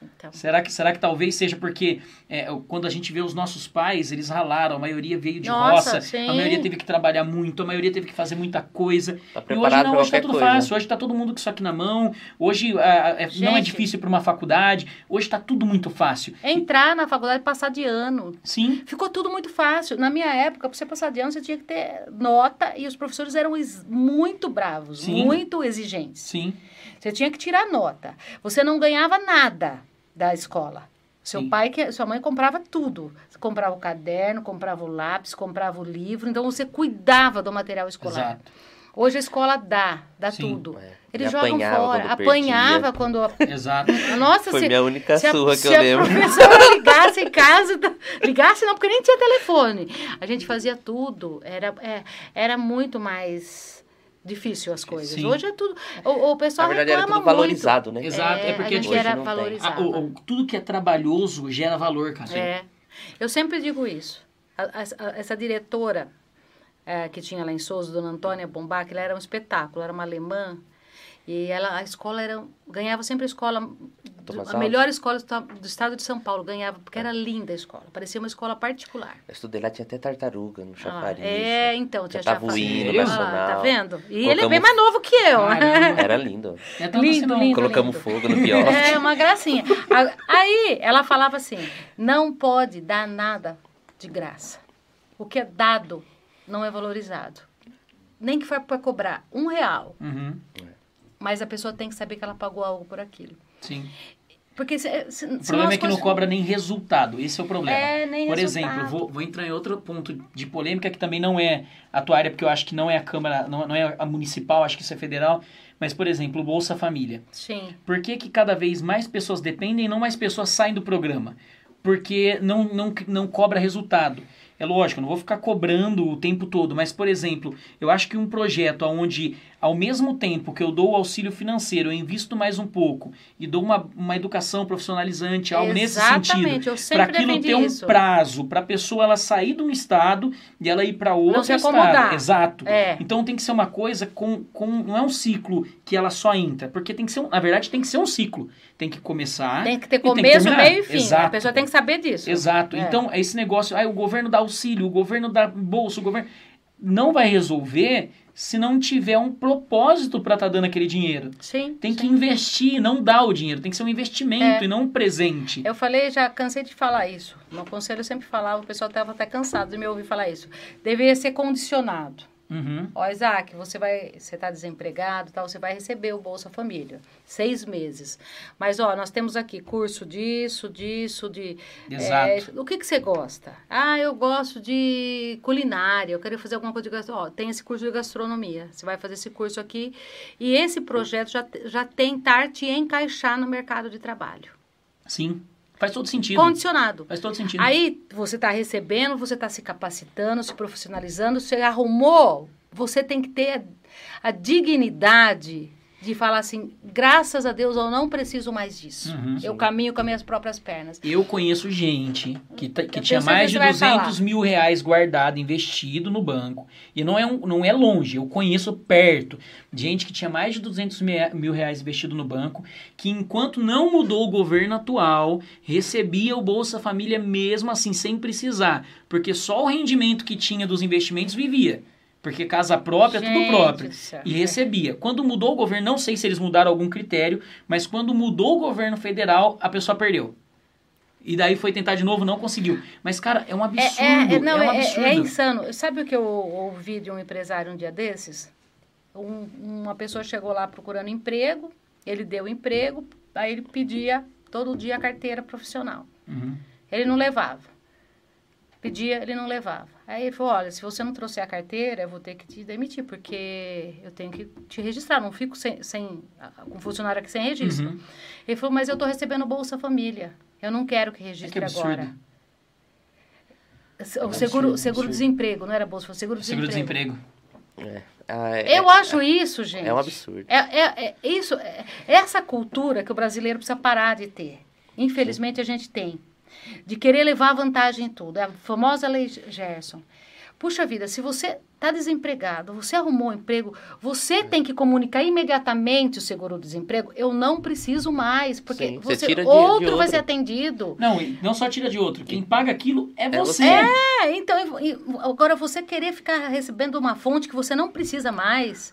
Então, Será que, será que talvez seja porque é, quando a gente vê os nossos pais, eles ralaram, a maioria veio de Nossa, roça, sim. a maioria teve que trabalhar muito, a maioria teve que fazer muita coisa. Tá E hoje não, hoje tá tudo coisa. fácil, hoje tá todo mundo com isso aqui na mão, hoje é- não é difícil pra uma faculdade, hoje tá tudo muito fácil. entrar na faculdade e passar de ano. Sim, Ficou tudo muito fácil. Na minha época, para você passar de ano, você tinha que ter nota e os professores eram muito bravos, Sim. muito exigentes. sim, Você tinha que tirar nota. Você não ganhava nada da escola. Seu Sim. pai, que, sua mãe comprava tudo. Você comprava o caderno, comprava o lápis, comprava o livro. Então você cuidava do material escolar. exato. Hoje a escola dá, dá Sim. tudo. É. Eles jogam apanhava fora. quando Apanhava perdia. quando. a- [laughs] Exato. Nossa, Foi se, minha única se a, surra que se eu a lembro. professora [laughs] ligasse em casa, ligasse não, porque nem tinha telefone. A gente fazia tudo. Era, é, era muito mais difícil as coisas. Sim. Hoje é tudo. O, o pessoal Na verdade, era reclama tudo valorizado, né? muito. Exato, é porque a gente hoje era não tem. valorizado. Ah, o- o- tudo que é trabalhoso gera valor, cara. É. Eu sempre digo isso. A- a- a- essa diretora eh, que tinha lá em Souza, Dona Antônia Bombach, ela era um espetáculo, era uma alemã. E ela, a escola era, ganhava sempre a escola, a melhor escola do, ta- do estado de São Paulo, ganhava, porque era linda a escola, parecia uma escola particular. Eu estudei lá, tinha até tartaruga no Ah, chafariz. é, então, tinha chafariz. hino Sério? Ah. Tá vendo? E ele é Colocamos- bem mais novo que eu. Caramba. Era lindo. [laughs] É Lindo, lindo. Colocamos fogo no quiosque. É, uma gracinha. Aí ela falava assim: não pode dar nada de graça. O que é dado não é valorizado. Nem que for para cobrar um real, Uhum, mas a pessoa tem que saber que ela pagou algo por aquilo. sim. Porque se, se, O problema é que não cobra nem resultado, esse é o problema. É, nem Por resultado. exemplo, vou, vou entrar em outro ponto de polêmica que também não é a tua área, porque eu acho que não é a Câmara, não, não é a municipal, acho que isso é federal. Mas, por exemplo, Bolsa Família. Sim. Por que, que cada vez mais pessoas dependem e não mais pessoas saem do programa? Porque não, não, não cobra resultado. É lógico, eu não vou ficar cobrando o tempo todo, mas, por exemplo, eu acho que um projeto onde, ao mesmo tempo que eu dou o auxílio financeiro, eu invisto mais um pouco e dou uma, uma educação profissionalizante, algo nesse sentido, Exatamente, para aquilo ter um isso. prazo, para a pessoa ela sair de um estado e ela ir para outro se estado. acomodar. Exato. É. Então tem que ser uma coisa com, com. Não é um ciclo que ela só entra. Porque tem que ser. Na verdade, tem que ser um ciclo. Tem que começar. Tem que ter que começo, terminar. meio e fim. Exato. A pessoa tem que saber disso. Exato. É. Então, esse negócio. Aí o governo dá auxílio, o governo dá bolsa, o governo. Não vai resolver se não tiver um propósito para estar dando aquele dinheiro. Sim. Tem que sim. investir, não dar o dinheiro. Tem que ser um investimento É. e não um presente. Eu falei, já cansei de falar isso. No conselho eu sempre falava, o pessoal estava até cansado de me ouvir falar isso. Deveria ser condicionado. Uhum. Ó, Isaac, você vai, você está desempregado, tal, você vai receber o Bolsa Família, seis meses. Mas ó, nós temos aqui curso disso, disso, de. Exato. é, o que que você gosta? Ah, eu gosto de culinária. Eu quero fazer alguma coisa de gastronomia. Ó, tem esse curso de gastronomia. Você vai fazer esse curso aqui e esse projeto já já tentar te encaixar no mercado de trabalho. Sim. Faz todo sentido. Condicionado. Faz todo sentido. Aí você está recebendo, você está se capacitando, se profissionalizando, você arrumou, você tem que ter a, a dignidade de falar assim, graças a Deus eu não preciso mais disso. Uhum. eu caminho com as minhas próprias pernas. Eu conheço gente que, tá- que Eu tinha mais de certeza que você vai 200 mil reais guardado, investido no banco. E não é, um, não é longe, eu conheço perto. Gente que tinha mais de 200 mil mil reais investido no banco, que enquanto não mudou o governo atual, recebia o Bolsa Família mesmo assim, sem precisar. Porque só o rendimento que tinha dos investimentos vivia. Porque casa própria, é tudo Gente próprio. do céu. E recebia. Quando mudou o governo, não sei se eles mudaram algum critério, mas quando mudou o governo federal, a pessoa perdeu. E daí foi tentar de novo, não conseguiu. Mas, cara, é um absurdo. É, é, não, é um é- absurdo. é insano. Sabe o que eu ouvi de um empresário um dia desses? Um- uma pessoa chegou lá procurando emprego, ele deu emprego, aí ele pedia todo dia a carteira profissional. Uhum. Ele não levava. Pedia, ele não levava. Aí ele falou, olha, se você não trouxer a carteira, eu vou ter que te demitir, porque eu tenho que te registrar, não fico sem, sem com funcionário aqui sem registro. Uhum. Ele falou, mas eu estou recebendo Bolsa Família. Eu não quero que É registre que absurdo. agora. O absurdo, seguro, seguro absurdo. desemprego, não era bolsa, foi seguro desemprego. Seguro-desemprego. Ah, é, Eu acho isso, gente. é um absurdo. É, é- é isso, é, essa cultura que o brasileiro precisa parar de ter. Infelizmente a gente tem. De querer levar vantagem em tudo. É a famosa lei Gerson. Puxa vida, se você está desempregado, você arrumou um emprego, você tem que comunicar imediatamente o seguro-desemprego. Eu não preciso mais, porque Sim, você você, tira de- outro, de vai outro. ser atendido. Não, não só tira de outro. Quem paga aquilo é, É você. É, então, e- agora você querer ficar recebendo uma fonte que você não precisa mais.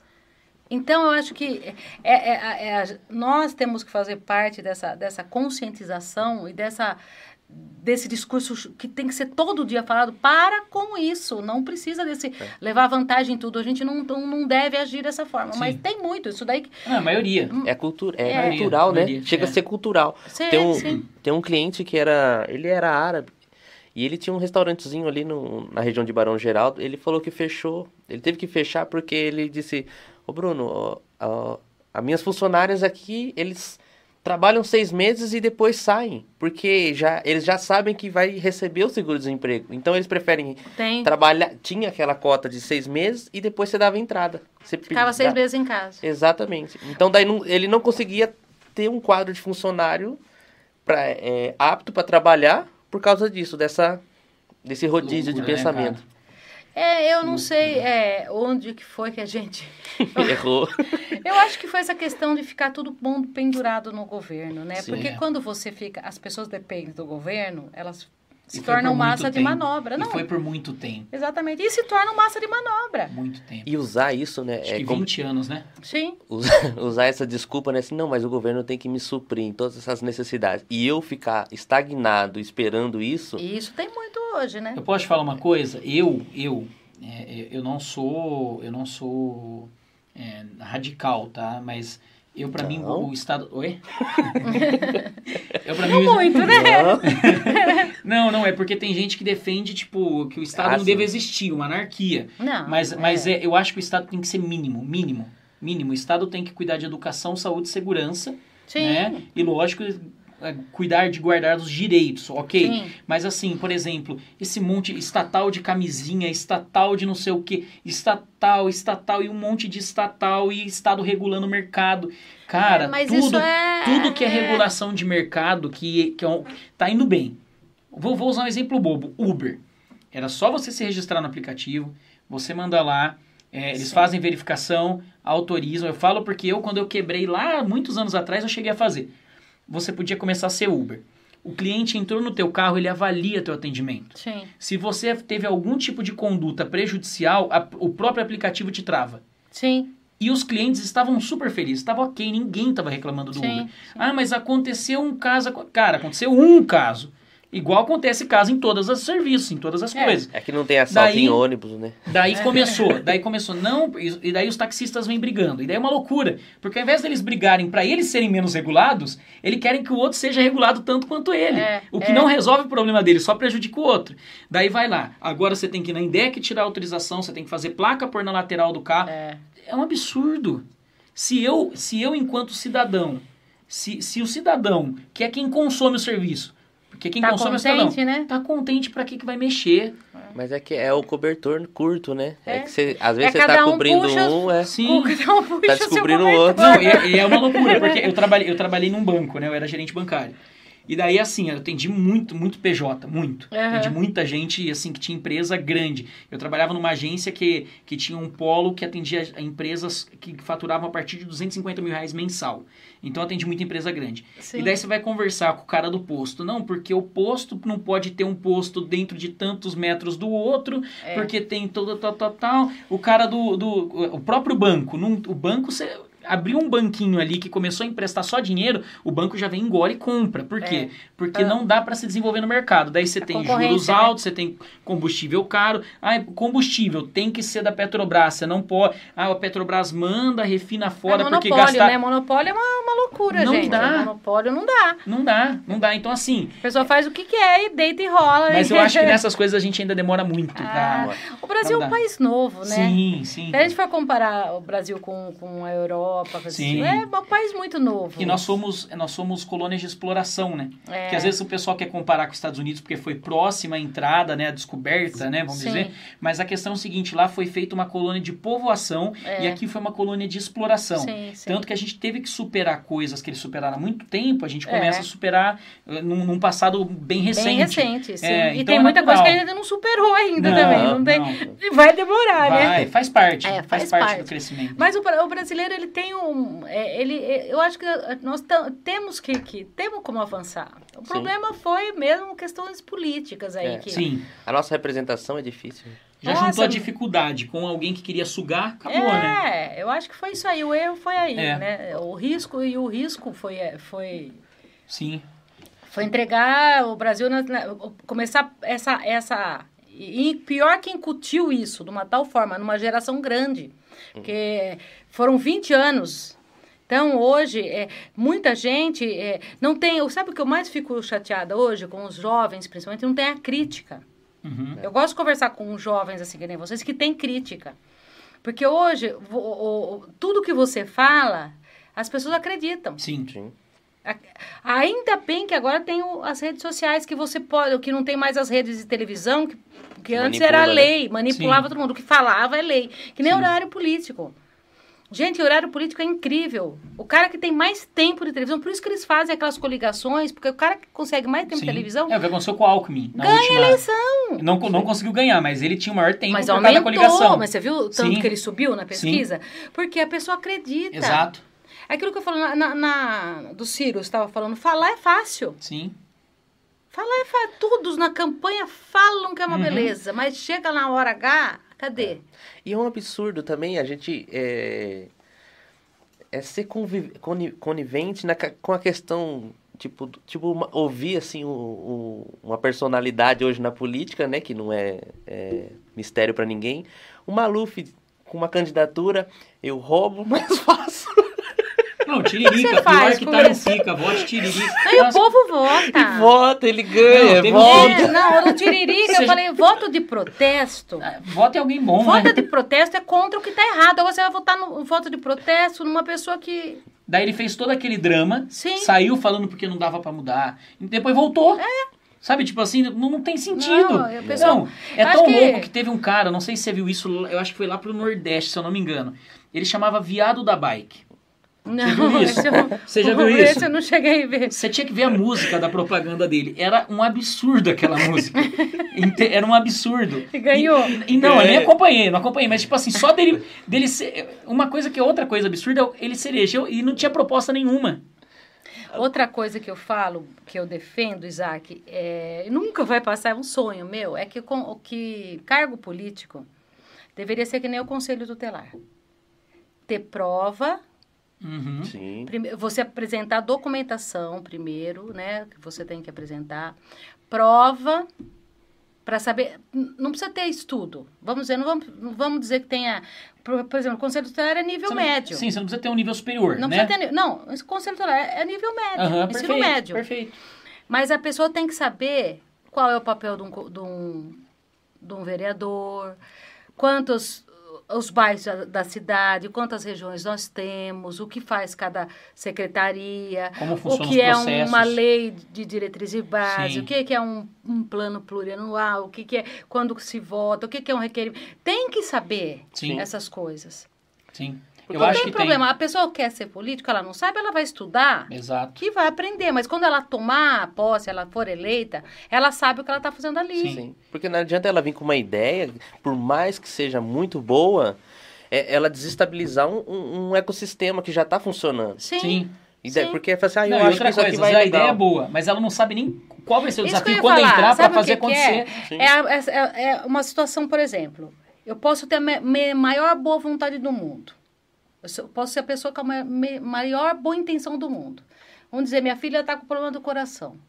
Então, eu acho que é, é- é- é- nós temos que fazer parte dessa, dessa conscientização e dessa, desse discurso que tem que ser todo dia falado. Para com isso, não precisa desse É. levar vantagem em tudo. A gente não, não não deve agir dessa forma. Sim. Mas tem muito, isso daí... que- Não, a maioria. É, cultura, é, É. cultural, né? Maioria, Chega é. a ser cultural. Sim, Tem um, sim. tem um cliente que era. Ele era árabe. E ele tinha um restaurantezinho ali no, na região de Barão Geraldo. Ele falou que fechou. Ele teve que fechar porque ele disse: Ô Bruno, ó, ó, as minhas funcionárias aqui, eles trabalham seis meses e depois saem. Porque já, eles já sabem que vai receber o seguro-desemprego. Então eles preferem Tem. trabalhar. Tinha aquela cota de seis meses e depois você dava entrada. Você Ficava seis meses em casa. Exatamente. Então daí não- ele não conseguia ter um quadro de funcionário pra, é, apto para trabalhar por causa disso, dessa desse rodízio de Loucura, né, pensamento. É, eu não sei é, onde que foi que a gente... [laughs] Errou. [laughs] Eu acho que foi essa questão de ficar todo mundo pendurado no governo, né? Sim. Porque É. quando você fica, as pessoas dependem do governo, elas se E tornam massa de manobra. E Não, foi por muito tempo. exatamente. E se tornam massa de manobra. Muito tempo. E usar isso, né? Acho É que como- 20 anos, né? Sim. usar, [laughs] usar essa desculpa, né? Assim, não, mas o governo tem que me suprir em todas essas necessidades. E eu ficar estagnado esperando isso, E isso tem muito hoje, né? Eu posso te falar uma coisa? Eu, eu, é, eu não sou, eu não sou é, radical, tá? Mas eu para mim o estado, oi? [laughs] eu para mim Não muito, né? Não, não é porque tem gente que defende tipo que o estado Ah, não sim. deve existir, uma anarquia. Não. Mas, mas é, eu acho que o estado tem que ser mínimo, mínimo, mínimo. O estado tem que cuidar de educação, saúde, e segurança, Sim. né? E lógico, é, cuidar de guardar os direitos, ok? Sim. Mas assim, por exemplo, esse monte estatal de camisinha, estatal de não sei o que, estatal, estatal e um monte de estatal e estado regulando o mercado. Cara, É, tudo, é... tudo que é regulação de mercado que, que é tá indo bem. Vou, vou usar um exemplo bobo, Uber. Era só você se registrar no aplicativo, você manda lá, é, eles Sim. fazem verificação, autorizam. Eu falo porque eu, quando eu quebrei lá, muitos anos atrás, eu cheguei a fazer. Você podia começar a ser Uber. O cliente entrou no teu carro, ele avalia teu atendimento. Sim. Se você teve algum tipo de conduta prejudicial, a- o próprio aplicativo te trava. Sim. E os clientes estavam super felizes, estava ok, ninguém estava reclamando do Sim. Uber. Ah, mas aconteceu um caso. Cara, aconteceu um caso. Igual acontece caso em todos os serviços, em todas as É. coisas. É que não tem assalto Daí- em ônibus, né? Daí começou, daí começou, não, e daí os taxistas vêm brigando. E daí é uma loucura, porque ao invés deles brigarem para eles serem menos regulados, eles querem que o outro seja regulado tanto quanto ele. É, o que é. não resolve o problema dele, só prejudica o outro. Daí vai lá, agora você tem que ir na INDEC tirar a autorização, você tem que fazer placa pôr na lateral do carro. É. É um absurdo. Se eu, se eu enquanto cidadão, se, se o cidadão, que é quem consome o serviço, porque quem Tá consome é contente, né? tá contente para que que vai mexer? Mas é que é o cobertor curto, né? É, É. que você, às vezes É você tá cada um cobrindo puxa- um, é. Sim. Cada um puxa Tá descobrindo o outro. Não, e, e é uma loucura, porque eu trabalhei, eu trabalhei num banco, né? Eu era gerente bancário. E daí, assim, eu atendi muito, muito PJ, muito. Aham. Atendi muita gente, assim, que tinha empresa grande. Eu trabalhava numa agência que, que tinha um polo que atendia empresas que faturavam a partir de 250 mil reais mensal. Então, atendi muita empresa grande. Sim. E daí você vai conversar com o cara do posto. Não, porque o posto não pode ter um posto dentro de tantos metros do outro, É. porque tem todo tal, tal, tal. O cara do. do o próprio banco. Não, o banco, você abriu um banquinho ali que começou a emprestar só dinheiro, o banco já vem engole e compra. Por quê? Porque Ah. não dá para se desenvolver no mercado. Daí você A tem juros né? altos, você tem combustível caro. Ah, combustível tem que ser da Petrobras. Você não pode. Ah, a Petrobras manda, refina fora é porque monopólio, gastar. né? Monopólio é uma, uma loucura, Não gente. dá. Monopólio não dá. Não dá, não dá. Então, assim, A pessoa faz o que quer e deita e rola. mas e- eu acho que [laughs] nessas coisas a gente ainda demora muito Ah, pra. O Brasil é um país novo, né? Sim, sim. Se a gente for comparar o Brasil com, com a Europa, coisa Sim. assim, é um país muito novo. E nós somos, nós somos colônias de exploração, né? É. Que às vezes o pessoal quer comparar com os Estados Unidos porque foi próxima à entrada, né? A descoberta, né? Vamos Sim. dizer. Mas a questão é o seguinte: lá foi feita uma colônia de povoação e aqui foi uma colônia de exploração. É. Sim, sim. Tanto que a gente teve que superar coisas que eles superaram há muito tempo, a gente É. começa a superar eh, num, num passado bem recente. Bem recente, sim. É, e então tem é muita coisa natural. que ainda não superou ainda Não, também. Não tem... não. Vai demorar, né? Vai, faz parte. É, faz, faz parte, do crescimento. Mas o, o brasileiro, ele tem um... é, ele, é, eu acho que nós tam- temos que, que... Temos como avançar. O Sim. problema foi mesmo questões políticas aí. É. que, Sim. A nossa representação é difícil. Já Nossa, juntou a dificuldade com alguém que queria sugar, acabou, né? É, eu acho que foi isso aí. O erro foi aí, É. né? O risco e o risco foi... foi Sim. Foi entregar o Brasil, na, na- começar essa, essa... E pior que incutiu isso, de uma tal forma, numa geração grande. Porque foram 20 anos. Então, hoje, é, muita gente é, não tem... Sabe o que eu mais fico chateada hoje com os jovens, principalmente? Não tem a crítica. Uhum. Eu gosto de conversar com jovens assim que nem vocês que têm crítica. Porque hoje, o- o- tudo que você fala, as pessoas acreditam. Sim. Sim. Ainda bem que agora tem o- as redes sociais que você pode, que não tem mais as redes de televisão, que, que antes Manipula, era né? lei, manipulava Sim. todo mundo. O que falava é lei. Que nem Sim. horário político. Gente, horário político é incrível. O cara que tem mais tempo de televisão, por isso que eles fazem aquelas coligações, porque o cara que consegue mais tempo Sim. de televisão É o que aconteceu com o Alckmin. Ganha última... eleição. Não, não conseguiu ganhar, mas ele tinha o maior tempo Mas por da aumentou, coligação. mas você viu o tanto Sim. que ele subiu na pesquisa? Porque a pessoa acredita. Exato. É aquilo que eu falo na, na- na- do Ciro, estava falando, falar é fácil. Sim. Falar é fácil. Todos na campanha falam que é uma Uhum. beleza, mas chega na hora H, cadê? E é um absurdo também a gente é, é ser conivente na com a questão, tipo, tipo uma- ouvir assim o- o- uma personalidade hoje na política, né, que não é, é mistério pra ninguém. O Maluf com uma candidatura, eu roubo, [laughs] mas faço. Não, O Tiririca, você pior faz que tá? Fica, vote Tiririca. Aí o Nossa, povo vota. E vota, ele ganha, Não, volta. É, não, no Tiririca eu Seja- falei, voto de protesto. Vote em alguém bom, Voto né? de protesto é contra o que está errado. Agora você vai votar no voto de protesto numa pessoa que. Daí ele fez todo aquele drama, Sim. saiu falando porque não dava pra mudar, e depois voltou. Sabe, tipo assim, não, não tem sentido. Não, a pessoa- Não, é tão que- louco que teve um cara, não sei se você viu isso, eu acho que foi lá pro Nordeste, se eu não me engano. Ele chamava Viado da Bike. Não, viu isso? eu- Você já viu isso? eu não cheguei a ver. Você tinha que ver a música da propaganda dele. Era um absurdo aquela música. Era um absurdo. E ganhou. E, e não, eu nem É. acompanhei, não acompanhei. Mas, tipo assim, só dele, dele ser. Uma coisa que é outra coisa absurda, é ele se elegeu e não tinha proposta nenhuma. Outra coisa que eu falo, que eu defendo, Isaac, é, nunca vai passar, é um sonho meu, é que, com, que cargo político deveria ser que nem o conselho tutelar. Ter prova, Uhum. Sim. prime- você apresentar documentação primeiro, né, que você tem que apresentar, prova para saber. Não precisa ter estudo. Vamos dizer, não vamos, não vamos dizer que tenha. Por, por exemplo, o conselho tutelar é nível não- médio. Sim, você não precisa ter um nível superior, Não né? precisa ter. Não, conselho tutelar é nível médio. Aham, ensino perfeito, médio. Perfeito. Mas a pessoa tem que saber qual é o papel de um, de um, de um vereador, quantos os bairros da, da cidade, quantas regiões nós temos, o que faz cada secretaria, o que é uma lei de diretriz e base, Sim. o que que é um, um plano plurianual, o que, que é quando se vota, o que, que é um requerimento. Tem que saber Sim. essas coisas. Sim. Porque Eu não acho tem que problema. A pessoa quer ser política, ela não sabe, ela vai estudar tem. Exato. que vai aprender, mas quando ela tomar a posse, ela for eleita, ela sabe o que ela está fazendo ali. Sim. Porque não adianta ela vir com uma ideia, por mais que seja muito boa, é ela desestabilizar um, um- um ecossistema que já está funcionando. Sim. Sim. Daí, Sim. porque fala assim, ah, eu Não, acho que isso aqui coisa, vai a ideia é boa, mas ela não sabe nem qual vai ser o Isso que desafio quando falar. entrar o fazer que que é? acontecer. Sim. É, a- é- é uma situação, por exemplo, eu posso ter a maior boa vontade do mundo. Eu posso ser a pessoa com a maior boa intenção do mundo. Vamos dizer, minha filha está com problema do coração.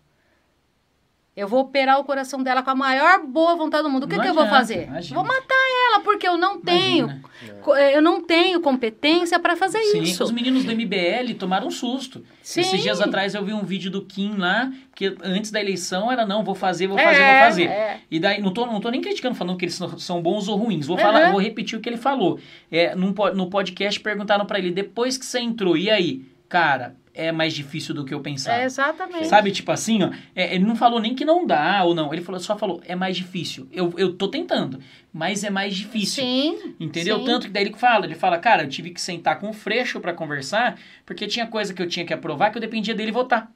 Eu vou operar o coração dela com a maior boa vontade do mundo. O que, que eu vou adianta, fazer? imagina. Vou matar ela, porque eu não tenho. Imagina. co- Eu não tenho competência para fazer Sim, isso. os meninos do MBL tomaram um susto. Sim. Esses dias atrás eu vi um vídeo do Kim lá, que antes da eleição era não, vou fazer, vou É, fazer, vou fazer. é. E daí, não tô, não tô nem criticando, falando que eles são, bons ou ruins. Vou Uhum. falar, vou repetir o que ele falou. É, num, no podcast perguntaram pra ele, depois que você entrou, e aí? Cara, é mais difícil do que eu pensava. É, exatamente. Sabe, tipo assim, ó, é, ele não falou nem que não dá ou não. Ele falou, só falou, é mais difícil. Eu, eu tô tentando, mas é mais difícil. Sim. Entendeu? sim. Tanto que daí ele fala, ele fala, cara, eu tive que sentar com o Freixo pra conversar, porque tinha coisa que eu tinha que aprovar que eu dependia dele votar.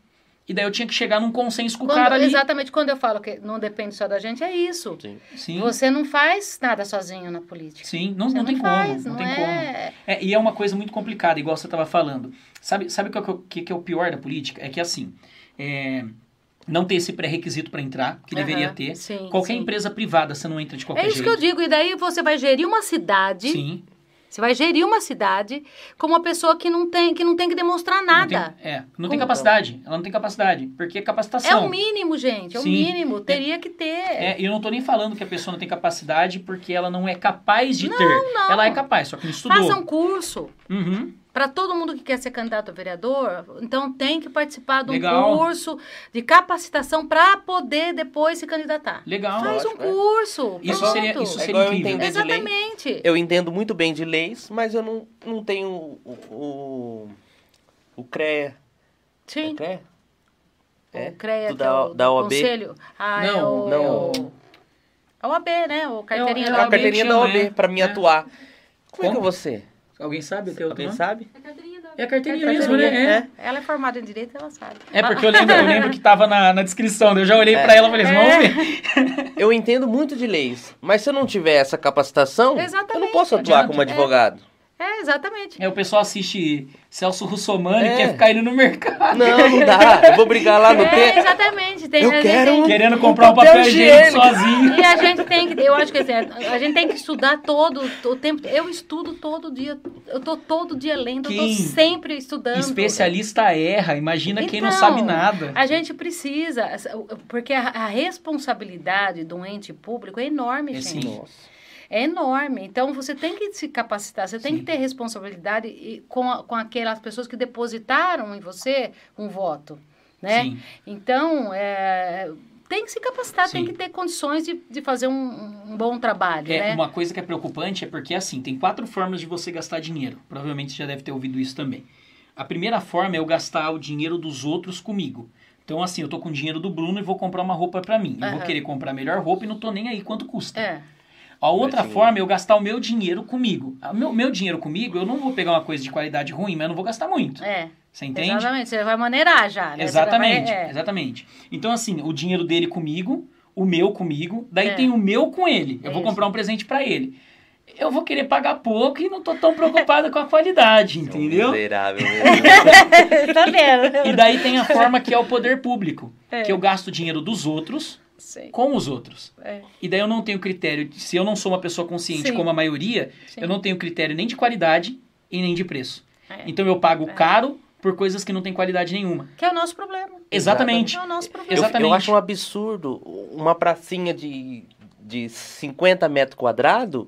E daí eu tinha que chegar num consenso com o Quando- cara ali. Exatamente, quando eu falo que não depende só da gente, é isso. Sim. Sim, Você não faz nada sozinho na política. sim, não, Você não tem faz, como, não, não tem como. é... É, e é uma coisa muito complicada, igual você tava falando. Sabe, sabe o que, é o que, que é o pior da política? É que assim, é, não ter esse pré-requisito pra entrar, que deveria Aham, ter. sim, Qualquer sim. empresa privada, você não entra de qualquer É isso jeito. que eu digo. E daí você vai gerir uma cidade. Sim. Você vai gerir uma cidade como uma pessoa que não tem que, não tem que demonstrar Não tem, nada. é, não tem capacidade. Ela não tem capacidade. Porque É capacitação. o mínimo, gente. É o Sim. mínimo. Teria que ter. É, e eu não tô nem falando que a pessoa não tem capacidade porque ela não é capaz de Não, ter. não. Ela é capaz, só que não estudou. Faça um curso. Uhum. Para todo mundo que quer ser candidato a vereador, então tem que participar de um Legal. curso de capacitação para poder depois se candidatar. Legal. Faz um é. curso. Isso pronto. seria, isso É seria igual eu entender de lei. Exatamente. Eu entendo muito bem de leis, mas eu não, não tenho o, o, o CREA. Sim. É CREA? É? O CREA, Do que é da- o, da OAB? conselho. Ah, é Não, o, não. é o- é o AB, né? O carteirinha É o- da a OAB que carteirinha da OAB, é. pra mim É. atuar. Como, é que Como? eu vou ser? Alguém sabe o teu outro Alguém nome? sabe? É a carteirinha Carteirinha, mesmo, né? É. Ela é formada em direito, ela sabe. É porque eu lembro, eu [laughs] lembro que tava na, na descrição. Eu já olhei pra ela e falei, assim, vamos ver. Eu entendo muito de leis, mas se eu não tiver essa capacitação, eu Exatamente. não posso atuar como advogado. É, exatamente. É, o pessoal assiste Celso Russomano É. e quer ficar indo no mercado. Não, não dá. Eu vou brigar lá no É, tempo. exatamente. Tem, Eu quero tem- Querendo comprar um papel papel higiênico sozinho. E a gente tem que, eu acho que assim, a gente tem que estudar todo o tempo. Eu estudo todo dia, eu tô todo dia lendo, eu Quem tô sempre estudando. Especialista erra, imagina quem não Então, sabe nada. A gente precisa, porque a, a responsabilidade de um ente público é enorme, É gente. sim. Nossa. É enorme. Então você tem que se capacitar, você tem Sim. que ter responsabilidade e- com, a- com aquelas pessoas que depositaram em você um voto, né? Sim. Então, é, tem que se capacitar, tem Sim. que ter condições de, de fazer um, um bom trabalho, É, né? uma coisa que é preocupante é porque, assim, tem quatro formas de você gastar dinheiro. Provavelmente você já deve ter ouvido isso também. A primeira forma é eu gastar o dinheiro dos outros comigo. Então, assim, eu tô com o dinheiro do Bruno e vou comprar uma roupa pra mim. Eu vou Aham. querer comprar a melhor roupa e não tô nem aí quanto custa. É, A outra forma é eu gastar o meu dinheiro comigo. O meu, meu dinheiro comigo, eu não vou pegar uma coisa de qualidade ruim, mas eu não vou gastar muito. é. Você entende? Exatamente. Você vai maneirar já, né? Exatamente, vai- é. exatamente. Então, assim, o dinheiro dele comigo, o meu comigo, daí É. tem o meu com ele. Eu vou Isso. comprar um presente pra ele. Eu vou querer pagar pouco e não tô tão preocupado com a qualidade, É um entendeu? Miserável mesmo. [laughs] tá vendo? E daí tem a forma que é o poder público, É. que eu gasto o dinheiro dos outros Sim. com os outros. É. E daí eu não tenho critério, de- se eu não sou uma pessoa consciente Sim. como a maioria, Sim. eu não tenho critério nem de qualidade e nem de preço. É. Então eu pago É. caro por coisas que não têm qualidade nenhuma. Que é o nosso problema. Exatamente. É o nosso problema. Eu- Exatamente. Eu, acho um absurdo uma pracinha de, de 50 metros quadrados,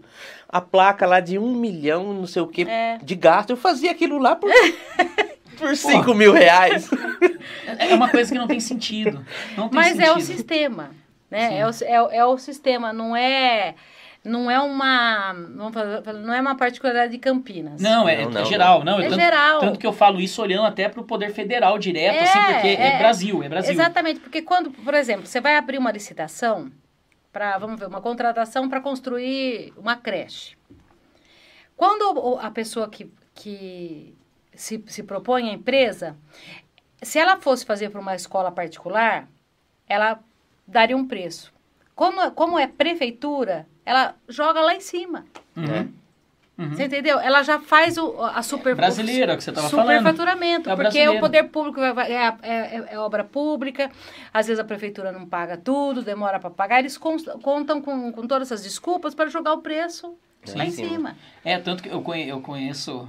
a placa lá de um milhão, não sei o que, É. de gasto. Eu fazia aquilo lá por, [laughs] por 5 mil reais. É uma coisa que não tem sentido. Não tem Mas sentido. é o sistema, né? É o, é, é o sistema, não é não é uma não é uma particularidade de Campinas. Não, é, Não, é não, geral. Não, É tanto, geral. tanto que eu falo isso olhando até para o poder federal direto, É, assim, porque é, é. Brasil, é Brasil. Exatamente, porque quando, por exemplo, você vai abrir uma licitação para, vamos ver, uma contratação para construir uma creche. Quando a pessoa que, que se, se propõe à empresa, se ela fosse fazer para uma escola particular, ela daria um preço. Como, como é prefeitura, ela joga lá em cima. Uhum. Uhum. Você entendeu? Ela já faz o, a super Brasileira, que você tava falando. superfaturamento, É porque brasileiro. o poder público vai- é, é- é obra pública, às vezes a prefeitura não paga tudo, demora para pagar, eles contam com, com todas essas desculpas para jogar o preço lá em Sim. cima. É, tanto que eu conheço,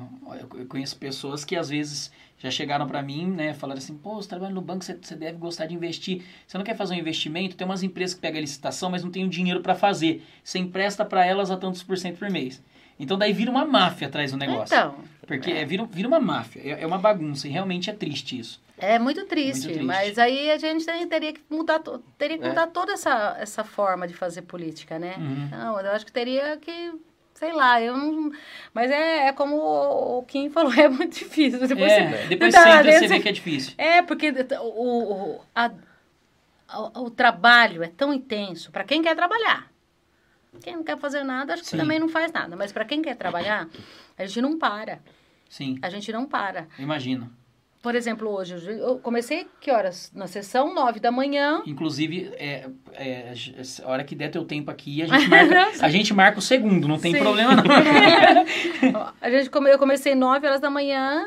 eu conheço pessoas que às vezes já chegaram pra mim, né, falaram assim, pô, você trabalha no banco, você, você deve gostar de investir. Você não quer fazer um investimento? Tem umas empresas que pegam a licitação, mas não tem o dinheiro pra fazer. Você empresta pra elas a tantos por cento por mês. Então daí vira uma máfia atrás do negócio. Então, Porque é, vira, vira uma máfia, é, é uma bagunça, e realmente é triste isso. é muito triste, Muito triste. mas aí a gente teria que mudar, teria que É. mudar toda essa, essa forma de fazer política, né? Uhum. Não, eu acho que teria que, sei lá, eu não... Mas é, é como o Kim [laughs] falou, é muito difícil. Depois é, você- depois tá entra, você vê que é difícil. É, porque o, o, a- o, o trabalho é tão intenso para quem quer trabalhar. Quem não quer fazer nada, acho que Sim. também não faz nada. Mas para quem quer trabalhar, a gente não para. Sim, A gente não para. imagino. Por exemplo, hoje, eu comecei que horas? Na sessão, nove da manhã. Inclusive, é, é, a hora que der teu tempo aqui, a gente marca, [laughs] a gente marca o segundo, não tem Sim. problema não. [laughs] A gente come, eu comecei nove horas da manhã,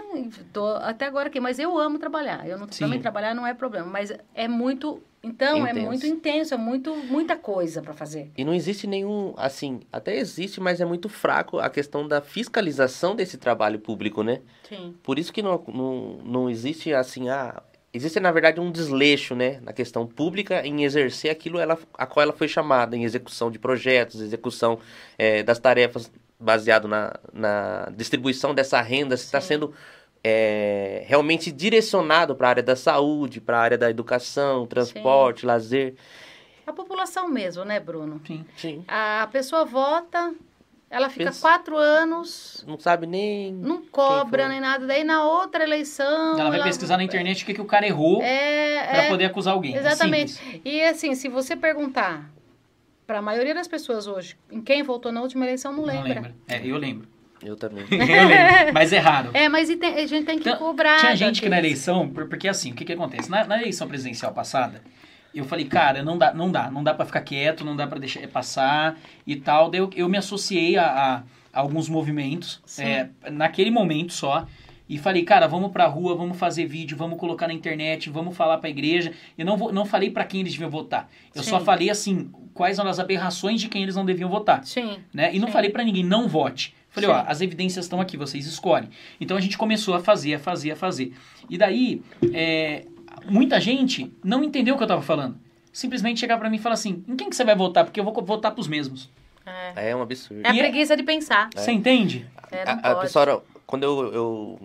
tô até agora aqui, mas eu amo trabalhar. Eu não, Sim. também trabalhar não é problema, mas é muito, então é Intenso. muito intenso, é muito muita coisa para fazer. E não existe nenhum, assim, até existe, mas é muito fraco a questão da fiscalização desse trabalho público, né? Sim. Por isso que não, não, não existe, assim, ah, existe, na verdade, um desleixo, né, na questão pública em exercer aquilo ela, a qual ela foi chamada, em execução de projetos, execução eh, das tarefas baseado na, na distribuição dessa renda, se está sendo eh, realmente direcionado para a área da saúde, para a área da educação, transporte, lazer. A população mesmo, né, Bruno? Sim. Sim. A pessoa vota, ela fica Pensa- quatro anos, Não sabe nem... não cobra nem nada. Daí na outra eleição. Ela vai pesquisar na internet o que, que o cara errou É, pra é, poder acusar alguém. É Exatamente. simples. e assim, se você perguntar para a maioria das pessoas hoje em quem votou na última eleição, não Não lembra. lembra. É, eu lembro. Eu também. [laughs] [laughs] Mas é raro. É, mas tem- a gente tem que Então, cobrar. Tinha gente que na eleição, por- porque assim, o que que acontece? Na, na eleição presidencial passada, eu falei, cara, não dá, não dá, não dá para ficar quieto, não dá para deixar passar e tal. Daí eu, eu me associei a, a- a alguns movimentos, é, naquele momento só, e falei, cara, vamos pra rua, vamos fazer vídeo, vamos colocar na internet, vamos falar pra igreja. Eu não, vou, não falei pra quem eles deviam votar. Eu só Sim. falei assim, quais eram as aberrações de quem eles não deviam votar Sim. né? E não Sim. falei pra ninguém, não vote. Falei, Sim. ó, as evidências estão aqui, vocês escolhem. Então a gente começou a fazer, a fazer, a fazer. E daí, é, muita gente não entendeu o que eu tava falando. Simplesmente chegar pra mim e falar assim, em quem que você vai votar? Porque eu vou votar pros mesmos. É, É um absurdo. é a é- preguiça de pensar. Você entende? É, a, a pessoa, quando eu, eu,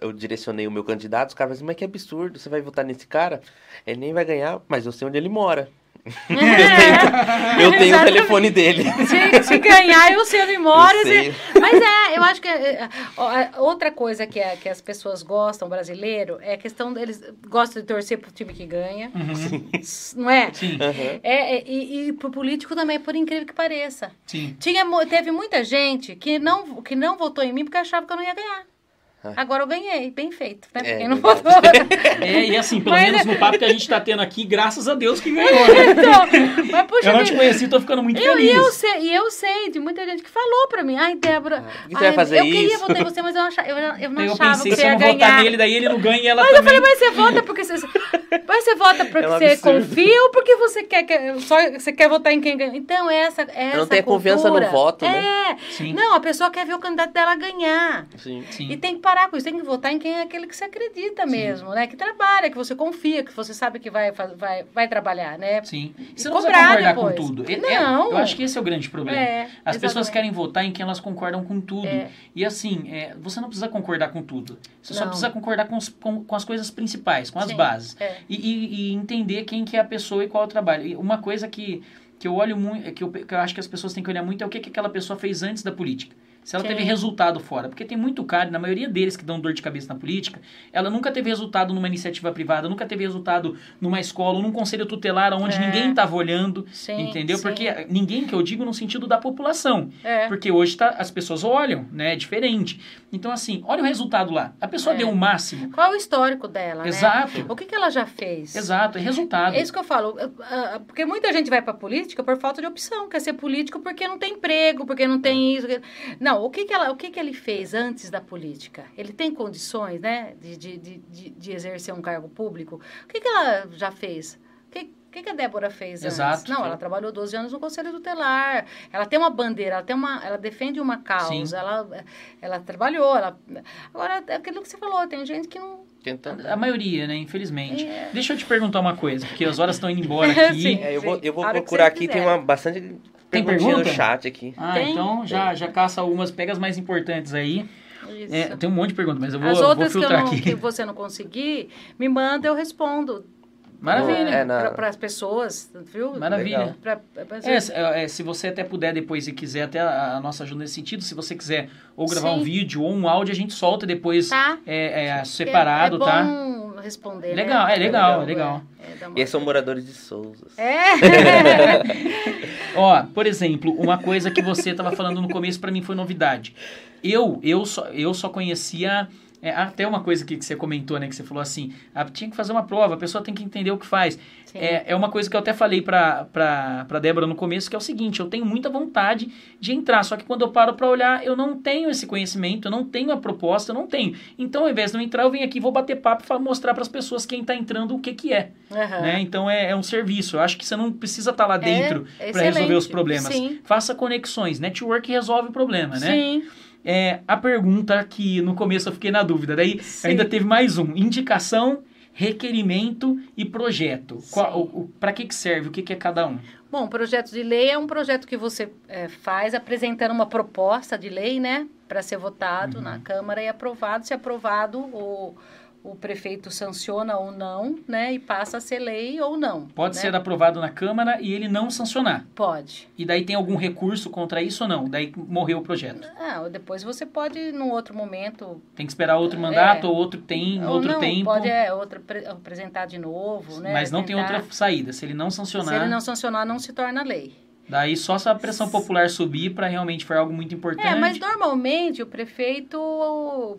eu direcionei o meu candidato, os caras falaram assim, mas que absurdo, você vai votar nesse cara? Ele nem vai ganhar, mas eu sei onde ele mora. [laughs] Eu tenho [laughs] o Exatamente. telefone dele. Se, se ganhar, eu sei onde mora. Eu se-. Mas é, eu acho que é, outra coisa que, é- que as pessoas gostam, brasileiro, é a questão deles gostam de torcer pro time que ganha. Uhum. Não é? Sim, Aham. É, é, e, e pro político também, por incrível que pareça. sim. Tinha, teve muita gente que não, que não votou em mim porque achava que eu não ia ganhar. Ah. Agora eu ganhei, bem feito. Né? É Quem não verdade. votou. [laughs] É, e assim, pelo Mas menos é- no papo que a gente tá tendo aqui, graças a Deus que ganhou. né? [laughs] então, mas puxa Eu não te conheci, tô ficando muito Eu, e, eu feliz. sei, e eu sei de muita gente que falou pra mim, ai, Débora, Ah, que ai, vai fazer eu queria isso?" votar em você, mas eu, não achava, eu, eu não eu achava pensei, que se você eu ia não votar ganhar. nele, daí ele não ganha e ela Mas eu também. falei, mas você vota porque você... Mas você vota porque É um você confia ou porque você quer, que- só, você quer votar em quem ganha? Então, essa, essa Não tem confiança no voto, né? É. Sim. Não, a pessoa quer ver o candidato dela ganhar. Sim. Sim. E tem que parar com isso, tem que votar em quem é aquele que você acredita mesmo, né? Que trabalha, que você confia, que você sabe que vai, vai, vai trabalhar, né? Sim. E Você não precisa concordar depois. com tudo. É- é- Não. eu acho que esse é o grande problema. É, As pessoas exatamente. querem votar em quem elas concordam com tudo. É. E assim, é, você não precisa concordar com tudo. Você só Não. precisa concordar com, os- com- com as coisas principais, com as Sim, bases. é. E, e- e entender quem que é a pessoa e qual é o trabalho. E uma coisa que, que eu olho muito, que eu, que eu acho que as pessoas têm que olhar muito é o que, que aquela pessoa fez antes da política. Se ela Sim. teve resultado fora. Porque tem muito cara, na maioria deles que dão dor de cabeça na política, ela nunca teve resultado numa iniciativa privada, nunca teve resultado numa escola ou num conselho tutelar onde É. ninguém estava olhando. Sim, entendeu? sim. Porque ninguém que eu digo no sentido da população. É. Porque hoje tá, as pessoas olham, né? É diferente. Então, assim, olha o resultado lá. A pessoa É. deu o máximo. Qual é o histórico dela, né? Exato. O que, que ela já fez? Exato, é resultado. É isso que eu falo. ah, ah, Porque muita gente vai pra política por falta de opção. Quer ser político porque não tem emprego, porque não tem isso. Não, o que, que, ela, o que, que ele fez antes da política? Ele tem condições, né, de, de, de, de- exercer um cargo público? O que, que ela já fez? O que, o que, que a Débora fez antes? Exato. Não, ela trabalhou 12 anos no Conselho Tutelar. Ela tem uma bandeira, ela, tem uma, ela defende uma causa. Sim. Ela, ela trabalhou. Ela... Agora, é aquilo que você falou, tem gente que não... Tentando. A maioria, né? Infelizmente. É. Deixa eu te perguntar uma coisa, porque as horas estão indo embora [laughs] aqui. Sim. É, eu vou, eu vou procurar aqui, tem quiserem. uma bastante Tem pergunta? no chat aqui. Ah, Tem? então já, já caça algumas, pega as mais importantes aí. Isso. É, tem um monte de perguntas, mas eu vou, As vou outras que, eu filtrar não, aqui. que você não conseguir, me manda, eu respondo. Maravilha. É, na- Para as pessoas, viu? Maravilha. Pra, pra- É, se- é, se você até puder depois e quiser até a, a nossa ajuda nesse sentido, se você quiser ou gravar Sim. um vídeo ou um áudio, a gente solta depois Tá. é, é, separado, é, é tá? Responder, né? Legal, é legal, é legal. É, uma- E esses são moradores de Souza. É. [laughs] Ó, por exemplo, uma coisa que você estava falando no começo pra mim foi novidade. Eu, eu só, eu só conhecia é, até uma coisa que, que você comentou, né, que você falou assim, ah, tinha que fazer uma prova, a pessoa tem que entender o que faz. Sim. É, é uma coisa que eu até falei pra, pra, pra Débora no começo, que é o seguinte, eu tenho muita vontade de entrar, só que quando eu paro pra olhar, eu não tenho esse conhecimento, eu não tenho a proposta, eu não tenho. Então, ao invés de eu entrar, eu venho aqui, vou bater papo e mostrar pras pessoas quem tá entrando o que que é. Aham. Né? Então é, é um serviço. Eu acho que você não precisa estar lá dentro é para resolver os problemas. Sim. Faça conexões. Network resolve o problema, né? Sim. É, a pergunta que no começo eu fiquei na dúvida. Daí Sim. ainda teve mais um. Indicação, requerimento e projeto. Qual, o, o, para que, que serve? O que, que é cada um? Bom, projeto de lei é um projeto que você é, faz apresentando uma proposta de lei, né? Para ser votado Uhum. na Câmara e aprovado. Se aprovado, o, o prefeito sanciona ou não, né? E passa a ser lei ou não. Pode né? ser aprovado na Câmara e ele não sancionar. Pode. E daí tem algum recurso contra isso ou não? Daí morreu o projeto. Ah, depois você pode, num outro momento, Tem que esperar outro mandato, É. ou outro tem, ou outro não, tempo. pode é, outra, pre- apresentar de novo, né? Mas não tem outra saída. Se ele não sancionar. Se ele não sancionar, não se torna lei. Daí só se a pressão popular subir para realmente for algo muito importante. É, mas normalmente o prefeito,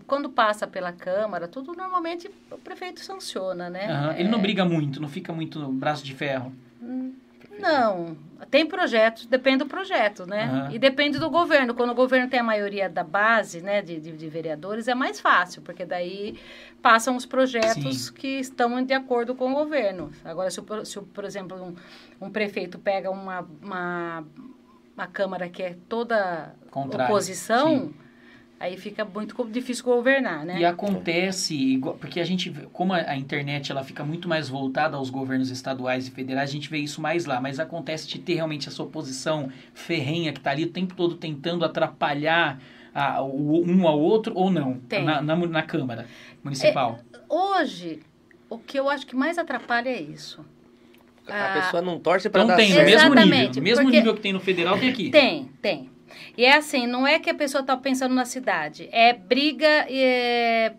quando passa pela Câmara, tudo normalmente o prefeito sanciona, né? Aham, Ele não briga muito, não fica muito no braço de ferro. Não, tem projetos, depende do projeto, né? Aham. E depende do governo. Quando o governo tem a maioria da base, né, de, de, de vereadores, é mais fácil, porque daí passam os projetos Sim. que estão de acordo com o governo. Agora, se, o- se o- por exemplo, um, um prefeito pega uma, uma, uma Câmara que é toda Contrário, oposição, sim. Aí fica muito difícil governar, né? E acontece, porque a gente, como a, internet ela fica muito mais voltada aos governos estaduais e federais, a gente vê isso mais lá. Mas acontece de ter realmente essa oposição ferrenha que está ali o tempo todo tentando atrapalhar a- o- um ao outro ou não, Tem. na, na, na Câmara Municipal. Hoje, o que eu acho que mais atrapalha é isso. A pessoa não torce pra Então dar tem, no mesmo nível. Mesmo porque- nível que tem no federal, tem aqui. Tem, tem. E é assim, não é que a pessoa está pensando na cidade, é briga é,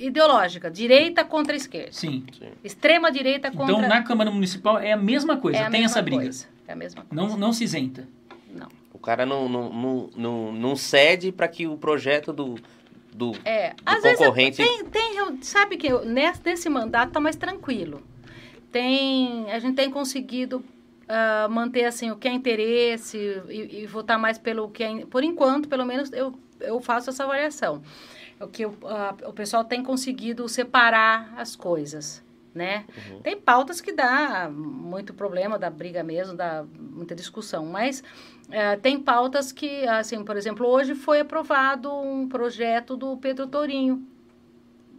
ideológica, direita contra esquerda, Sim. extrema direita contra... Então na Câmara Municipal é a mesma coisa, é a tem mesma essa briga. coisa, É a mesma coisa. Não, não se isenta. Não. O cara não, não, não, não, não cede pra que o projeto do, do, É, do às vezes concorrente... tem, tem, eu- sabe que eu- nesse, nesse mandato tá mais tranquilo. Tem, a gente tem conseguido ah, manter assim o que é interesse e, e votar mais pelo que é, por enquanto, pelo menos eu, eu faço essa avaliação. O que o, ah, o pessoal tem conseguido separar as coisas. né? Tem pautas que dá muito problema, dá briga mesmo, dá muita discussão, mas eh, tem pautas que, assim, por exemplo, hoje foi aprovado um projeto do Pedro Torinho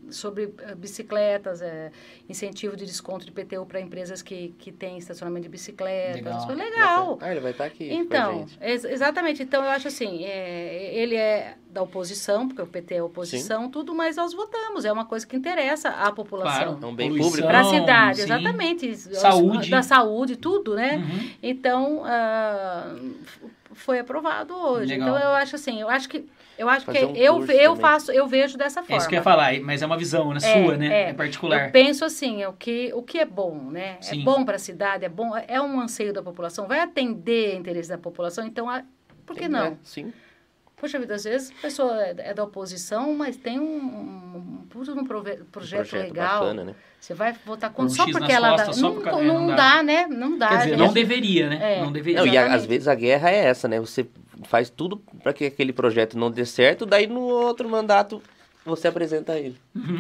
sobre eh, bicicletas, eh, incentivo de desconto de PTU para empresas que, que têm estacionamento de bicicletas. Legal. Foi legal. Ah, ele vai estar aqui com a Então, gente. ex- exatamente. Então, eu acho assim, é, ele é da oposição, porque o PT é oposição, tudo, mas nós votamos. É uma coisa que interessa à população. É um bem Poluição, público. Para a cidade, sim. exatamente. Saúde. Da saúde, tudo, né? Uhum. Então, ah, foi aprovado hoje. Legal. Então, eu acho assim, eu acho que... Eu acho que um eu, eu faço, eu vejo dessa É forma. isso que eu ia falar, mas é uma visão, né? É, Sua, né? é. É particular. Eu penso assim, o que, o que é bom, né? Sim. É bom para a cidade, é bom, é um anseio da população, vai atender interesse da população, então, a- por que Tem, não? né? Sim. Poxa vida, às vezes a pessoa é é da oposição, mas tem um, um, um prove- Um projeto, legal. bacana, né? Você vai votar Por um contra só X porque ela costas, dá. só Não, por ca- não, é, não dá. dá. né? Não dá. Quer dizer, gente. não deveria, né? É. Não deveria. Não, e a- às vezes a guerra é essa, né? Você faz tudo para que aquele projeto não dê certo, daí no outro mandato você apresenta ele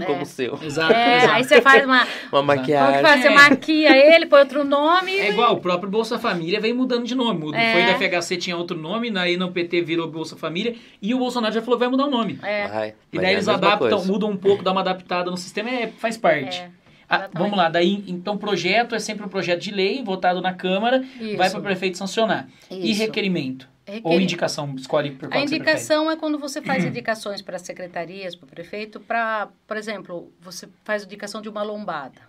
como seu. Exato, É, exato. aí você faz uma. [laughs] Uma Como que maquiagem. faz? Você É. maquia ele, põe outro nome. É igual, o próprio Bolsa Família vem mudando de nome. Mudou- É. Foi da FHC, tinha outro nome, aí no PT virou Bolsa Família, e o Bolsonaro já falou vai mudar o nome. É, Vai, E daí é eles adaptam, coisa. mudam um pouco, dá uma adaptada no sistema, é, faz parte. é. Ah, vamos lá, daí, então projeto é sempre um projeto de lei, votado na Câmara, Isso. vai para o prefeito sancionar. E Isso. requerimento? Requer- Ou indicação, escolhe por A qual prefere. indicação é quando você faz indicações para secretarias, para o prefeito, para, por exemplo, você faz indicação de uma lombada,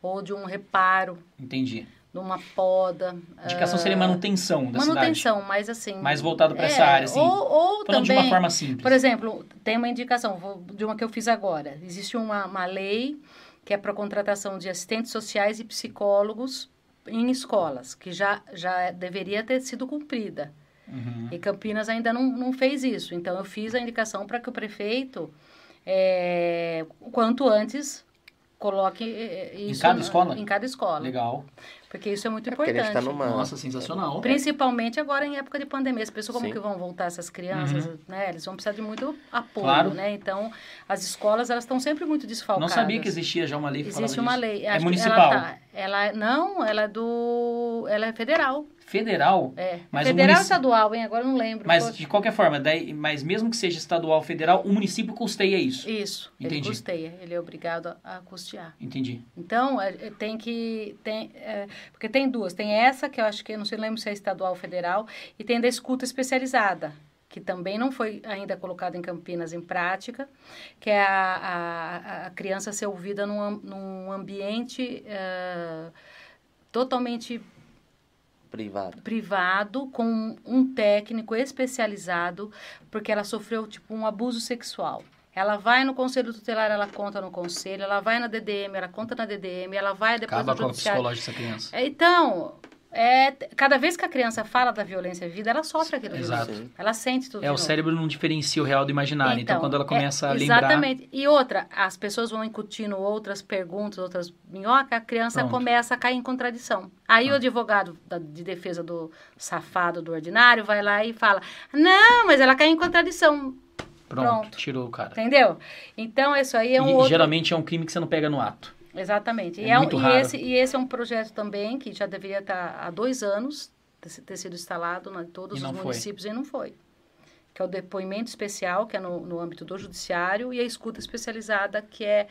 ou de um reparo, Entendi. de uma poda. Indicação ah, seria manutenção da cidade. manutenção, mas assim. Mais voltado pra é, essa área, assim. Ou, ou Falando também. de uma forma simples. Por exemplo, tem uma indicação vou- de uma que eu fiz agora. Existe uma, uma lei que é para contratação de assistentes sociais e psicólogos em escolas, que já, já deveria ter sido cumprida. Uhum. E Campinas ainda não, não fez isso. Então, eu fiz a indicação para que o prefeito, é, quanto antes, coloque eh, isso cada na- escola? Em cada escola. Legal. Porque isso é muito É porque a importante. gente tá numa. Nossa, sensacional. Principalmente agora em época de pandemia. As pessoas, como Sim. que vão voltar essas crianças, né? Eles vão precisar de muito apoio, Uhum. Claro. né? Então, as escolas, elas estão sempre muito Não desfalcadas. sabia que existia já uma lei que Existe uma disso. lei. É Acho que municipal. Ela, tá- ela não, ela é do... Ela é federal. Federal? É. Mas federal ou munici- estadual, hein? Agora não lembro. Mas Poxa. de qualquer forma, daí, mas mesmo que seja estadual ou federal, o município custeia isso. Isso, ele Entendi. custeia. Ele é obrigado a, a custear. Entendi. Então, é, é, tem que... Tem, é, porque tem duas. Tem essa, que eu acho que, eu não sei, lembro se é estadual ou federal, e tem da escuta especializada, que também não foi ainda colocada em Campinas em prática, que é a, a, a criança ser ouvida num, num ambiente é, totalmente Privado. privado com um técnico especializado porque ela sofreu tipo um abuso sexual. Ela vai no conselho tutelar, ela conta no conselho, ela vai na DDM, ela conta na DDM, ela vai depois Acaba no com o judiciário. psicológico dessa criança. Então, é, cada vez que a criança fala da violência vivida, ela sofre aquilo. Exato. Sim. Ela sente tudo. É, o cérebro não diferencia o real do imaginário. Então, quando ela é, começa a lembrar. Exatamente. E outra, as pessoas vão incutindo outras perguntas, outras minhocas, a criança Pronto. começa a cair em contradição. Aí Ah. o advogado da- de defesa do safado, do ordinário, vai lá e fala: Não, mas ela caiu em contradição. Pronto, pronto. tirou o cara. Entendeu? Então, isso aí é um e outro. geralmente é um crime que você não pega no ato. Exatamente. É e, é um- muito e raro. esse, e esse é um projeto também que já deveria estar há dois anos, ter, sido instalado em todos E os não foi. municípios e não foi. Que é o depoimento especial, que é no, no âmbito do judiciário, e a escuta especializada, que é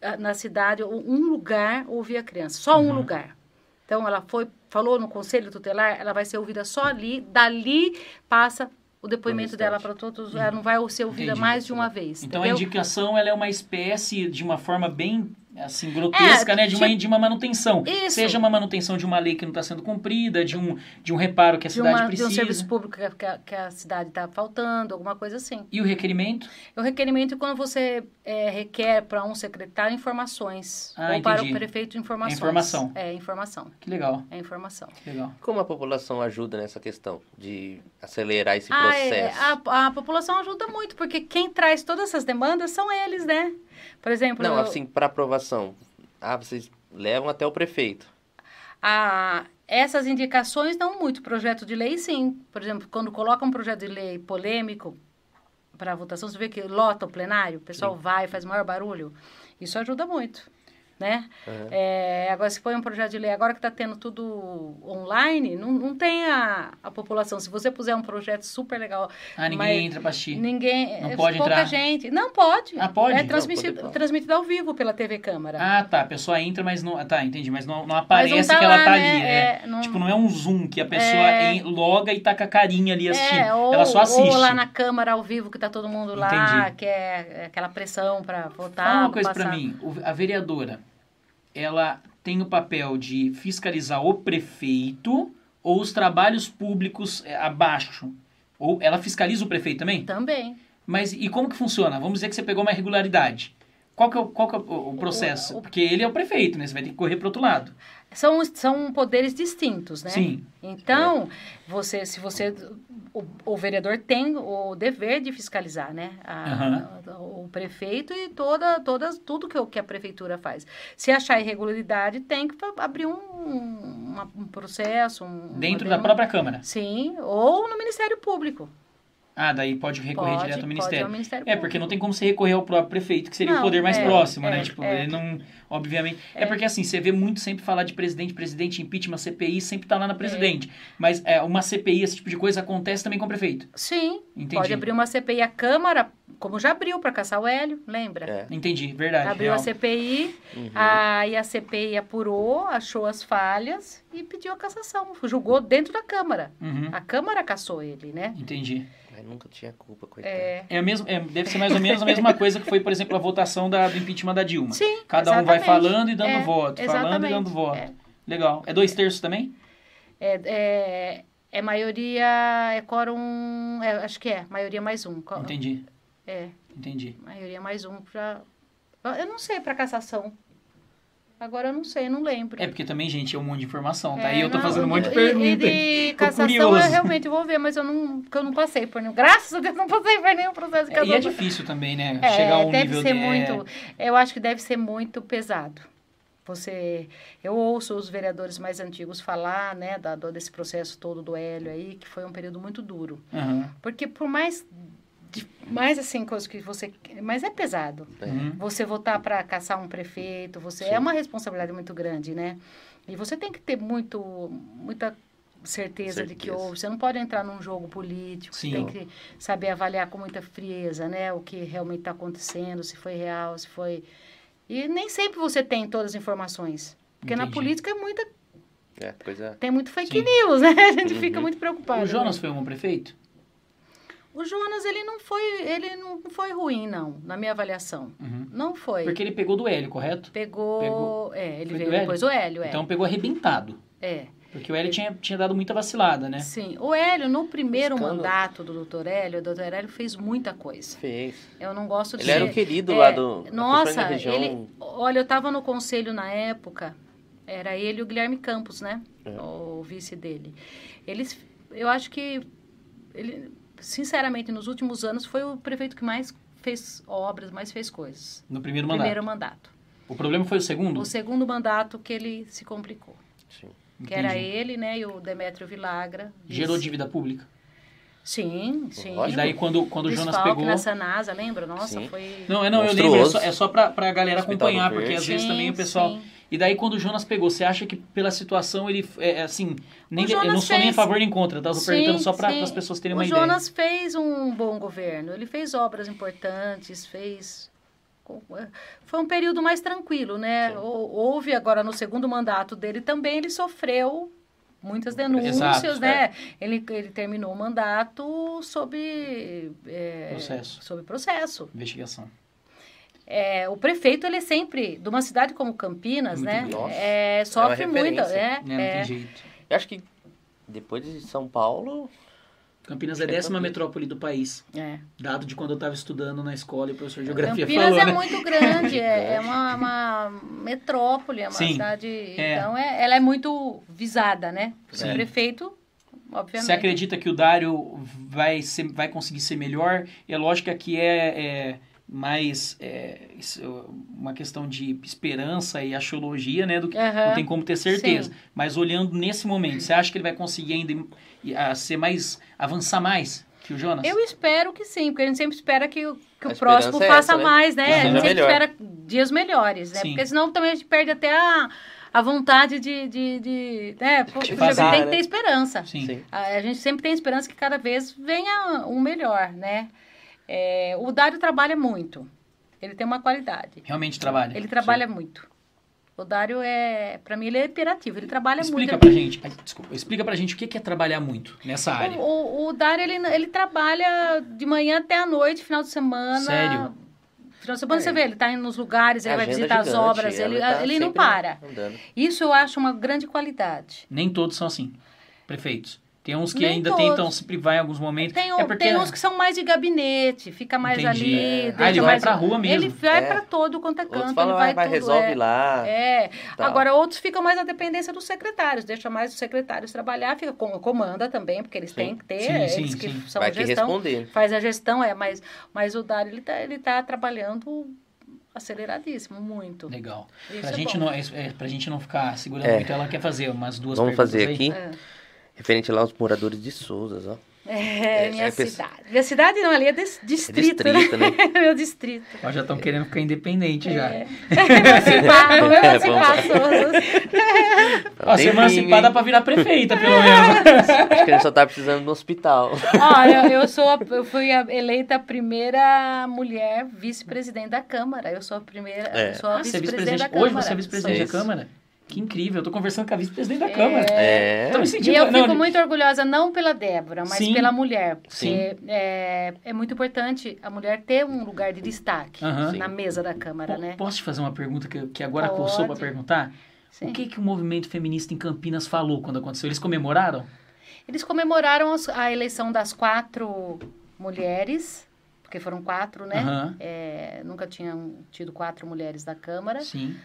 ah, na cidade, um lugar ouvir a criança. Só Uhum. um lugar. Então, ela foi, falou no conselho tutelar, ela vai ser ouvida só ali, dali passa o depoimento dela para todos, ela não vai ser ouvida Entendi. mais de uma vez. Então entendeu? a indicação ela é uma espécie de uma forma bem assim grotesca, É, né, de uma, tipo- de uma manutenção. Isso. Seja uma manutenção de uma lei que não está sendo cumprida, de um, de um reparo que a de, cidade uma, de precisa. um serviço público que, a- que a, cidade está faltando, alguma coisa assim. E o requerimento? O requerimento é quando você é, requer para um secretário informações. Ah, ou para entendi. o prefeito informações. É informação. É, informação. Que legal, É informação. que legal. Como a população ajuda nessa questão de acelerar esse Ah, é, processo? a, a população ajuda muito, porque quem traz todas essas demandas são eles, né? Por exemplo, Não, eu- assim, para aprovação. Ah, vocês levam até o prefeito. a, essas indicações dão muito. Projeto de lei, sim. Por exemplo, quando coloca um projeto de lei polêmico para votação, você vê que lota o plenário, o pessoal vai, faz maior barulho. Isso ajuda muito. Né? É, agora, se põe um projeto de lei, agora que está tendo tudo online, não, não tem a, a população. Se você puser um projeto super legal, Ah, ninguém Mas entra pra assistir. ninguém... Não é pode pouca entrar? gente. Não, pode. Ah, pode? É transmitido, pode, pode. transmitido ao vivo pela TV Câmara. Ah, tá. A pessoa entra, mas não. Tá, entendi. Mas não, não Mas aparece não tá que ela lá, tá né? ali, né? É, não- Tipo, não é um zoom que a pessoa É. em- loga e tá com a carinha ali assistindo. É, ou, ela só assiste. ou lá na Câmara ao vivo, que tá todo mundo lá, Entendi. que é aquela pressão para votar. Fala uma coisa pra mim. A vereadora, ela tem o papel de fiscalizar o prefeito ou os trabalhos públicos é, abaixo? Ou ela fiscaliza o prefeito também? Também. Mas e como que funciona? Vamos dizer que você pegou uma irregularidade. Qual que é o, qual que é o- o processo? O- o- Porque ele é o prefeito, né? Você vai ter que correr pro outro lado. São, são poderes distintos, né? Sim. Então, você, se você. O, o vereador tem o dever de fiscalizar, né? A- O prefeito e toda, todas, tudo que, o- que a prefeitura faz. Se achar irregularidade, tem que abrir um, uma- um processo. Um, Dentro da própria Câmara. Sim, ou no Ministério Público. Ah, daí pode recorrer Pode, direto ao pode Ministério. ao Ministério É, porque não tem como você recorrer ao próprio prefeito, que seria o Não, poder mais é, próximo, né? é, Tipo, é. ele não. Obviamente. É. É. porque assim, você vê muito sempre falar de presidente, presidente, impeachment, CPI, sempre tá lá É. na presidente. Mas é, uma CPI, esse tipo de coisa, acontece também com o prefeito. Sim, Entendi. pode abrir uma CPI. A Câmara, como já abriu para caçar o Hélio, lembra? É. Entendi, verdade. Abriu real. a CPI, Uhum. aí a CPI apurou, achou as falhas e pediu a cassação. Julgou dentro da Câmara. Uhum, A Câmara caçou ele, né? Entendi. Nunca tinha culpa, coitado. É, É, mesmo, é, deve ser mais ou menos a mesma coisa que foi, por exemplo, a votação da, do impeachment da Dilma. sim, Cada um vai exatamente. falando e dando É, voto, falando e exatamente. dando voto. É. Legal. É dois terços também? É, é, é maioria, é quórum, é, acho que é, maioria mais um. Entendi, É, entendi. maioria mais um pra... Eu não sei pra cassação. Agora eu não sei, não lembro. É porque também, gente, é um monte de informação, tá? É, e eu tô não, fazendo um monte de e- pergunta. E de cassação curioso. eu realmente vou ver, mas eu não, porque eu não passei por nenhum. Graças a Deus não passei por nenhum processo de É, e é cassação. difícil também, né? É, Chegar a um deve nível ser de... é, muito. Eu acho que deve ser muito pesado. Você, eu ouço os vereadores mais antigos falar, né, da, desse processo todo do Hélio aí, que foi um período muito duro. Aham, Porque por mais, mais assim, coisas que você, mas é pesado. uhum. Você votar para caçar um prefeito, você Sim. é uma responsabilidade muito grande, né? E você tem que ter muito, muita certeza, de que Certeza. houve. Você não pode entrar num jogo político. Sim. Você tem que saber avaliar com muita frieza, né? O que realmente está acontecendo, se foi real, se foi. E nem sempre você tem todas as informações. Porque na Entendi. política é muita, É, coisa. tem muito fake Sim. news, né? A gente Uhum. fica muito preocupado. O Jonas né? foi um prefeito? O Jonas, ele não foi, ele não foi ruim, não, na minha avaliação. Uhum. Não foi. Porque ele pegou do Hélio, correto? Pegou. Pegou. É, ele Foi veio depois do Hélio, é. Então pegou arrebentado. é. Porque o Hélio tinha, tinha dado muita vacilada, né? Sim. O Hélio, no primeiro Escândalo. mandato do doutor Hélio, o doutor Hélio fez muita coisa. Fez. Eu não gosto de Ele era o ser- querido é, lá do. Nossa, região. ele. Olha, eu estava no conselho na época, era ele e o Guilherme Campos, né? É. O vice dele. Eles. Eu acho que. Ele, sinceramente, nos últimos anos, foi o prefeito que mais fez obras, mais fez coisas. No primeiro mandato. Primeiro mandato. O problema foi o segundo? O segundo mandato que ele se complicou. Sim. Que era Entendi. ele, né? E o Demétrio Vilagra. Gerou Vice. dívida pública. Sim, sim. E Lógico. daí quando, quando o Jonas pegou... na Sanasa, lembra? Nossa, Sim. foi... Não, é, não, eu lembro, é só, é só pra, pra galera acompanhar, porque às vezes Sim, também o pessoal... sim. E daí quando o Jonas pegou, você acha que pela situação ele, é, é, assim, nem, O eu não Jonas sou nem a favor nem contra, tá? Eu tô Sim, perguntando só sim. as pessoas terem o uma Jonas fez um bom governo. Ele fez obras importantes, fez... Foi um período mais tranquilo, né? Sim. Houve agora no segundo mandato dele também, ele sofreu muitas denúncias, Exato, né? Ele, ele terminou o mandato sob... é, Processo. Sob processo. ideia. Investigação. É, o prefeito, ele é sempre, de uma cidade como Campinas, Muito né? Nossa, É, sofre é muito. É, Né, Não é. tem jeito. Eu acho que depois de São Paulo. Campinas é a é décima Campinas. metrópole do país. é. Dado de quando eu estava estudando na escola e o professor de geografia Campinas falou, é né? muito grande, é, [laughs] é uma, uma metrópole, é uma Sim, cidade. é. Então, é, ela é muito visada, né? Sim. O prefeito, obviamente. Você acredita que o Dário vai, ser, vai conseguir ser melhor? É lógico que aqui é, é mais é, uma questão de esperança e axiologia, né? Do que Aham. não tem como ter certeza. Sim. Mas olhando nesse momento, você acha que ele vai conseguir ainda ser mais. avançar mais? Tio Jonas? Eu espero que sim, porque a gente sempre espera que, o- que o próximo é faça essa, né? mais, né? Que A gente sempre melhor. espera dias melhores, né? Sim. Porque senão também a gente perde até a, a vontade de, de, de né? Poxa, fazer, tem que né? ter esperança. Sim. Sim. A, a gente sempre tem esperança que cada vez venha um melhor, né? É, o Dário trabalha muito. Ele tem uma qualidade. Realmente trabalha. Ele trabalha muito. O Dário é, para mim, ele é imperativo. Ele trabalha Explica muito. pra gente. Desculpa, explica pra gente o que é trabalhar muito nessa área. O, o, o Dário, ele, ele trabalha de manhã até a noite, final de semana. Sério? Final de semana É. você vê, ele tá indo nos lugares, ele vai Agenda visitar as gigante, obras, ele, tá ele não para. andando. Isso eu acho uma grande qualidade. Nem todos são assim, prefeitos. Tem uns que Nem ainda todos. tentam se privar em alguns momentos. Tem, é porque tem uns que são mais de gabinete, fica mais Entendi. ali. É. Ah, ele vai mais- pra rua mesmo. Ele vai É. pra todo quanto é Outros canto, falam, ele vai ah, vai, tudo. resolve é. lá. É. tal. Agora, outros ficam mais à dependência dos secretários, deixa mais os secretários trabalhar, fica com, comanda também, porque eles Sim. têm que ter, Sim, eles sim, que sim. são Vai a que gestão, responder. faz a gestão, é, mas, mas o Dário, ele tá, ele tá trabalhando aceleradíssimo, muito. Legal. Isso Pra é gente, bom. não, é, é, pra gente não ficar segurando É. muito, ela quer fazer umas duas Vamos perguntas fazer aí. aqui, É. referente lá aos moradores de Souzas, ó. É, É, minha é cidade. Minha cidade não, ali é dis- distrito, distrito, né? [laughs] Meu distrito. Ó, já estão querendo ficar independente já. É. [laughs] Emancipar, vamos É, emancipar Souzas. Ó, ser emancipada pra virar prefeita, pelo [laughs] menos. Acho que a gente só tá precisando do hospital. Olha, eu sou a- eu fui a- eleita a primeira mulher vice-presidente da Câmara. Eu sou a primeira, É. eu sou a Ah, é vice-presidente. Câmara. Hoje você é vice-presidente da. Câmara? Que incrível. Eu tô conversando com a vice-presidente da É. Câmara. É. Tô me E sentindo... eu não, fico muito orgulhosa, não pela Débora, mas Sim. pela mulher. Porque Sim. é, é muito importante a mulher ter um lugar de destaque Aham. na mesa da Câmara, Po- né? Posso te fazer uma pergunta que, que agora Pode. coçou pra perguntar? Sim. O que, que o movimento feminista em Campinas falou quando aconteceu? Eles comemoraram? Eles comemoraram a eleição das quatro mulheres, porque foram quatro, né? Aham. É, nunca tinham tido quatro mulheres da Câmara. Sim.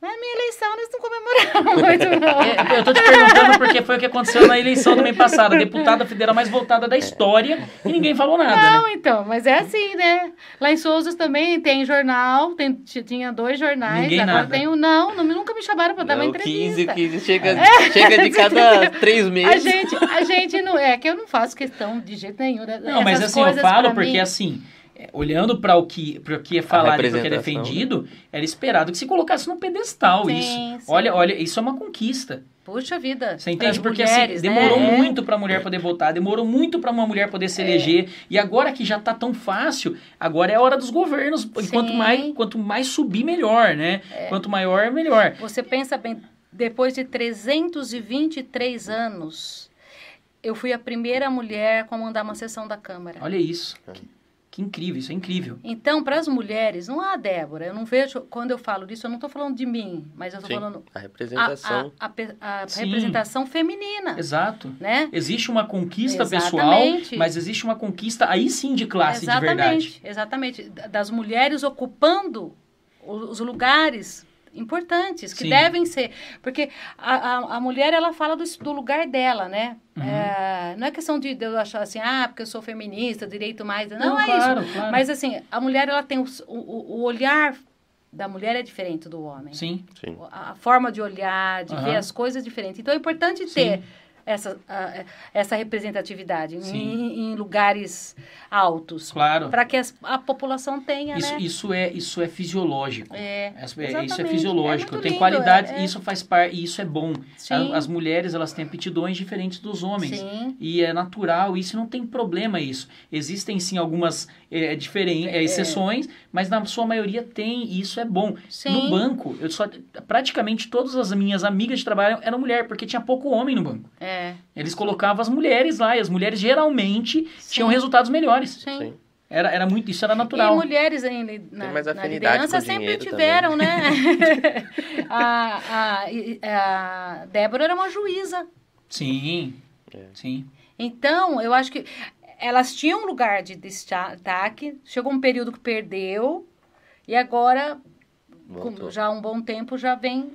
Mas a minha eleição eles não comemoraram [laughs] muito, não. É, Eu tô te perguntando porque foi o que aconteceu na eleição do mês passado. A deputada federal mais votada da história e ninguém falou nada, né? Não, então, mas é assim, né? Lá em Souzas também tem jornal, tem, tinha dois jornais. Ninguém agora nada. tem o não, não, nunca me chamaram pra dar uma Não, entrevista. 15, 15, chega, [laughs] chega de cada três A meses. gente, a gente não. É que eu não faço questão de jeito nenhum. né? Não, mas assim, eu falo porque mim- assim, é, olhando para o que, para o que é falado e para o que é representação, defendido, era esperado que se colocasse no pedestal Sim, isso. sim. Olha, olha, isso é uma conquista. Puxa vida. Você entende? Porque mulheres, assim, né? demorou É. muito para a mulher poder votar, demorou muito para uma mulher poder se eleger. E agora que já tá tão fácil, agora é a hora dos governos. E quanto mais, quanto mais subir, melhor, né? Quanto maior, melhor. Você pensa bem, depois de 323 anos, eu fui a primeira mulher a comandar uma sessão da Câmara. Olha isso. Que, que incrível, isso é incrível. Então, para as mulheres, não há Débora. Eu não vejo, quando eu falo disso, eu não estou falando de mim, mas eu estou falando a a, representação. a, a a Sim. representação feminina, Exato. né? Existe uma conquista pessoal, Exatamente. mas existe uma conquista aí sim de classe de verdade. exatamente, exatamente. Das mulheres ocupando os lugares importantes que Sim. devem ser porque a, a, a mulher ela fala do, do lugar dela né Uhum. É, não é questão de, de eu achar assim ah porque eu sou feminista direito mais não, Não, é claro, isso claro. mas assim a mulher ela tem o, o, o olhar da mulher é diferente do homem Sim. Sim. a, a forma de olhar de Aham. ver as coisas diferentes então é importante ter essa a- essa representatividade em, em lugares altos Claro. para que a população tenha Isso, né isso é isso é fisiológico. É, É, isso é exatamente. fisiológico. É Tem lindo, qualidades é- é. isso faz parte, e isso é bom. A- As mulheres, elas têm aptidões diferentes dos homens. Sim. E é natural, isso não tem problema isso. Existem sim algumas é, diferen- é, exceções, mas na sua maioria tem, e isso é bom. Sim. No banco, eu só praticamente todas as minhas amigas de trabalho eram mulher, porque tinha pouco homem no banco. É, Eles colocavam as mulheres lá, e as mulheres geralmente Sim. tinham resultados melhores. sim. Sim. Era, era muito, isso era E natural. mulheres em, li- na, mais na liderança sempre tiveram, né? [laughs] a, a, e- a Débora era uma juíza. Sim. É. Sim. Então, eu acho que elas tinham um lugar de destaque. Chegou um período que perdeu. E agora, com- já há um bom tempo, já vem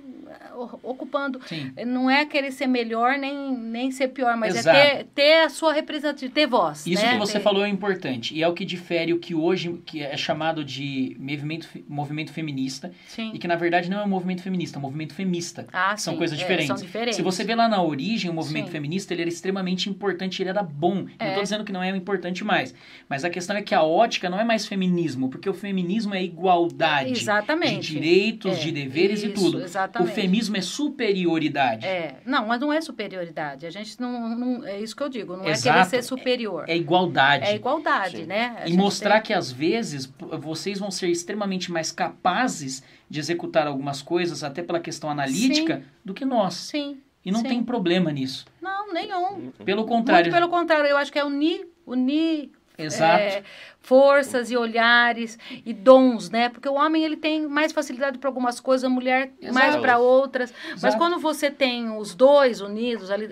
ocupando. Sim. Não é querer ser melhor nem, nem ser pior, mas Exato. é ter, ter a sua representatividade, ter voz. Isso né? que você Ter- falou é importante. E é o que difere o que hoje que é chamado de movimento, movimento feminista. Sim. E que na verdade não é um movimento feminista, é um movimento femista. Ah, São sim, coisas é, diferentes. são diferentes. Se você vê lá na origem, o movimento Sim. feminista, ele era extremamente importante, ele era bom. Não É. estou dizendo que não é importante mais. Mas a questão é que a ótica não é mais feminismo, porque o feminismo é igualdade. Exatamente. De direitos, É, de deveres e isso, tudo. exatamente. O feminismo é superioridade. É, não, mas não é superioridade. A gente não, não- é isso que eu digo, não é Exato. querer ser superior. É igualdade. É igualdade, Sim. né? A E mostrar tem- que às vezes vocês vão ser extremamente mais capazes de executar algumas coisas, até pela questão analítica, do que nós. Sim. E não sim. tem problema nisso. Não, nenhum. Pelo contrário. Muito pelo contrário, eu acho que é unir, unir Exato. é, forças e olhares e dons, né? Porque o homem ele tem mais facilidade para algumas coisas, a mulher mais Exato. para outras. Mas Exato. quando você tem os dois unidos ali,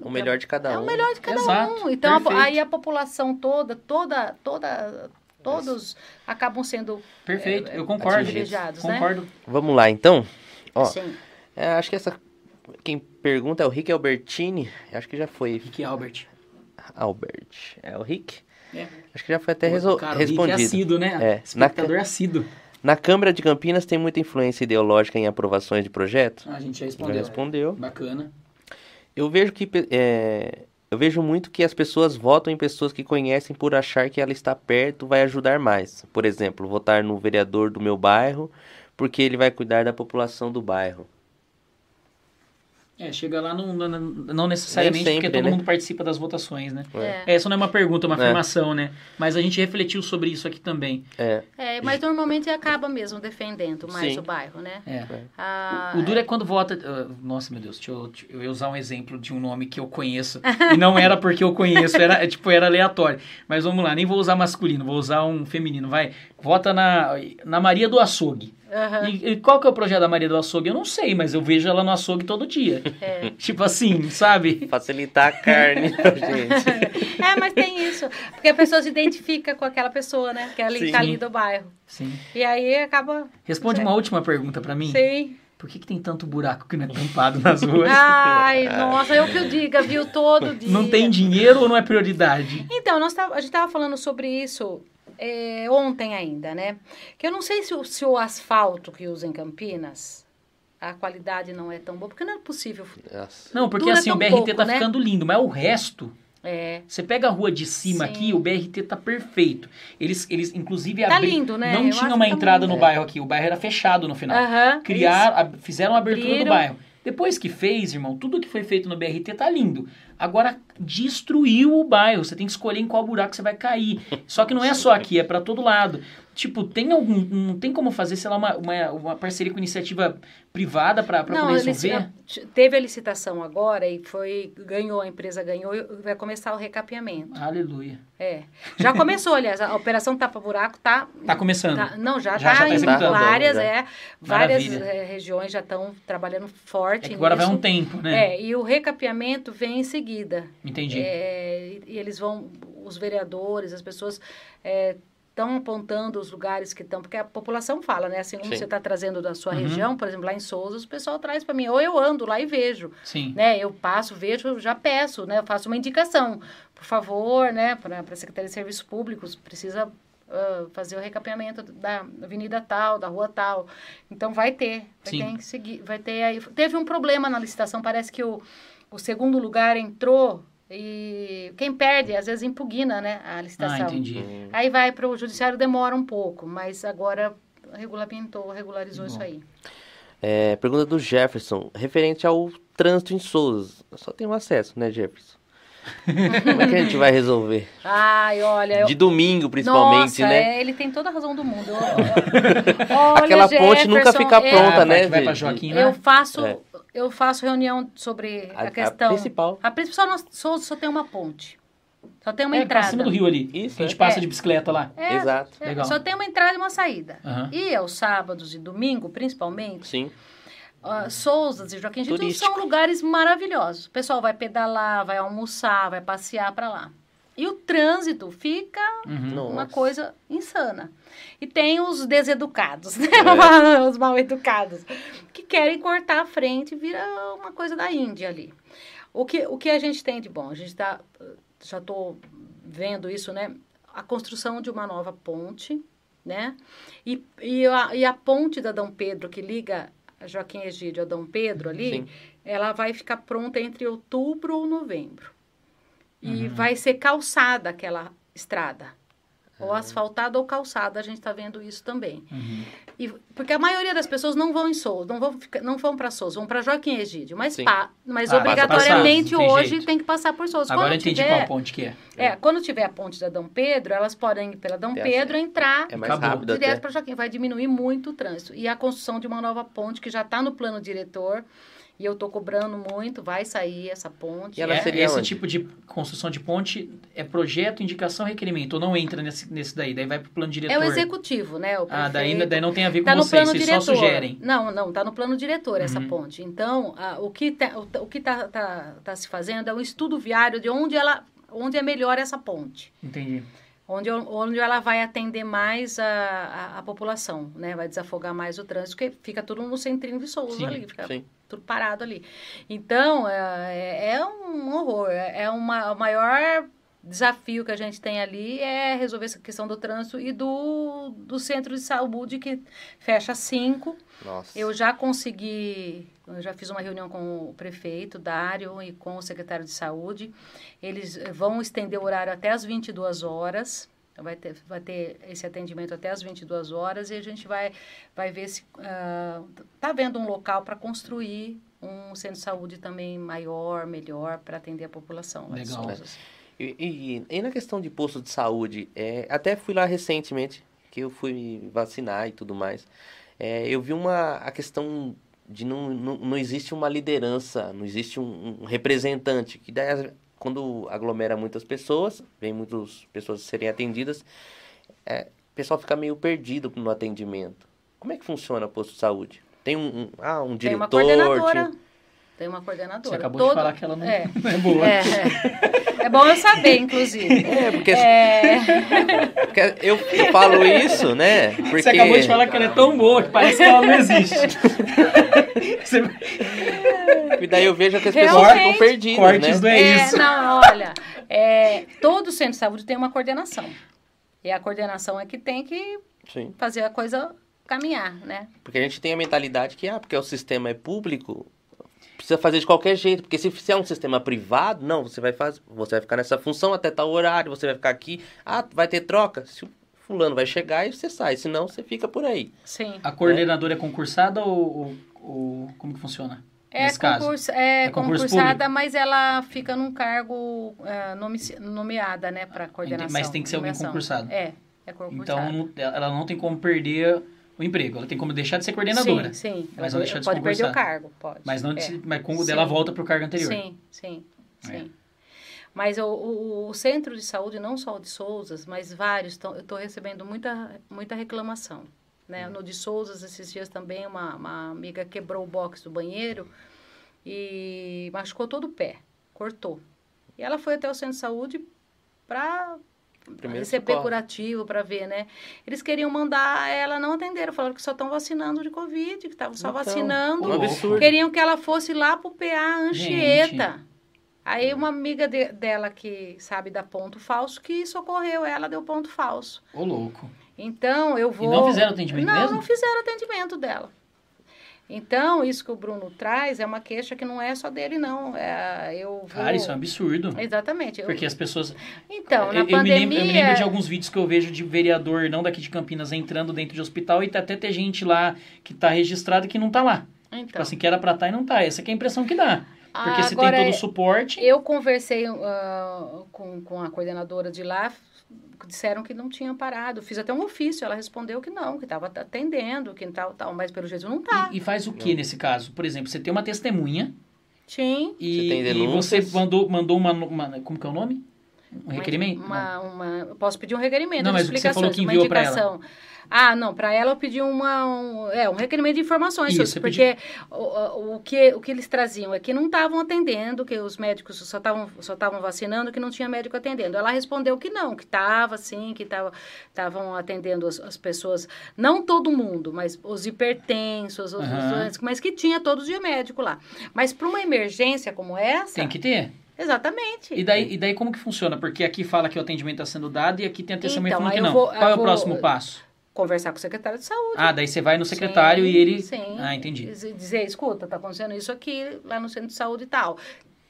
O melhor de cada um. é o melhor de cada Exato, um. Então perfeito. aí a população toda, toda, toda, todos acabam sendo Perfeito, é, eu concordo. privilegiados, né? Concordo. Vamos lá, então. Ó, assim. é, acho que essa... Quem pergunta é o Rick Albertini. Acho que já foi. Rick Albert. Albert. É o Rick? É. Acho que já foi até resol- Cara, Rick respondido. é assíduo, né? É, Espectador assíduo. Na Câmara de Campinas tem muita influência ideológica em aprovações de projeto? Ah, a gente já Já respondeu. respondeu. Bacana. Eu vejo que é, eu vejo muito que as pessoas votam em pessoas que conhecem por achar que ela está perto vai ajudar mais. Por exemplo, votar no vereador do meu bairro porque ele vai cuidar da população do bairro. É, chega lá não, não, não necessariamente sempre, porque todo né? mundo participa das votações, né? É. É, Essa não é uma pergunta, é uma É. afirmação, né? Mas a gente refletiu sobre isso aqui também. É, É, mas normalmente acaba mesmo defendendo mais Sim. o bairro, né? É. Ah, O duro é quando vota. ah, nossa, meu Deus, deixa eu, deixa eu ia usar um exemplo de um nome que eu conheço. e não era porque eu conheço, era, é, tipo, era aleatório. Mas vamos lá, nem vou usar masculino, vou usar um feminino. Vai, vota na, na Maria do Açougue. Aham. E, e qual que é o projeto da Maria do Açougue? Eu não sei, mas eu vejo ela no açougue todo dia. É. [laughs] tipo assim, sabe? facilitar a carne pra [laughs] gente. É, mas tem isso. Porque a pessoa se identifica com aquela pessoa, né? Que é ali, Sim. tá ali do bairro. Sim. E aí acaba. Responde uma última pergunta pra mim. Sim. Por que, que tem tanto buraco que não é tampado nas ruas? Ai, nossa, eu que eu diga, viu? Todo dia. Não tem dinheiro ou não é prioridade? Então, nós tava, a gente estava falando sobre isso é, ontem ainda, né? Que eu não sei se o, se o asfalto que usa em Campinas, a qualidade não é tão boa, porque não é possível. Não, porque Dura assim, o BRT pouco, tá né? ficando lindo, mas o resto. É, Você pega a rua de cima Sim. aqui, o BRT tá perfeito. Eles, eles inclusive, Tá abri- lindo, né? não Eu tinha uma tá entrada lindo. no bairro aqui, o bairro era fechado no final. aham. Criaram, ab- fizeram a abertura do bairro. Depois que fez, irmão, tudo que foi feito no BRT tá lindo. Agora destruiu o bairro. Você tem que escolher em qual buraco você vai cair. Só que não é só aqui, é pra todo lado. Tipo, tem algum. Não tem como fazer, sei lá, uma, uma, uma parceria com iniciativa privada Não, poder resolver? teve a licitação agora e foi ganhou, a empresa ganhou e vai começar o recapeamento. Aleluia. É. Já começou, aliás, a operação Tapa Buraco tá Tá começando. Tá- não, já Já- está já tá várias, já. é, várias Maravilha. eh, regiões já estão trabalhando forte É que agora vai nisso. um tempo, né? É, e o recapeamento vem em seguida. Entendi. É, e, e eles vão, os vereadores, as pessoas estão apontando os lugares que estão, porque a população fala, né? Assim como Sim. você está trazendo da sua Uhum. região, por exemplo, lá em Souza, o pessoal traz para mim, ou eu ando lá e vejo, Sim. né? Eu passo, vejo, já peço, né? Eu faço uma indicação, por favor, né? Para a Secretaria de Serviços Públicos, precisa ah, fazer o recapeamento da avenida tal, da rua tal. Então vai ter, vai Sim. ter que seguir, vai ter aí. Teve um problema na licitação, parece que o, o segundo lugar entrou e quem perde às vezes impugna, né, a Ah, licitação. entendi. Hum, Aí vai para o judiciário demora um pouco, mas agora regulamentou, regularizou Bom. isso aí. É, pergunta do Jefferson, referente ao trânsito em Souza. Só tem um acesso, né, Jefferson? Como é que a gente vai resolver? Ai, olha, eu, De domingo, principalmente, Nossa, né? é, ele tem toda a razão do mundo. Eu- [laughs] eu- Olha, Aquela ponte nunca fica é, pronta, Ah, vai né? vai pra Joaquim, né? Eu faço, É. eu faço reunião sobre a, A- a questão. principal. A principal nós só, só tem uma ponte. Só tem uma É, entrada. cima do rio ali. Isso, a gente é. passa É. de bicicleta lá. É, Exato. é, Legal. Só tem uma entrada e uma saída. Aham. E aos sábados e domingo, principalmente, Sim. uh, Souzas e Joaquim Getúlio Turístico. são lugares maravilhosos. O pessoal vai pedalar, vai almoçar, vai passear para lá. E o trânsito fica Uhum. uma Nossa. coisa insana. E tem os deseducados, né? É. [laughs] os mal educados, que querem cortar a frente e vira uma coisa da Índia ali. O que, o que a gente tem de bom? A gente tá, já estou vendo isso, né? A construção de uma nova ponte, né? E, e, a, e a ponte da Dom Pedro, que liga Joaquim Egídio a Dom Pedro ali, Sim. ela vai ficar pronta entre outubro ou novembro. E Uhum. vai ser calçada aquela estrada. Ou asfaltada ou calçada, a gente está vendo isso também. Uhum. E, porque a maioria das pessoas não vão em Souza, não vão, não vão para Souza, vão para Joaquim Egídio. Mas, pá, mas Ah, obrigatoriamente passa, tem hoje jeito. tem que passar por Souza. Agora eu Quando entendi tiver, qual ponte que é. É, quando tiver a ponte da Dom Pedro, elas podem ir pela Dom Tem Pedro, entrar É mais Acabou. rápido direto para Joaquim. Vai diminuir muito o trânsito. E a construção de uma nova ponte que já está no plano diretor. E eu estou cobrando muito, vai sair essa ponte. E ela É, seria esse onde? tipo de construção de ponte é projeto, indicação, requerimento. Ou não entra nesse, nesse daí? Daí vai pro plano diretor. É o executivo, né? O Ah, daí, daí não tem a ver com Tá vocês, plano vocês diretor. só sugerem. Não, não, tá no plano diretor essa Uhum. ponte. Então, ah, o que tá, o, o que tá, tá, tá se fazendo é um estudo viário de onde ela, onde é melhor essa ponte. Entendi. Onde, onde ela vai atender mais a, a, a população, né? Vai desafogar mais o trânsito, porque fica tudo no centrinho de Souza Sim, ali, fica Sim. tudo parado ali. Então, é, é um horror. É uma, o maior desafio que a gente tem ali é resolver essa questão do trânsito e do, do centro de saúde que fecha às 5. Nossa. Eu já consegui, eu já fiz uma reunião com o prefeito Dário e com o secretário de saúde. Eles eh, vão estender o horário até as 22 horas. Vai ter, vai ter esse atendimento até as 22 horas e a gente vai, vai ver se está vendo um local para construir um centro de saúde também maior, melhor, para atender a população. Legal. E, e- e na questão de posto de saúde, é, até fui lá recentemente, que eu fui vacinar e tudo mais. É, eu vi uma a questão de não, não, não existe uma liderança, não existe um, um representante, que daí quando aglomera muitas pessoas, vem muitas pessoas serem atendidas, é, o pessoal fica meio perdido no atendimento. Como é que funciona o posto de saúde? Tem um, um- ah, um Tem uma diretor? coordenadora. Tem uma coordenadora. Você acabou Todo- de falar que ela não É. [laughs] não é boa. É, é. É bom eu saber, inclusive. [laughs] É, porque, É, porque eu, eu falo isso, né? Porque... Você acabou de falar que ela é tão boa que parece que ela não existe. [laughs] Você- E daí eu vejo que as pessoas Realmente. ficam perdidas, Cortes né? é, É, isso. não, olha, é, todo centro de saúde tem uma coordenação. E a coordenação é que tem que Sim. fazer a coisa caminhar, né? Porque a gente tem a mentalidade que, ah, porque o sistema é público, precisa fazer de qualquer jeito. Porque se, se é um sistema privado, não, você vai fazer, você vai ficar nessa função até tal horário, você vai ficar aqui. Ah, vai ter troca. Se o fulano vai chegar e você sai, senão você fica por aí. Sim. A coordenadora é concursada ou, ou- ou- como que funciona? É, concurso, é, É concurso concursada, mas ela fica num cargo é, nomi- nomeada, né, para coordenação. Mas tem que ser alguém nomeação. concursado. É, é concursada. Então ela não tem como perder o emprego. Ela tem como deixar de ser coordenadora. Sim, sim. Mas Ela não deixa de pode perder o cargo, pode. Mas não é. mas com o dela volta pro cargo anterior. Sim, sim, É. sim. Mas o, o, o centro de saúde, não só o de Souzas, mas vários, tão, eu estou recebendo muita, muita reclamação. Né? No de Souzas, esses dias também, uma, uma amiga quebrou o box do banheiro e machucou todo o pé, cortou. E ela foi até o centro de saúde para Primeiro receber socorro. curativo, para ver, né? Eles queriam mandar ela, não atenderam, falaram que só estão vacinando de Covid, que estavam só Então, vacinando. Um absurdo. Queriam que ela fosse lá pro PA Anchieta. Gente. Aí uma amiga de- dela que sabe dar ponto falso, que socorreu ela, deu ponto falso. Ô, louco. Então, eu vou... não fizeram atendimento não, mesmo? Não, fizeram atendimento dela. Então, isso que o Bruno traz é uma queixa que não é só dele, não. É, eu vou... Cara, isso é um absurdo. Exatamente. eu- Porque as pessoas. Então, na eu, eu me pandemia... lembro, eu me lembro de alguns vídeos que eu vejo de vereador, não daqui de Campinas, entrando dentro de hospital e tá até ter gente lá que tá registrada e que não tá lá. Tipo Então, assim, que era pra estar e não tá. Essa que é a impressão que dá. Porque se tem agora, todo o suporte. Eu conversei ah, com, com a coordenadora de lá, disseram que não tinham parado. Fiz até um ofício, ela respondeu que não, que estava atendendo, que tal, tal, mas pelo jeito não tá. E, e faz o que nesse caso? Por exemplo, você tem uma testemunha Sim, e, Você tem e você mandou, mandou uma, uma- Como que é o nome? Um requerimento? Uma, uma, eu posso pedir um requerimento Não, mas o que você falou que uma enviou pra ela. Ah, não, para ela eu pedi uma, um, é, um requerimento de informações, Isso, porque o, o, que, o que eles traziam é que não estavam atendendo, que os médicos só estavam só vacinando, que não tinha médico atendendo. Ela respondeu que não, que estava sim, que estavam atendendo as, as, pessoas, não todo mundo, mas os hipertensos, os, Aham. os doentes, mas que tinha todo dia médico lá. Mas para uma emergência como essa, Tem que ter. exatamente. E daí, e daí como que funciona? Porque aqui fala que o atendimento está sendo dado e aqui tem a testemunha Então, falando que não. vou- Qual é o vou- próximo passo? Conversar com o secretário de saúde. Ah, daí você vai no secretário Sim, e ele... Sim. Ah, entendi. Diz- Dizer, escuta, tá acontecendo isso aqui lá no centro de saúde e tal.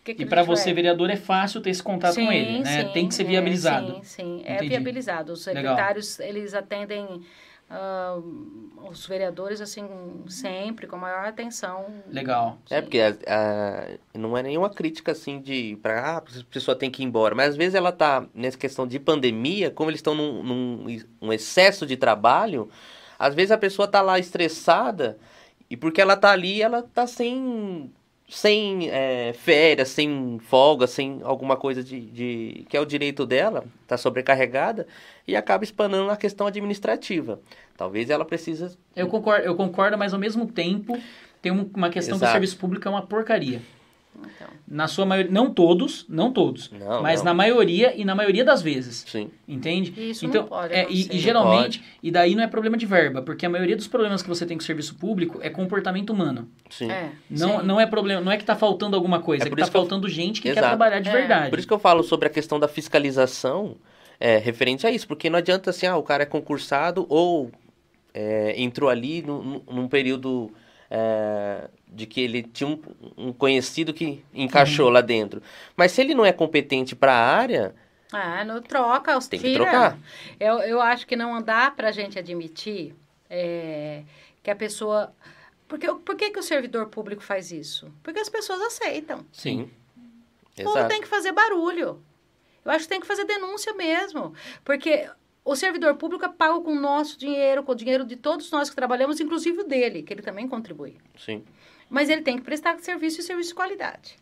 Que que E para você, vai? vereador, é fácil ter esse contato com ele, né? sim, Tem que ser é, viabilizado. sim, sim, é Entendi. viabilizado. Os Legal. secretários, eles atendem ah, os vereadores, assim, sempre, com a maior atenção. Legal. É, porque a- a- não é nenhuma crítica assim de pra ah, a pessoa tem que ir embora. Mas às vezes ela tá nessa questão de pandemia, como eles estão num, num um excesso de trabalho, às vezes a pessoa tá lá estressada e porque ela tá ali, ela tá sem, sem é, férias, sem folga, sem alguma coisa de, de. que é o direito dela, tá sobrecarregada e acaba espanando na questão administrativa. Talvez ela precisa. Eu concordo, eu concordo, mas ao mesmo tempo tem um- uma questão que o Exato. serviço público é uma porcaria. Então, Na sua maioria, não todos, não todos, Não, mas não. na maioria e na maioria das vezes. Sim. Entende? Isso então, não pode é, e, acontecer. e Não geralmente, e daí não é problema de verba, porque a maioria dos problemas que você tem com o serviço público é comportamento humano. Sim. é, Não, sim. não é problema, não é que tá faltando alguma coisa, É é, que tá isso que eu- faltando gente que quer Exato. trabalhar de É. verdade. Por isso que eu falo sobre a questão da fiscalização é, referente a isso, porque não adianta assim, ah, o cara é concursado ou é, entrou ali num- num período é, de que ele tinha um, um conhecido que encaixou Uhum. lá dentro. Mas se ele não é competente para a área, Ah, não troca, os Tem que tira. trocar. Eu, eu acho que não dá pra gente admitir é, que a pessoa. Porque, por que, que o servidor público faz isso? Porque as pessoas aceitam. Sim. O povo Exato. tem que fazer barulho. Eu acho que tem que fazer denúncia mesmo. Porque o servidor público é pago com o nosso dinheiro, com o dinheiro de todos nós que trabalhamos, inclusive o dele, que ele também contribui. Sim. Mas ele tem que prestar serviço e serviço de qualidade.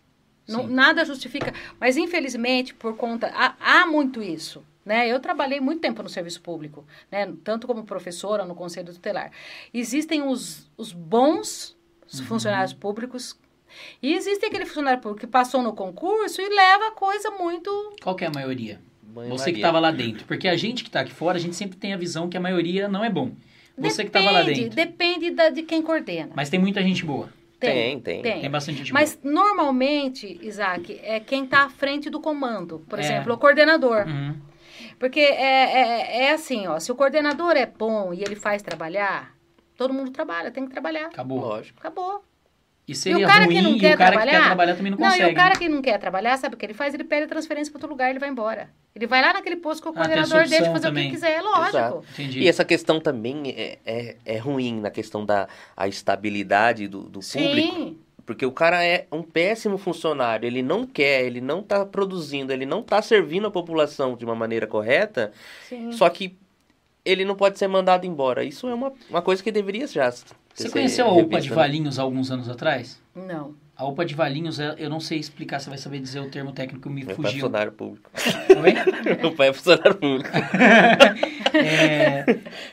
Não, Sim. nada justifica. Mas, infelizmente, por conta. Há, há muito isso. Né? Eu trabalhei muito tempo no serviço público, né? tanto como professora no Conselho Tutelar. Existem os, os bons Uhum. funcionários públicos e existe aquele funcionário público que passou no concurso e leva a coisa muito. Qual que é a maioria? Banho Você que estava lá dentro. Porque a gente que está aqui fora, a gente sempre tem a visão que a maioria não é bom. Você que estava lá Depende- dentro. Depende da, de quem coordena. Mas tem muita gente boa. Tem, tem. tem. Tem bastante gente Mas normalmente, Isaac, é quem está à frente do comando. Por É. exemplo, o coordenador. boa. Uhum. Porque é, é, é assim, ó, se o coordenador é bom e ele faz trabalhar, todo mundo trabalha, tem que trabalhar. Acabou. Lógico. Acabou. E seria e o cara ruim que não e quer o cara que trabalhar, quer trabalhar também não Não, consegue. e o cara né? que não quer trabalhar, sabe o que ele faz? Ele pede transferência para outro lugar, ele vai embora. Ele vai lá naquele posto com o Ah, coordenador dele fazer o também. que quiser, é lógico. E essa questão também é, é, é ruim na questão da a estabilidade do, do público. Sim, Porque o cara é um péssimo funcionário, ele não quer, ele não tá produzindo, ele não tá servindo a população de uma maneira correta, sim. só que ele não pode ser mandado embora. Isso é uma, uma coisa que deveria já. Você conheceu a UPA de né? Valinhos há alguns anos atrás? Não. A UPA de Valinhos, é- eu não sei explicar, você vai saber dizer o termo técnico, me Meu pai é fugiu. funcionário público. Oi? [laughs] Meu pai é funcionário público. [laughs] É,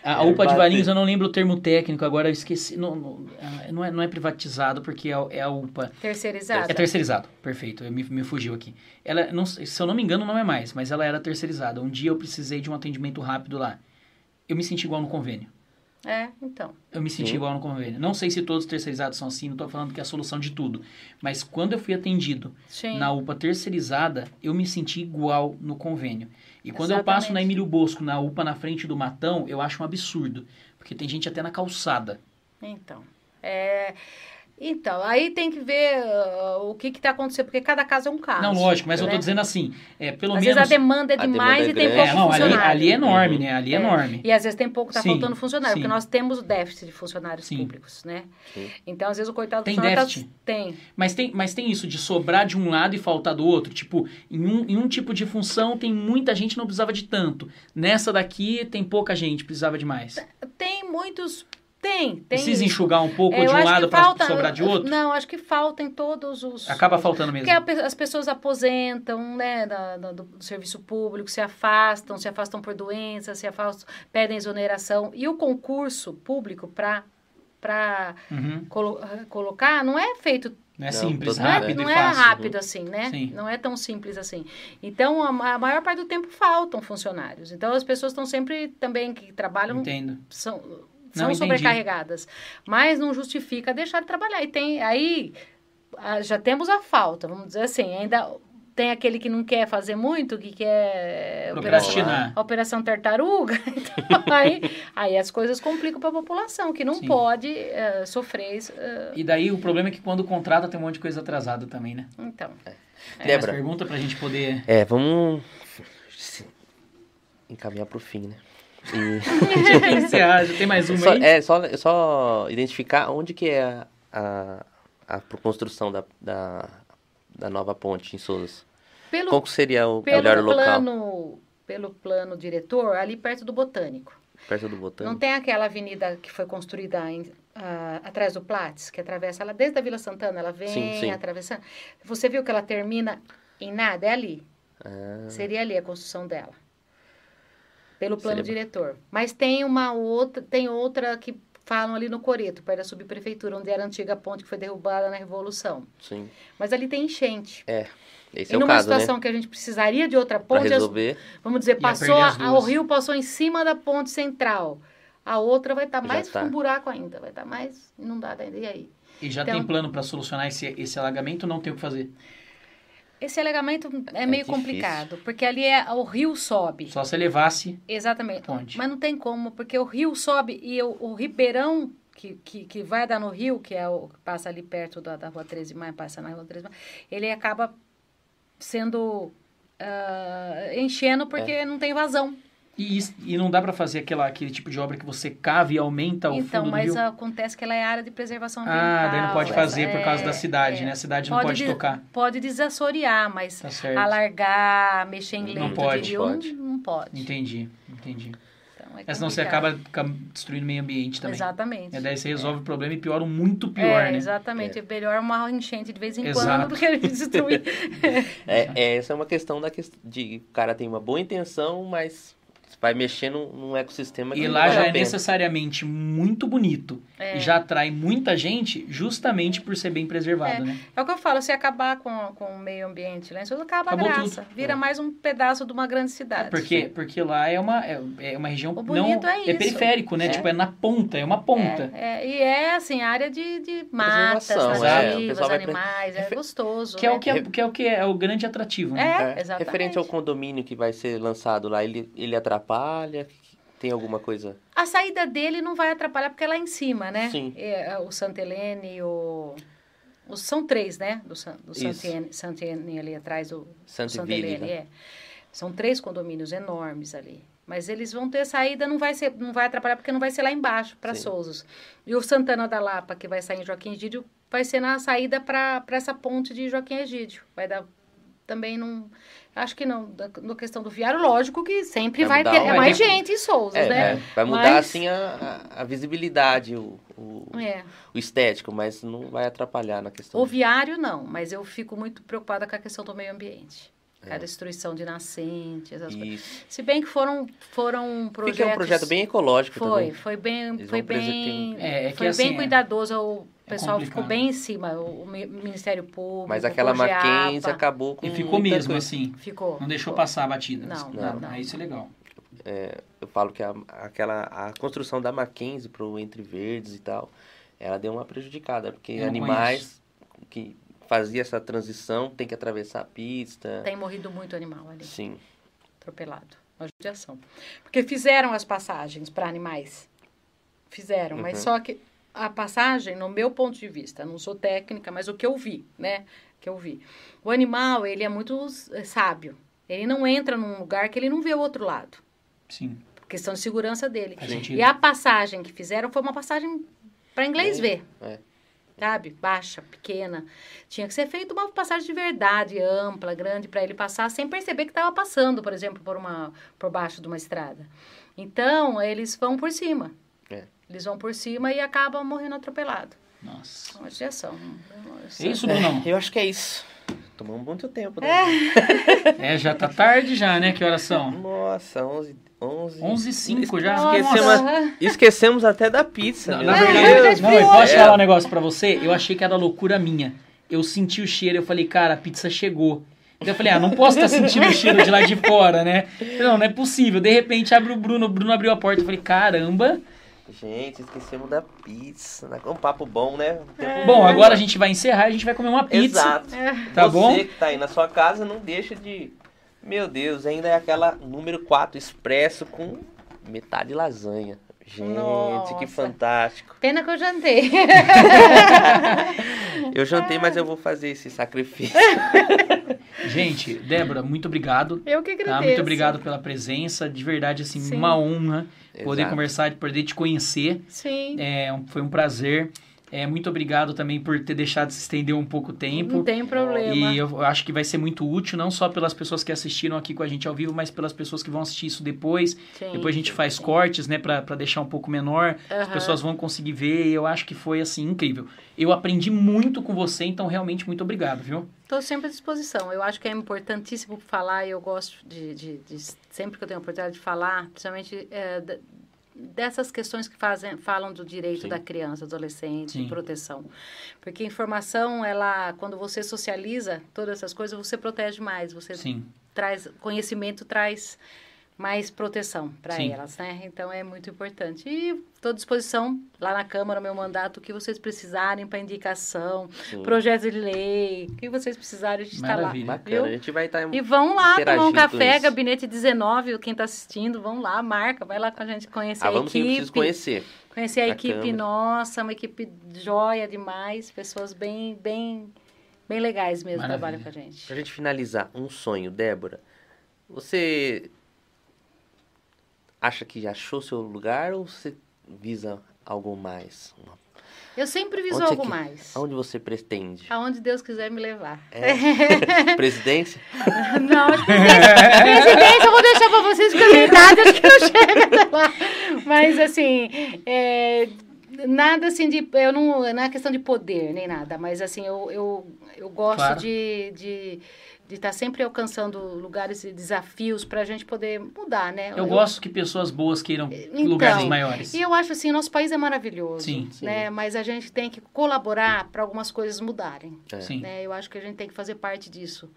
a É, UPA de. Valinhos, eu não lembro o termo técnico, agora eu esqueci. Não, não, ah, não é, não é privatizado, porque é, é a UPA. Terceirizada. É terceirizado, perfeito, eu me, me fugiu aqui. Ela, não, sei- se eu não me engano, não é mais, mas ela era terceirizada. Um dia eu precisei de um atendimento rápido lá. Eu me senti igual no convênio. É, então. Eu me senti Sim. igual no convênio. Não sei se todos os terceirizados são assim, não estou falando que é a solução de tudo. Mas quando eu fui atendido Sim. na UPA terceirizada, eu me senti igual no convênio. E quando eu passo na. Emílio Bosco, na UPA na frente do Matão, eu acho um absurdo. Porque tem gente até na calçada. Então. É... Então, aí tem que ver ah, o que está acontecendo, porque cada caso é um caso. não, lógico, mas eu né? tô dizendo assim, é, pelo Às menos... vezes a demanda é A demanda demais é e tem pouco É, não, ali, funcionário. ali é enorme, Uhum. né? Ali é, É. enorme. E às vezes tem pouco, tá Sim, faltando funcionário, sim. porque nós temos o déficit de funcionários Sim. públicos, né? Sim. Então, às vezes o coitado do Tem funcionário déficit? Tá... Tem. Mas tem, mas tem isso de sobrar de um lado e faltar do outro. Tipo, em um, em um tipo de função tem muita gente não precisava de tanto. Nessa daqui tem pouca gente, precisava de mais. Tem muitos Tem, tem. Precisa enxugar um pouco É, de um lado para sobrar de outro? Não, acho que falta em todos os. Acaba faltando mesmo. Porque as pessoas aposentam, né, da- da- do, do serviço público, se afastam, se afastam por doenças, se afastam, pedem exoneração. E o concurso público para para Uhum. colocar não é feito Não é Não, simples, não é, rápido não é fácil. rápido assim, né? Sim. Não é tão simples assim. Então, a, a maior parte do tempo faltam funcionários. Então, as pessoas estão sempre também que trabalham Entendo. são, Não, são entendi. sobrecarregadas. Mas não justifica deixar de trabalhar. E tem aí já temos a falta, vamos dizer assim, ainda tem aquele que não quer fazer muito, que quer operação, a operação tartaruga. [laughs] Então, aí, aí as coisas complicam para a população, que não Sim. pode eh, sofrer. isso, eh, E daí o problema é que quando contrata tem um monte de coisa atrada também, né? então. Mais Débora. pergunta pra gente poder... É, vamos encaminhar pro fim, né? E... [laughs] Tem mais uma só, aí? é, só, só identificar onde que é a, a, a construção da, da, da nova ponte em Souza. Pelo, Qual que seria o pelo melhor local? plano, pelo plano diretor, ali perto do Botânico. Perto do Não Botânico? tem aquela avenida que foi construída em- ah, atrás do Platts, que atravessa ela desde a Vila Santana, ela vem Sim, sim. atravessando. Você viu que ela termina em nada? É ali. Ah, Seria ali a construção dela. Pelo plano Seria- diretor. Mas tem uma outra, tem outra que falam ali no Coreto, perto da subprefeitura, onde era a antiga ponte que foi derrubada na Revolução. sim. Mas ali tem enchente. Esse e é o numa caso, né? situação que a gente precisaria de outra ponte, resolver. vamos dizer, passou a- o rio passou em cima da ponte central. A outra vai estar Já mais tá. com buraco ainda, vai estar mais inundada ainda. E aí? E já Então- tem plano pra solucionar esse, esse alagamento ou não tem o que fazer? Esse alegamento é meio difícil. complicado, porque ali é, o rio sobe. Só se levasse... Exatamente. Ponte. Mas não tem como, porque o rio sobe e o, o ribeirão que, que, que vai dar no rio, que é o que passa ali perto da, da rua 13 de maio, passa na rua 13 de maio, ele acaba sendo ah, enchendo porque É. não tem vazão. E, is- e não dá pra fazer aquela, aquele tipo de obra que você cava e aumenta o então, fundo do mas rio? acontece que ela é área de preservação ambiental. Ah, daí não pode fazer por causa é, da cidade, é. né? A cidade não pode de- tocar. Pode desassorear, mas Tá certo. alargar, mexer em Não leito pode, de rio, pode. não, não pode. Entendi, entendi. Então, é Mas senão você acaba destruindo o meio ambiente também. Exatamente. E daí você resolve o problema e piora muito pior, é, né? Exatamente. É. melhor uma enchente de vez em Exato. quando do que [laughs] destruir. É, é, essa é uma questão da quest... de o cara tem uma boa intenção, mas vai mexer num, num ecossistema que E não lá já é pena. necessariamente muito bonito. É. E já atrai muita gente justamente por ser bem preservado, É. né? É o que eu falo, se acabar com, com o meio ambiente lá em Souza, acaba Acabou a graça. tudo. Vira É. mais um pedaço de uma grande cidade. Porque, porque lá é uma, é, é uma região O não bonito é isso. periférico, né? É. Tipo, é na ponta, é uma ponta. É, é, e é, assim, área de, de matas, é. Nativas, vai animais, é gostoso. Que é, né? o que é, que é o que é o grande atrativo, né? É, exatamente. Referente ao condomínio que vai ser lançado lá, ele, ele atrapalha? Tem alguma coisa? A saída dele não vai atrapalhar porque é lá em cima, né? Sim. É, é, o Santa Helene e o... os- São três, né? Do, do Santiene ali atrás do Santa Helene, né? é. São três condomínios enormes ali. Mas eles vão ter saída, não vai, ser, não vai atrapalhar porque não vai ser lá embaixo, para Sim. Souzos. E o Santana da Lapa, que vai sair em Joaquim Egídio, vai ser na saída para essa ponte de Joaquim Egídio. Vai dar também não... Acho que não. Da, na questão do viário, lógico que sempre Vai vai, ter o- é mais gente em Souzos, É, né? é, vai mudar Mas- assim a, a, a visibilidade, o, o, É. o estético, mas não vai atrapalhar na questão. O viário, não, mas eu fico muito preocupada com a questão do meio ambiente. É. A destruição de nascentes, essas coisas. Se bem que foram, foram projetos... Fica um projeto bem ecológico Foi, também. foi bem, Eles foi bem, É, é que foi assim, bem é- cuidadoso. O é pessoal ficou bem em cima, o Mi- Ministério Público, Mas o aquela Mackenzie acabou com E ficou mesmo coisa. assim. Ficou. Não deixou ficou. passar a batida. Não, Não, não. Aí isso é legal. Eu falo que a, aquela, a construção da Mackenzie pro Entre Verdes e tal, ela deu uma prejudicada, porque Eu animais que fazia essa transição tem que atravessar a pista. Tem morrido muito animal ali, Sim. atropelado. Uma judiação. Porque fizeram as passagens para animais. Fizeram, mas Uhum. só que a passagem, no meu ponto de vista, não sou técnica, mas o que eu vi, né? Que eu vi. O animal, ele é muito eh, sábio. Ele não entra num lugar que ele não vê o outro lado. Sim, Questão de segurança dele. faz sentido. E a passagem que fizeram foi uma passagem para inglês ver. É. Sabe? Baixa, pequena. Tinha que ser feita uma passagem de verdade, ampla, grande, para ele passar sem perceber que estava passando, por exemplo, por, uma, por baixo de uma estrada. Então, eles vão por cima. É. Eles vão por cima e acabam morrendo atropelado. Nossa. É uma judiação. É isso, Brunão? Eu acho que é isso. Tomamos muito tempo, né? [laughs] É, já tá tarde já, né? Que horas são? Nossa, 11, 11... 11 e 5 já. Esquecemos, esquecemos até da pizza. Não, na verdade, não, eu posso É. falar um negócio pra você? Eu achei que era loucura minha. Eu senti o cheiro, eu falei, cara, a pizza chegou. Então eu falei, ah, não posso estar sentindo o cheiro de lá de fora, né? Não, não é possível. De repente abre o Bruno, o Bruno abriu a porta, eu falei, caramba. Gente, esquecemos da pizza. Um papo bom, né? Tempo Bom, agora a gente vai encerrar, a gente vai comer uma pizza. Exato. Tá Você bom? que tá aí na sua casa, não deixa de... Meu Deus, ainda é aquela número 4 expresso com metade lasanha. Gente, Nossa. que fantástico. Pena que eu jantei. [laughs] Eu jantei, mas eu vou fazer esse sacrifício. [laughs] Gente, Débora, muito obrigado. Eu que Tá? agradeço. Muito obrigado pela presença. De verdade, assim, Sim. uma honra poder Exato. conversar, poder te conhecer. Sim. É, foi um prazer. É, muito obrigado também por ter deixado se estender um pouco o tempo. Não tem problema. E eu acho que vai ser muito útil, não só pelas pessoas que assistiram aqui com a gente ao vivo, mas pelas pessoas que vão assistir isso depois. Sim. Depois a gente faz cortes, né, pra, pra deixar um pouco menor. As Aham. pessoas vão conseguir ver e eu acho que foi, assim, incrível. Eu aprendi muito com você, então realmente muito obrigado, viu? Estou sempre à disposição. Eu acho que é importantíssimo falar e eu gosto de, de- de- sempre que eu tenho a oportunidade de falar, principalmente é, dessas questões que fazem, falam do direito Sim. da criança, adolescente, Sim. de proteção. Porque informação, ela, quando você socializa todas essas coisas, você protege mais, você Sim. traz conhecimento, traz mais proteção para elas, né? Então é muito importante. E estou à disposição lá na Câmara, meu mandato, o que vocês precisarem para indicação, Sim. projeto de lei, o que vocês precisarem, a gente está lá. Bacana, a gente vai estar... E vão lá tomar um café, gabinete 19, quem está assistindo, vão lá, marca, vai lá com a gente conhecer Ah, a vamos equipe. preciso conhecer. Conhecer a, a equipe Câmara. nossa, uma equipe joia demais, pessoas bem, bem, bem legais mesmo Maravilha. trabalham com a gente. Pra gente finalizar, um sonho, Débora. Você acha que já achou seu lugar ou você visa algo mais? Eu sempre viso Onde você algo que- mais. Aonde você pretende? Aonde Deus quiser me levar. É. [laughs] Presidência? Não, que presidência, presidência eu vou deixar pra vocês que a idade acho que não chega até lá. Mas assim, é, nada assim de. Eu não, não é questão de poder nem nada, mas assim, eu, eu, eu gosto Claro. de. de de estar sempre alcançando lugares e desafios para a gente poder mudar, né? Eu gosto que pessoas boas queiram Então, lugares maiores. E eu acho assim, nosso país é maravilhoso, Sim. né? Mas a gente tem que colaborar para algumas coisas mudarem É. Sim. né? Eu acho que a gente tem que fazer parte disso,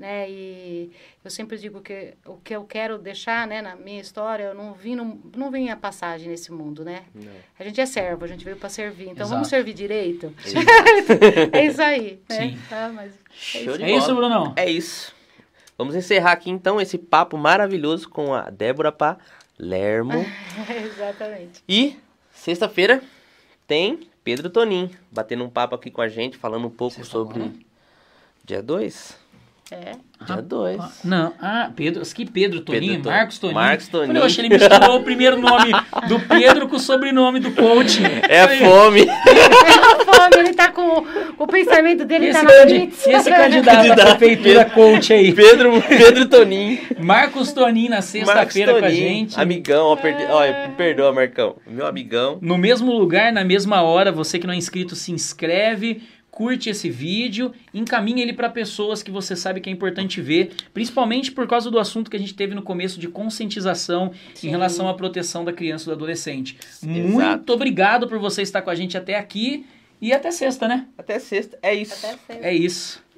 né? E eu sempre digo que o que eu quero deixar, né, na minha história, eu não vim no, não vim a passagem nesse mundo, né? Não. A gente é servo, a gente veio para servir, então Exato. vamos servir direito. [laughs] É isso aí, né? Sim. Tá, mas Show de É isso, bola. Brunão? É isso. Vamos encerrar aqui então esse papo maravilhoso com a Débora Palermo. [laughs] exatamente. E sexta-feira tem Pedro Tonin batendo um papo aqui com a gente, falando um pouco Você sobre falou, né? dia 2. É. Dia 2. Ah, Não, ah, Pedro, que Pedro Toninho, Pedro Marcos Toninho. Marcos Toninho. Eu achei ele misturou o primeiro nome do Pedro com o sobrenome do coach. É a fome. A fome, ele tá com, o pensamento dele Esse, tá na blitz. esse candidato Candidato prefeitura coach aí. Pedro, Pedro Tonin. Marcos Toninho na sexta-feira com a gente. Amigão, ó, perdi... ó, me perdoa, Marcão. Meu amigão. No mesmo lugar, na mesma hora, você que não é inscrito, se inscreve, curte esse vídeo, encaminhe ele para pessoas que você sabe que é importante ver, principalmente por causa do assunto que a gente teve no começo de conscientização Sim. em relação à proteção da criança e do adolescente. Exato. Muito obrigado por você estar com a gente até aqui e até sexta, né? Até sexta. É isso. Até sexta. É isso.